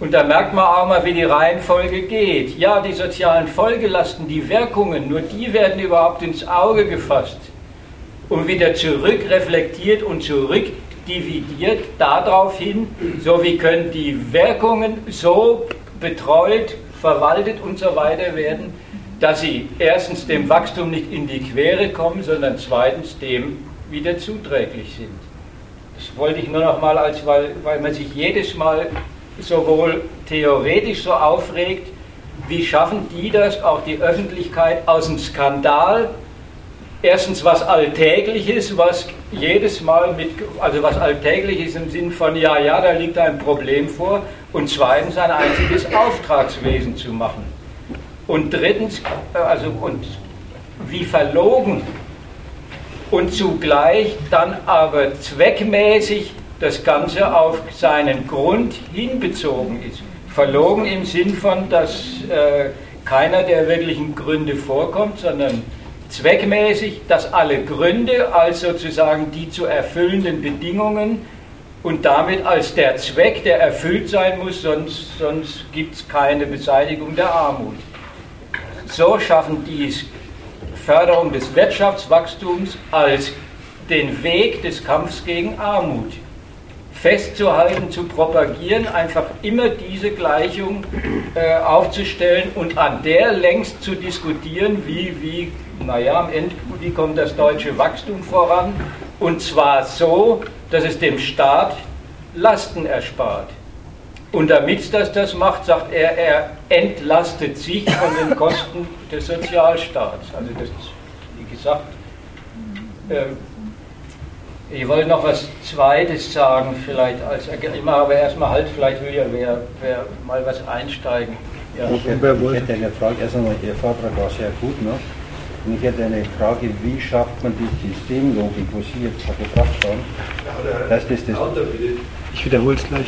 Und da merkt man auch mal, wie die Reihenfolge geht. Ja, die sozialen Folgelasten, die Wirkungen, nur die werden überhaupt ins Auge gefasst und wieder zurückreflektiert und zurückdividiert darauf hin, so wie können die Wirkungen so betreut, verwaltet und so weiter werden, dass sie erstens dem Wachstum nicht in die Quere kommen, sondern zweitens dem wieder zuträglich sind. Das wollte ich nur noch mal, als, weil, weil man sich jedes Mal sowohl theoretisch so aufregt, wie schaffen die das, auch die Öffentlichkeit aus dem Skandal, erstens was Alltägliches, was jedes Mal mit, also was Alltägliches im Sinn von, ja, ja, da liegt ein Problem vor, und zweitens ein einziges Auftragswesen zu machen. Und drittens, also, und wie verlogen und zugleich dann aber zweckmäßig das Ganze auf seinen Grund hinbezogen ist. Verlogen im Sinn von, dass äh, keiner der wirklichen Gründe vorkommt, sondern zweckmäßig, dass alle Gründe als sozusagen die zu erfüllenden Bedingungen und damit als der Zweck, der erfüllt sein muss, sonst, sonst gibt es keine Beseitigung der Armut. So schaffen die Förderung des Wirtschaftswachstums als den Weg des Kampfs gegen Armut festzuhalten, zu propagieren, einfach immer diese Gleichung äh, aufzustellen und an der längst zu diskutieren, wie, wie, naja, am Ende, wie kommt das deutsche Wachstum voran und zwar so, dass es dem Staat Lasten erspart. Und damit das das macht, sagt er, er entlastet sich von den Kosten des Sozialstaats. Also das, wie gesagt, ähm, ich wollte noch was Zweites sagen, vielleicht als immer, aber erstmal halt, vielleicht will ja wer, wer mal was einsteigen. Ja. Ich hätte eine Frage, erst einmal, Ihr Vortrag war sehr gut, ne? Und ich hätte eine Frage, wie schafft man die Systemlogik, wo Sie jetzt gebracht haben, dass das das ich wiederhole es gleich.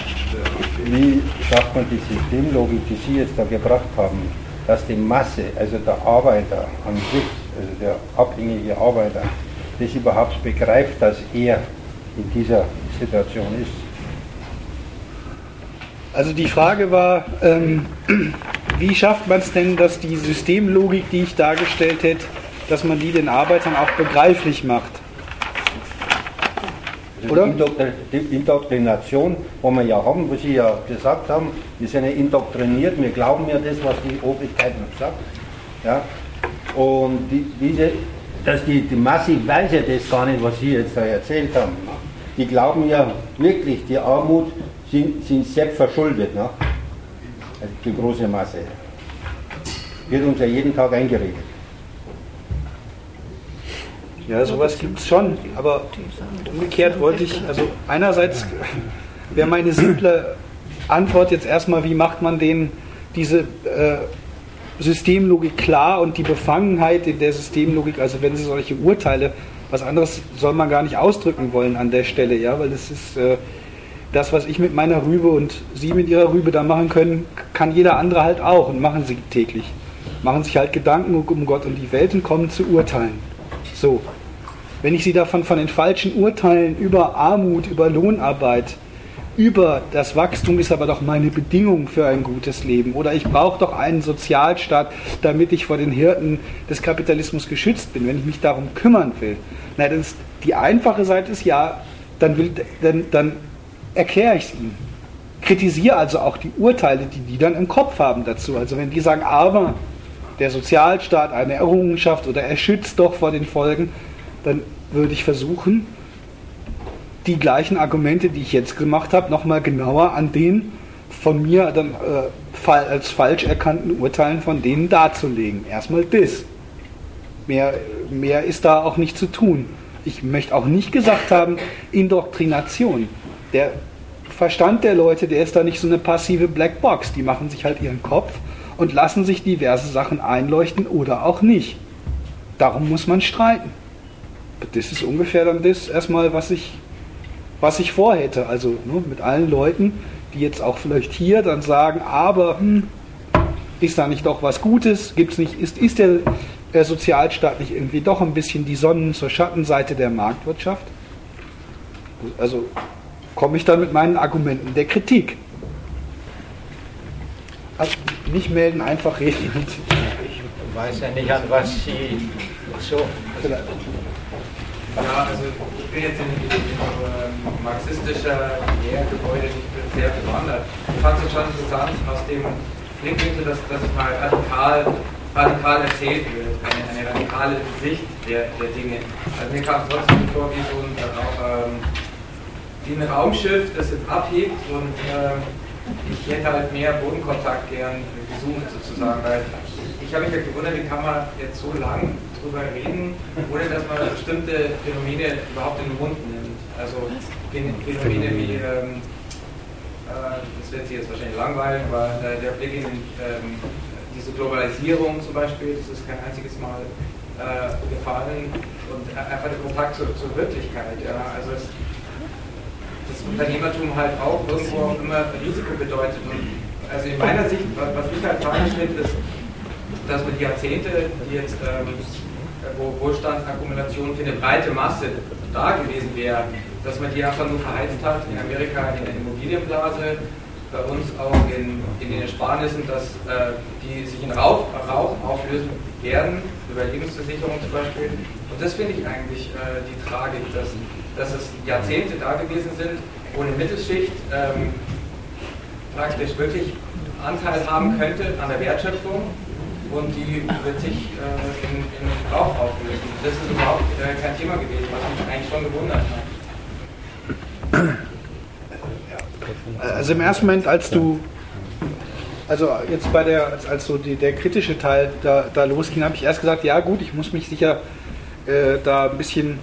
Wie schafft man die Systemlogik, die Sie jetzt da gebracht haben, dass die Masse, also der Arbeiter an sich, also der abhängige Arbeiter, das überhaupt begreift, dass er in dieser Situation ist? Also die Frage war, ähm, wie schafft man es denn, dass die Systemlogik, die ich dargestellt hätte, dass man die den Arbeitern auch begreiflich macht? Also Oder? Die Indoktrination, wo wir ja haben, was Sie ja gesagt haben, wir sind ja indoktriniert, wir glauben ja das, was die Obrigkeit noch sagt. Ja? Und die, diese, dass die, die Masse weiß ja das gar nicht, was Sie jetzt da erzählt haben. Die glauben ja wirklich, die Armut sind, sind selbst verschuldet. Ne? Also die große Masse. Wird uns ja jeden Tag eingeredet. Ja, sowas gibt es schon. Aber umgekehrt wollte ich, also einerseits wäre meine simple Antwort jetzt erstmal, wie macht man den, diese äh, Systemlogik klar und die Befangenheit in der Systemlogik, also wenn Sie solche Urteile, was anderes soll man gar nicht ausdrücken wollen an der Stelle, ja, weil das ist äh, das, was ich mit meiner Rübe und Sie mit Ihrer Rübe da machen können, kann jeder andere halt auch und machen sie täglich. Machen sich halt Gedanken um Gott und die Welt und kommen zu Urteilen. So, wenn ich sie davon von den falschen Urteilen über Armut, über Lohnarbeit, über das Wachstum ist aber doch meine Bedingung für ein gutes Leben oder ich brauche doch einen Sozialstaat, damit ich vor den Hirten des Kapitalismus geschützt bin, wenn ich mich darum kümmern will. Na, das ist, die einfache Seite ist ja, dann, dann, dann erkläre ich es ihnen. Kritisiere also auch die Urteile, die die dann im Kopf haben dazu. Also wenn die sagen, aber der Sozialstaat eine Errungenschaft oder er schützt doch vor den Folgen, dann würde ich versuchen, die gleichen Argumente, die ich jetzt gemacht habe, nochmal genauer an den von mir dann äh, als falsch erkannten Urteilen von denen darzulegen. Erstmal das. Mehr, mehr ist da auch nicht zu tun. Ich möchte auch nicht gesagt haben, Indoktrination. Der Verstand der Leute, der ist da nicht so eine passive Blackbox. Die machen sich halt ihren Kopf und lassen sich diverse Sachen einleuchten oder auch nicht. Darum muss man streiten das ist ungefähr dann das erstmal, was ich, was ich vorhätte. Also ne, mit allen Leuten, die jetzt auch vielleicht hier dann sagen, aber hm, ist da nicht doch was Gutes? Gibt's nicht, ist, ist der, der Sozialstaat nicht irgendwie doch ein bisschen die Sonnen- zur Schattenseite der Marktwirtschaft? Also komme ich dann mit meinen Argumenten der Kritik. Also nicht melden, einfach reden. Ich weiß ja nicht, an was Sie so. Ja, also ich bin jetzt in, in, in ähm, marxistischer Lehrgebäude nicht sehr bewandert. Ich fand es schon interessant aus dem Blickwinkel, dass, dass mal radikal, radikal erzählt wird, eine, eine radikale Sicht der, der Dinge. Also mir kam es trotzdem vor wie so ein, auch, ähm, wie ein Raumschiff, das jetzt abhebt und ähm, ich hätte halt mehr Bodenkontakt gern gesucht sozusagen, weil ich habe mich ja gewundert, wie kann man jetzt so lang drüber reden, ohne dass man bestimmte Phänomene überhaupt in den Mund nimmt. Also Phänomene wie, ähm, äh, das wird Sie jetzt wahrscheinlich langweilen, aber äh, der Blick in ähm, diese Globalisierung zum Beispiel, das ist kein einziges Mal äh, gefallen und einfach der Kontakt zur, zur Wirklichkeit. Ja. Also es, das Unternehmertum halt auch irgendwo immer Risiko bedeutet. Und also in meiner Sicht, was, ich halt falsch finde, ist, dass man die Jahrzehnte, die jetzt ähm, Wohlstandsakkumulation für eine breite Masse da gewesen wäre, dass man die einfach nur verheizt hat, in Amerika in der Immobilienblase, bei uns auch in, in den Ersparnissen, dass äh, die sich in Rauch, Rauch auflösen werden, Überlebensversicherung zum Beispiel. Und das finde ich eigentlich äh, die Tragik, dass, dass es Jahrzehnte da gewesen sind, wo eine Mittelschicht ähm, praktisch wirklich Anteil haben könnte an der Wertschöpfung und die wird sich äh, in, in Rauch auflösen. Das ist überhaupt äh, kein Thema gewesen, was mich eigentlich schon gewundert hat. Also im ersten Moment, als du, also jetzt bei der, als so die, der kritische Teil da, da losging, habe ich erst gesagt, ja gut, ich muss mich sicher äh, da ein bisschen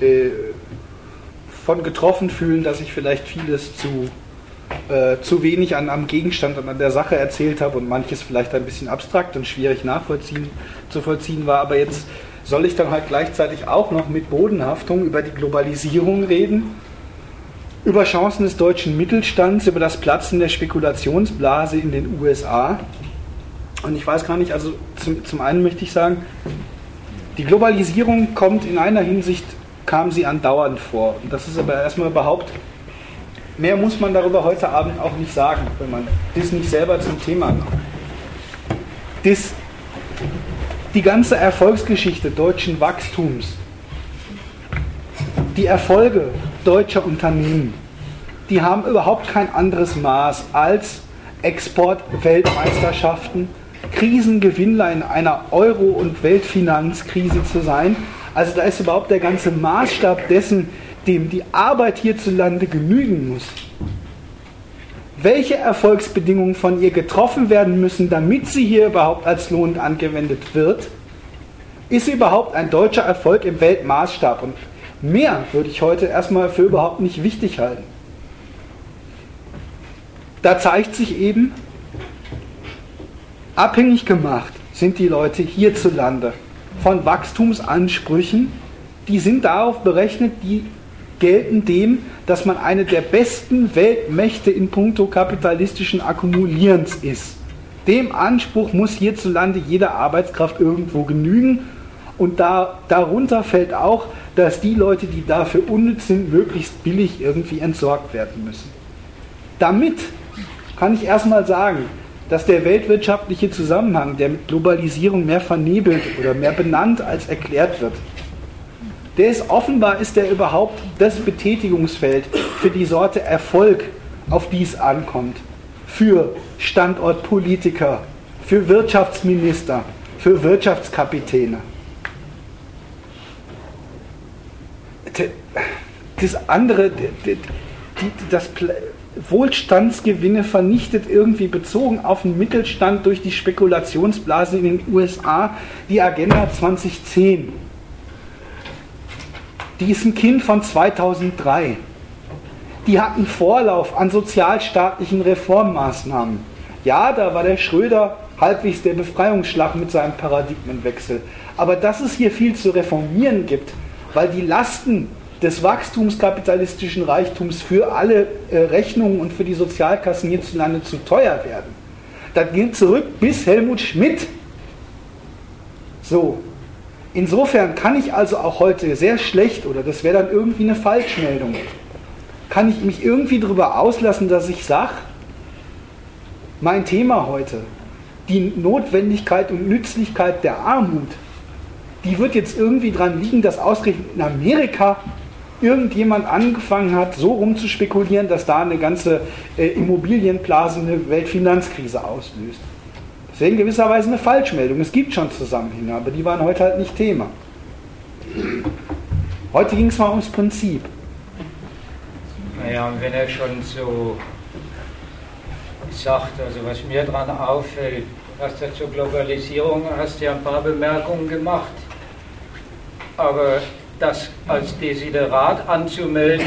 äh, von getroffen fühlen, dass ich vielleicht vieles zu, äh, zu wenig an, am Gegenstand und an der Sache erzählt habe und manches vielleicht ein bisschen abstrakt und schwierig nachvollziehen zu vollziehen war. Aber jetzt soll ich dann halt gleichzeitig auch noch mit Bodenhaftung über die Globalisierung reden über Chancen des deutschen Mittelstands, über das Platzen der Spekulationsblase in den USA. Und ich weiß gar nicht, also zum, zum einen möchte ich sagen, die Globalisierung kommt in einer Hinsicht, kam sie andauernd vor. Und das ist aber erstmal überhaupt, mehr muss man darüber heute Abend auch nicht sagen, wenn man das nicht selber zum Thema macht. Das, die ganze Erfolgsgeschichte deutschen Wachstums, die Erfolge deutscher Unternehmen, die haben überhaupt kein anderes Maß als Exportweltmeisterschaften, Krisengewinnler in einer Euro- und Weltfinanzkrise zu sein. Also da ist überhaupt der ganze Maßstab dessen, dem die Arbeit hierzulande genügen muss. Welche Erfolgsbedingungen von ihr getroffen werden müssen, damit sie hier überhaupt als Lohn angewendet wird, ist überhaupt ein deutscher Erfolg im Weltmaßstab. Und Mehr würde ich heute erstmal für überhaupt nicht wichtig halten. Da zeigt sich eben, abhängig gemacht sind die Leute hierzulande von Wachstumsansprüchen, die sind darauf berechnet, die gelten dem, dass man eine der besten Weltmächte in puncto kapitalistischen Akkumulierens ist. Dem Anspruch muss hierzulande jede Arbeitskraft irgendwo genügen und da, darunter fällt auch, dass die Leute, die dafür unnütz sind, möglichst billig irgendwie entsorgt werden müssen. Damit kann ich erstmal sagen, dass der weltwirtschaftliche Zusammenhang, der mit Globalisierung mehr vernebelt oder mehr benannt als erklärt wird, der ist offenbar, ist der überhaupt das Betätigungsfeld für die Sorte Erfolg, auf die es ankommt. Für Standortpolitiker, für Wirtschaftsminister, für Wirtschaftskapitäne. das andere, das Wohlstandsgewinne vernichtet irgendwie bezogen auf den Mittelstand durch die Spekulationsblase in den USA die Agenda 2010. Die ist ein Kind von 2003. Die hat einen Vorlauf an sozialstaatlichen Reformmaßnahmen. Ja, da war der Schröder halbwegs der Befreiungsschlag mit seinem Paradigmenwechsel. Aber dass es hier viel zu reformieren gibt, weil die Lasten des wachstumskapitalistischen Reichtums für alle äh, Rechnungen und für die Sozialkassen hierzulande zu teuer werden. Das geht zurück bis Helmut Schmidt. So. Insofern kann ich also auch heute sehr schlecht, oder das wäre dann irgendwie eine Falschmeldung, kann ich mich irgendwie darüber auslassen, dass ich sage, mein Thema heute, die Notwendigkeit und Nützlichkeit der Armut, die wird jetzt irgendwie dran liegen, dass ausgerechnet in Amerika irgendjemand angefangen hat, so rumzuspekulieren, dass da eine ganze äh, Immobilienblase eine Weltfinanzkrise auslöst. Deswegen gewisserweise eine Falschmeldung. Es gibt schon Zusammenhänge, aber die waren heute halt nicht Thema. Heute ging es mal ums Prinzip. Naja, und wenn er schon so sagt, also was mir daran auffällt, hast ja zur Globalisierung hast ja ein paar Bemerkungen gemacht. Aber das als Desiderat anzumelden,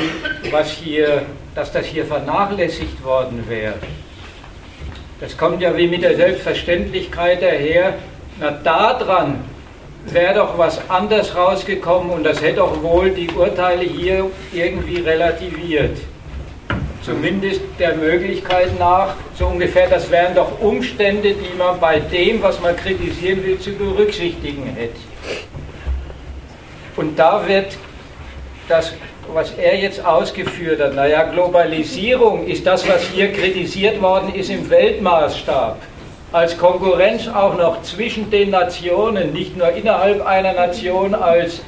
was hier, dass das hier vernachlässigt worden wäre. Das kommt ja wie mit der Selbstverständlichkeit daher, na daran wäre doch was anders rausgekommen und das hätte doch wohl die Urteile hier irgendwie relativiert. Zumindest der Möglichkeit nach, so ungefähr, das wären doch Umstände, die man bei dem, was man kritisieren will, zu berücksichtigen hätte. Und da wird das, was er jetzt ausgeführt hat, naja, Globalisierung ist das, was hier kritisiert worden ist im Weltmaßstab. Als Konkurrenz auch noch zwischen den Nationen, nicht nur innerhalb einer Nation als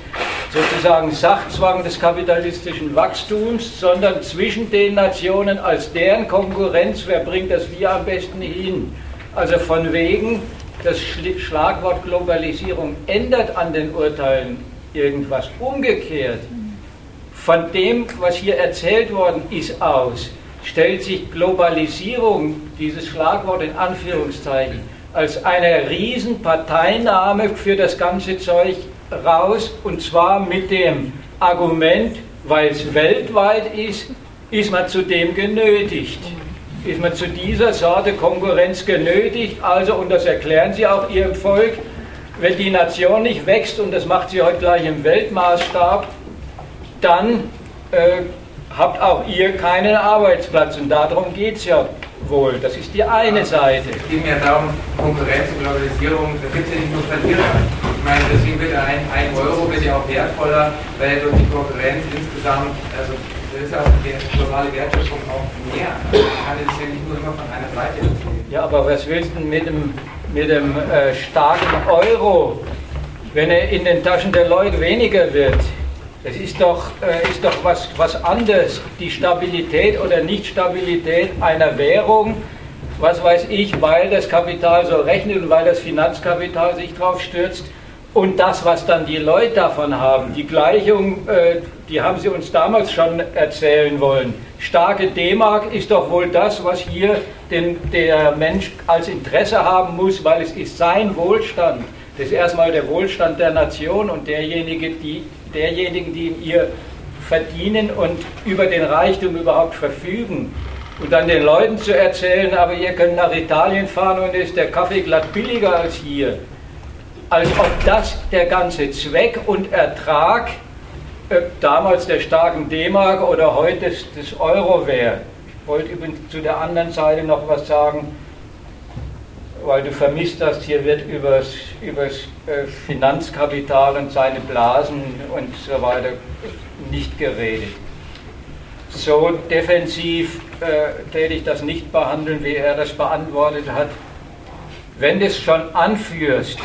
sozusagen Sachzwang des kapitalistischen Wachstums, sondern zwischen den Nationen als deren Konkurrenz, wer bringt das wir am besten hin. Also von wegen, das Schlagwort Globalisierung ändert an den Urteilen irgendwas. Umgekehrt, von dem, was hier erzählt worden ist, aus, stellt sich Globalisierung, dieses Schlagwort in Anführungszeichen, als eine Riesenparteinahme für das ganze Zeug raus, und zwar mit dem Argument, weil es weltweit ist, ist man zu dem genötigt. Ist man zu dieser Sorte Konkurrenz genötigt, also, und das erklären sie auch ihrem Volk, wenn die Nation nicht wächst, und das macht sie heute gleich im Weltmaßstab, dann äh, habt auch ihr keinen Arbeitsplatz. Und darum geht es ja wohl. Das ist die eine Seite. Es geht mir darum, Konkurrenz und Globalisierung, da gibt es ja nicht nur Verlierer. Ich meine, deswegen wird ein, ein Euro wird ja auch wertvoller, weil durch die Konkurrenz insgesamt, also das ist ja auch die globale Wertschöpfung auch mehr. Man kann es ja nicht nur immer von einer Seite erzählen. Ja, aber was willst du mit dem, mit dem äh, starken Euro, wenn er in den Taschen der Leute weniger wird? Das ist doch, äh, ist doch was, was anderes, die Stabilität oder Nichtstabilität einer Währung, was weiß ich, weil das Kapital so rechnet und weil das Finanzkapital sich drauf stürzt. Und das, was dann die Leute davon haben, die Gleichung, äh, die haben sie uns damals schon erzählen wollen. Starke D-Mark ist doch wohl das, was hier den, der Mensch als Interesse haben muss, weil es ist sein Wohlstand. Das ist erstmal der Wohlstand der Nation und derjenige, die derjenigen, die in ihr verdienen und über den Reichtum überhaupt verfügen. Und dann den Leuten zu erzählen, aber ihr könnt nach Italien fahren und ist der Kaffee glatt billiger als hier. Als ob das der ganze Zweck und Ertrag äh, damals der starken D-Mark oder heute des, des Euro wäre. Ich wollte übrigens zu der anderen Seite noch was sagen weil du vermisst hast, hier wird über das äh, Finanzkapital und seine Blasen und so weiter nicht geredet. So defensiv äh, täte ich das nicht behandeln, wie er das beantwortet hat. Wenn du es schon anführst,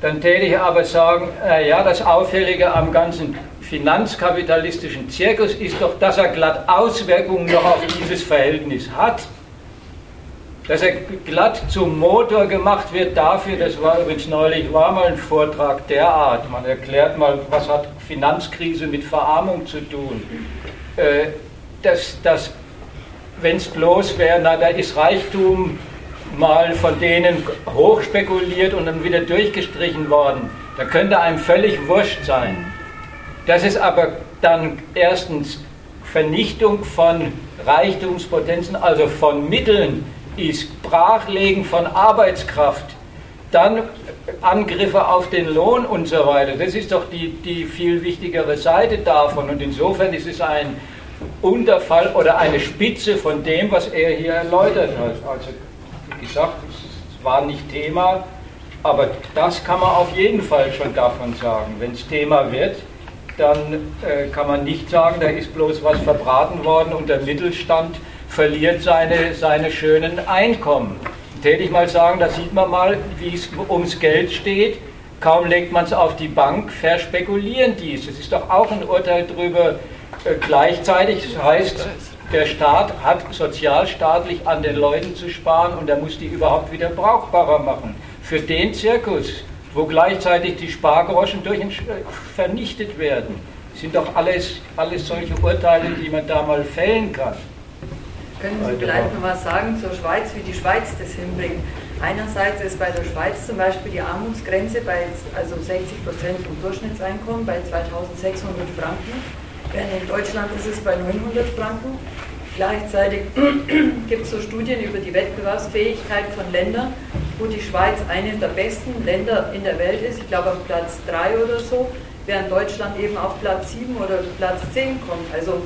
dann täte ich aber sagen, äh, ja, das Auffällige am ganzen finanzkapitalistischen Zirkus ist doch, dass er glatt Auswirkungen noch auf dieses Verhältnis hat dass er glatt zum Motor gemacht wird dafür, das war übrigens neulich, war mal ein Vortrag der Art, man erklärt mal, was hat Finanzkrise mit Verarmung zu tun. Äh, dass, dass wenn es bloß wäre, na, da ist Reichtum mal von denen hochspekuliert und dann wieder durchgestrichen worden, da könnte einem völlig wurscht sein. Das ist aber dann erstens Vernichtung von Reichtumspotenzen, also von Mitteln, ist Brachlegen von Arbeitskraft, dann Angriffe auf den Lohn und so weiter. Das ist doch die, die viel wichtigere Seite davon. Und insofern ist es ein Unterfall oder eine Spitze von dem, was er hier erläutert hat. Also, wie gesagt, es war nicht Thema, aber das kann man auf jeden Fall schon davon sagen. Wenn es Thema wird, dann äh, kann man nicht sagen, da ist bloß was verbraten worden und der Mittelstand verliert seine, seine schönen Einkommen. Täte ich mal sagen, da sieht man mal, wie es ums Geld steht. Kaum legt man es auf die Bank, verspekulieren dies. Es ist doch auch ein Urteil darüber. Äh, gleichzeitig das heißt, der Staat hat sozialstaatlich an den Leuten zu sparen und er muss die überhaupt wieder brauchbarer machen. Für den Zirkus, wo gleichzeitig die Spargroschen durch ihn vernichtet werden, sind doch alles, alles solche Urteile, die man da mal fällen kann. Können Sie vielleicht noch was sagen zur Schweiz, wie die Schweiz das hinbringt? Einerseits ist bei der Schweiz zum Beispiel die Armutsgrenze bei also 60 Prozent vom Durchschnittseinkommen bei 2600 Franken, während in Deutschland ist es bei 900 Franken. Gleichzeitig gibt es so Studien über die Wettbewerbsfähigkeit von Ländern, wo die Schweiz eine der besten Länder in der Welt ist, ich glaube auf Platz 3 oder so, während Deutschland eben auf Platz 7 oder Platz 10 kommt. Also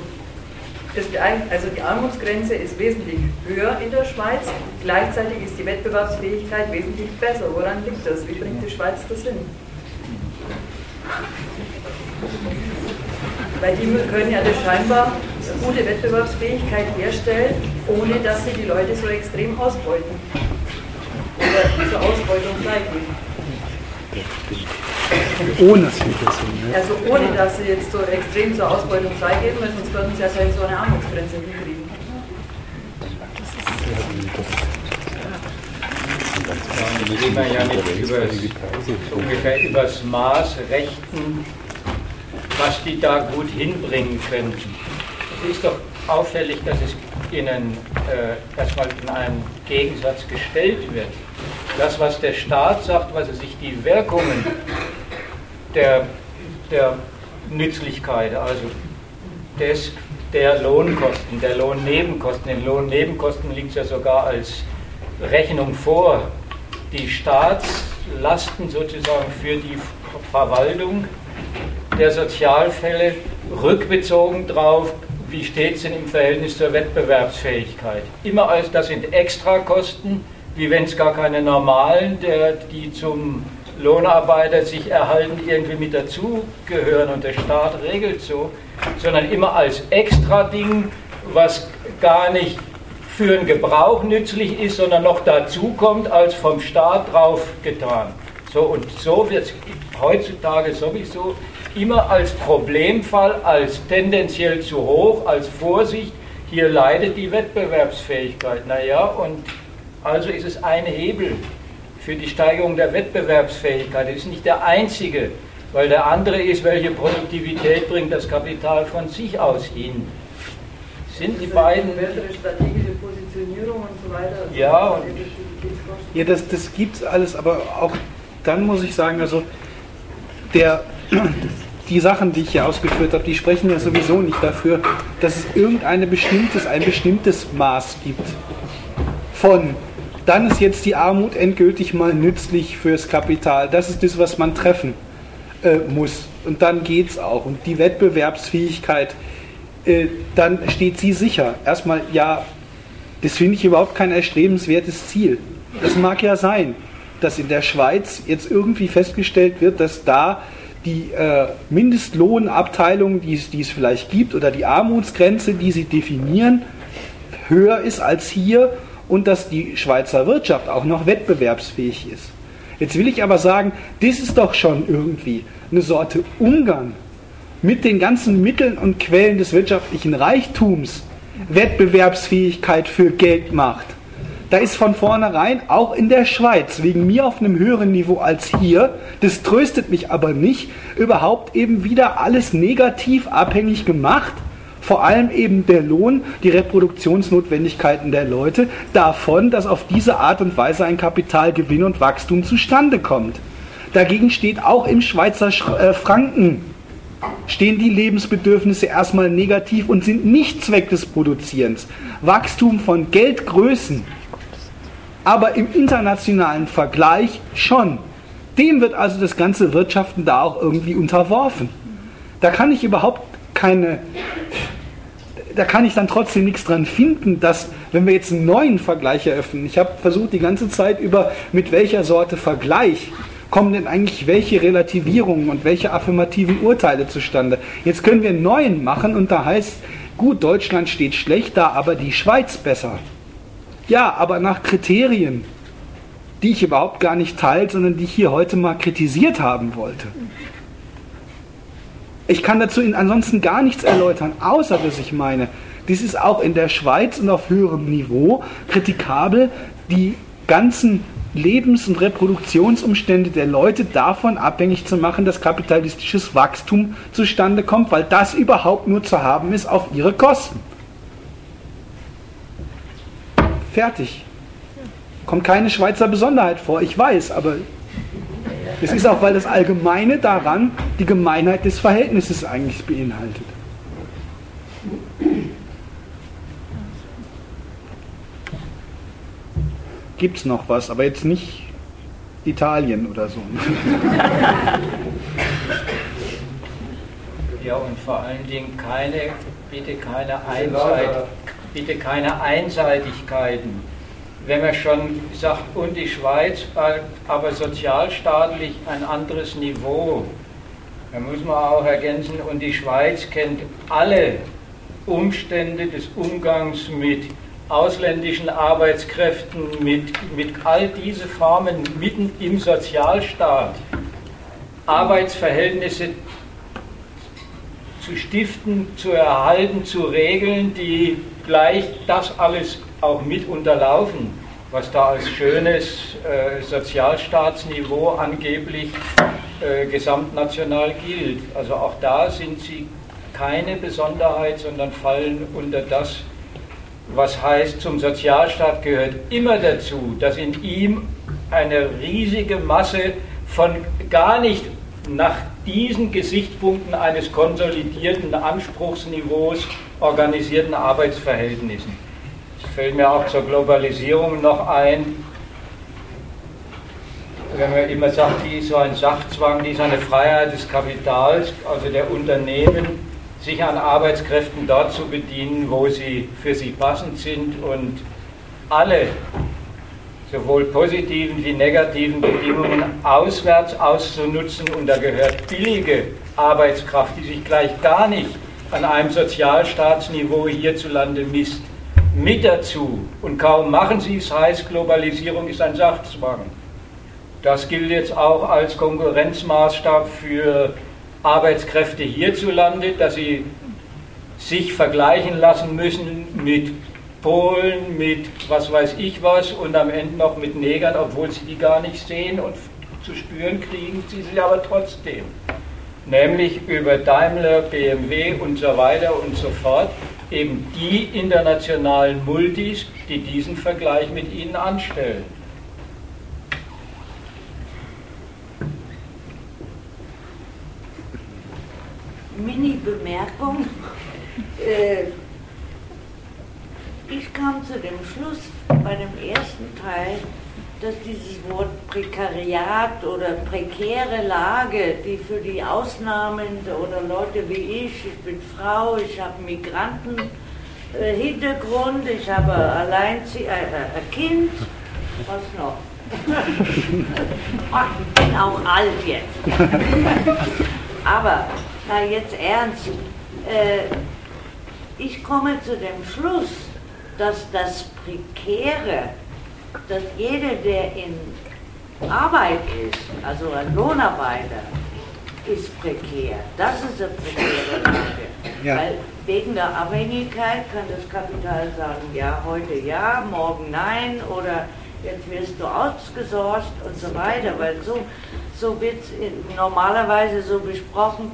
das, also die Armutsgrenze ist wesentlich höher in der Schweiz, gleichzeitig ist die Wettbewerbsfähigkeit wesentlich besser. Woran liegt das? Wie bringt die Schweiz das hin? Weil die können ja das scheinbar gute Wettbewerbsfähigkeit herstellen, ohne dass sie die Leute so extrem ausbeuten oder zur Ausbeutung Ohne. Also ohne dass sie jetzt so extrem zur Ausbeutung freigeben, weil sonst würden sie ja selbst so eine Armutsgrenze hinkriegen. Indem wir ja nicht übers, ungefähr übers Maß rechten, was die da gut hinbringen könnten. Es ist doch auffällig, dass es ihnen äh, erstmal in einen Gegensatz gestellt wird. Das, was der Staat sagt, was er sich die Wirkungen der, der Nützlichkeit, also des, der Lohnkosten, der Lohnnebenkosten, den Lohnnebenkosten liegt es ja sogar als Rechnung vor, die Staatslasten sozusagen für die Verwaltung der Sozialfälle rückbezogen drauf, wie steht es denn im Verhältnis zur Wettbewerbsfähigkeit? Immer als das sind Extrakosten, wie wenn es gar keine normalen, der, die zum Lohnarbeiter sich erhalten, irgendwie mit dazugehören und der Staat regelt so, sondern immer als Extra-Ding, was gar nicht für den Gebrauch nützlich ist, sondern noch dazukommt, als vom Staat drauf getan. So, und so wird es heutzutage sowieso immer als Problemfall, als tendenziell zu hoch, als Vorsicht, hier leidet die Wettbewerbsfähigkeit. Naja, und also ist es ein Hebel für die Steigerung der Wettbewerbsfähigkeit. Das ist nicht der einzige, weil der andere ist, welche Produktivität bringt das Kapital von sich aus hin. Sind die beiden. Bessere strategische Positionierung und so weiter. Ja, und Ja, das, das gibt es alles, aber auch dann muss ich sagen, also der, die Sachen, die ich hier ausgeführt habe, die sprechen ja sowieso nicht dafür, dass es irgendein bestimmtes, ein bestimmtes Maß gibt von dann ist jetzt die Armut endgültig mal nützlich fürs Kapital. Das ist das, was man treffen äh, muss. Und dann geht es auch. Und die Wettbewerbsfähigkeit, äh, dann steht sie sicher. Erstmal, ja, das finde ich überhaupt kein erstrebenswertes Ziel. Das mag ja sein, dass in der Schweiz jetzt irgendwie festgestellt wird, dass da die äh, Mindestlohnabteilung, die es, die es vielleicht gibt, oder die Armutsgrenze, die sie definieren, höher ist als hier und dass die Schweizer Wirtschaft auch noch wettbewerbsfähig ist. Jetzt will ich aber sagen, das ist doch schon irgendwie eine Sorte Umgang mit den ganzen Mitteln und Quellen des wirtschaftlichen Reichtums, Wettbewerbsfähigkeit für Geldmacht. Da ist von vornherein auch in der Schweiz wegen mir auf einem höheren Niveau als hier, das tröstet mich aber nicht, überhaupt eben wieder alles negativ abhängig gemacht vor allem eben der Lohn, die Reproduktionsnotwendigkeiten der Leute, davon, dass auf diese Art und Weise ein Kapitalgewinn und Wachstum zustande kommt. Dagegen steht auch im Schweizer äh, Franken stehen die Lebensbedürfnisse erstmal negativ und sind nicht Zweck des Produzierens. Wachstum von Geldgrößen, aber im internationalen Vergleich schon. Dem wird also das ganze Wirtschaften da auch irgendwie unterworfen. Da kann ich überhaupt keine da kann ich dann trotzdem nichts dran finden, dass, wenn wir jetzt einen neuen Vergleich eröffnen, ich habe versucht die ganze Zeit über, mit welcher Sorte Vergleich kommen denn eigentlich welche Relativierungen und welche affirmativen Urteile zustande. Jetzt können wir einen neuen machen und da heißt, gut, Deutschland steht schlecht da, aber die Schweiz besser. Ja, aber nach Kriterien, die ich überhaupt gar nicht teile, sondern die ich hier heute mal kritisiert haben wollte. Ich kann dazu ansonsten gar nichts erläutern, außer dass ich meine, dies ist auch in der Schweiz und auf höherem Niveau kritikabel, die ganzen Lebens- und Reproduktionsumstände der Leute davon abhängig zu machen, dass kapitalistisches Wachstum zustande kommt, weil das überhaupt nur zu haben ist auf ihre Kosten. Fertig. Kommt keine Schweizer Besonderheit vor, ich weiß, aber es ist auch, weil das Allgemeine daran die Gemeinheit des Verhältnisses eigentlich beinhaltet. Gibt es noch was, aber jetzt nicht Italien oder so. Ja, und vor allen Dingen keine, bitte keine, Einseit, bitte keine Einseitigkeiten. Wenn man schon sagt, und die Schweiz, aber sozialstaatlich ein anderes Niveau, Da muss man auch ergänzen, und die Schweiz kennt alle Umstände des Umgangs mit ausländischen Arbeitskräften, mit, mit all diese Formen mitten im Sozialstaat, Arbeitsverhältnisse zu stiften, zu erhalten, zu regeln, die gleich das alles auch mit unterlaufen, was da als schönes äh, Sozialstaatsniveau angeblich äh, gesamtnational gilt. Also auch da sind sie keine Besonderheit, sondern fallen unter das, was heißt, zum Sozialstaat gehört immer dazu, dass in ihm eine riesige Masse von gar nicht nach diesen Gesichtspunkten eines konsolidierten Anspruchsniveaus organisierten Arbeitsverhältnissen. Es fällt mir auch zur Globalisierung noch ein, wenn man immer sagt, die ist so ein Sachzwang, die ist eine Freiheit des Kapitals, also der Unternehmen, sich an Arbeitskräften dort zu bedienen, wo sie für sie passend sind und alle sowohl positiven wie negativen Bedingungen auswärts auszunutzen und da gehört billige Arbeitskraft, die sich gleich gar nicht an einem Sozialstaatsniveau hierzulande misst, mit dazu. Und kaum machen sie es, heißt Globalisierung ist ein Sachzwang. Das gilt jetzt auch als Konkurrenzmaßstab für Arbeitskräfte hierzulande, dass sie sich vergleichen lassen müssen mit Polen, mit was weiß ich was und am Ende noch mit Negern, obwohl sie die gar nicht sehen und zu spüren kriegen sie sie aber trotzdem. Nämlich über Daimler, BMW und so weiter und so fort, eben die internationalen Multis, die diesen Vergleich mit ihnen anstellen. Mini-Bemerkung. Äh, ich kam zu dem Schluss bei dem ersten Teil, dass dieses Wort Prekariat oder prekäre Lage, die für die Ausnahmen oder Leute wie ich, ich bin Frau, ich habe Migranten-Hintergrund, ich habe allein äh, äh, ein Kind, was noch? Ich bin auch alt jetzt. Aber, na jetzt ernst, äh, ich komme zu dem Schluss, dass das Prekäre, dass jeder, der in Arbeit ist, also ein Lohnarbeiter, ist prekär. Das ist eine prekäre Lage. Ja. Weil wegen der Abhängigkeit kann das Kapital sagen, ja, heute ja, morgen nein oder jetzt wirst du ausgesorgt und so weiter. Weil so, so wird es normalerweise so besprochen,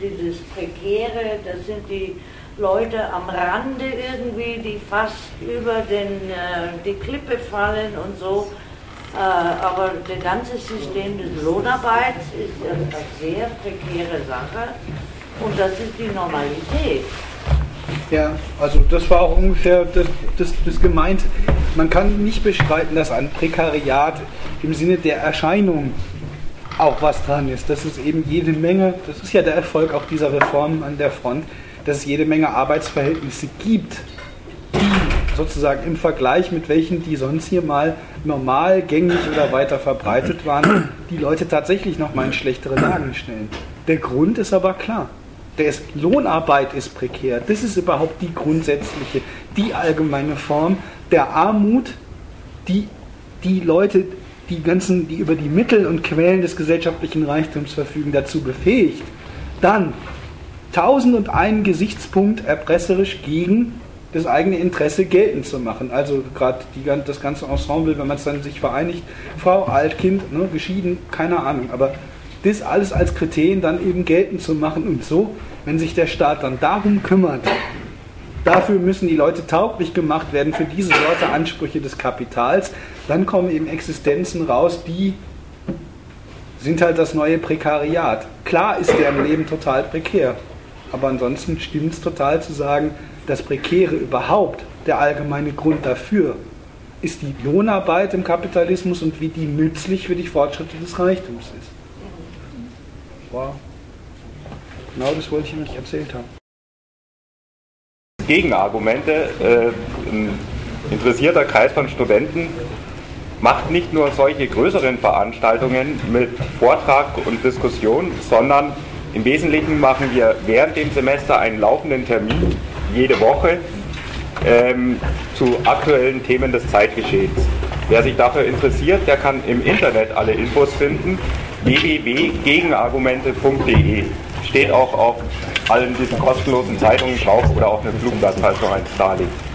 dieses Prekäre, das sind die Leute am Rande irgendwie, die fast über den, äh, die Klippe fallen und so. Äh, aber das ganze System des Lohnarbeits ist eine sehr prekäre Sache und das ist die Normalität. Ja, also das war auch ungefähr das, das, das gemeint. Man kann nicht bestreiten, dass ein Prekariat im Sinne der Erscheinung auch was dran ist. Das ist eben jede Menge, das ist ja der Erfolg auch dieser Reformen an der Front, dass es jede Menge Arbeitsverhältnisse gibt, die sozusagen im Vergleich mit welchen, die sonst hier mal normal, gängig oder weiter verbreitet waren, die Leute tatsächlich nochmal in schlechtere Lagen stellen. Der Grund ist aber klar. Ist, Lohnarbeit ist prekär. Das ist überhaupt die grundsätzliche, die allgemeine Form der Armut, die die Leute, die ganzen, die über die Mittel und Quellen des gesellschaftlichen Reichtums verfügen, dazu befähigt, dann tausend und einen Gesichtspunkt erpresserisch gegen das eigene Interesse geltend zu machen. Also gerade das ganze Ensemble, wenn man es dann sich vereinigt, Frau, Alt, Kind, ne, geschieden, keine Ahnung. Aber das alles als Kriterien dann eben geltend zu machen und so, wenn sich der Staat dann darum kümmert, dafür müssen die Leute tauglich gemacht werden für diese Sorte Ansprüche des Kapitals, dann kommen eben Existenzen raus, die sind halt das neue Prekariat. Klar ist deren Leben total prekär. Aber ansonsten stimmt es total zu sagen, das Prekäre überhaupt, der allgemeine Grund dafür, ist die Lohnarbeit im Kapitalismus und wie die nützlich für die Fortschritte des Reichtums ist. Wow. Genau das wollte ich euch erzählt haben. Gegenargumente. Äh, ein interessierter Kreis von Studenten macht nicht nur solche größeren Veranstaltungen mit Vortrag und Diskussion, sondern Im Wesentlichen machen wir während dem Semester einen laufenden Termin jede Woche ähm, zu aktuellen Themen des Zeitgeschehens. Wer sich dafür interessiert, der kann im Internet alle Infos finden. www.gegenargumente.de steht auch auf allen diesen kostenlosen Zeitungen drauf oder auf einem Flugblatt, falls noch eins da liegt.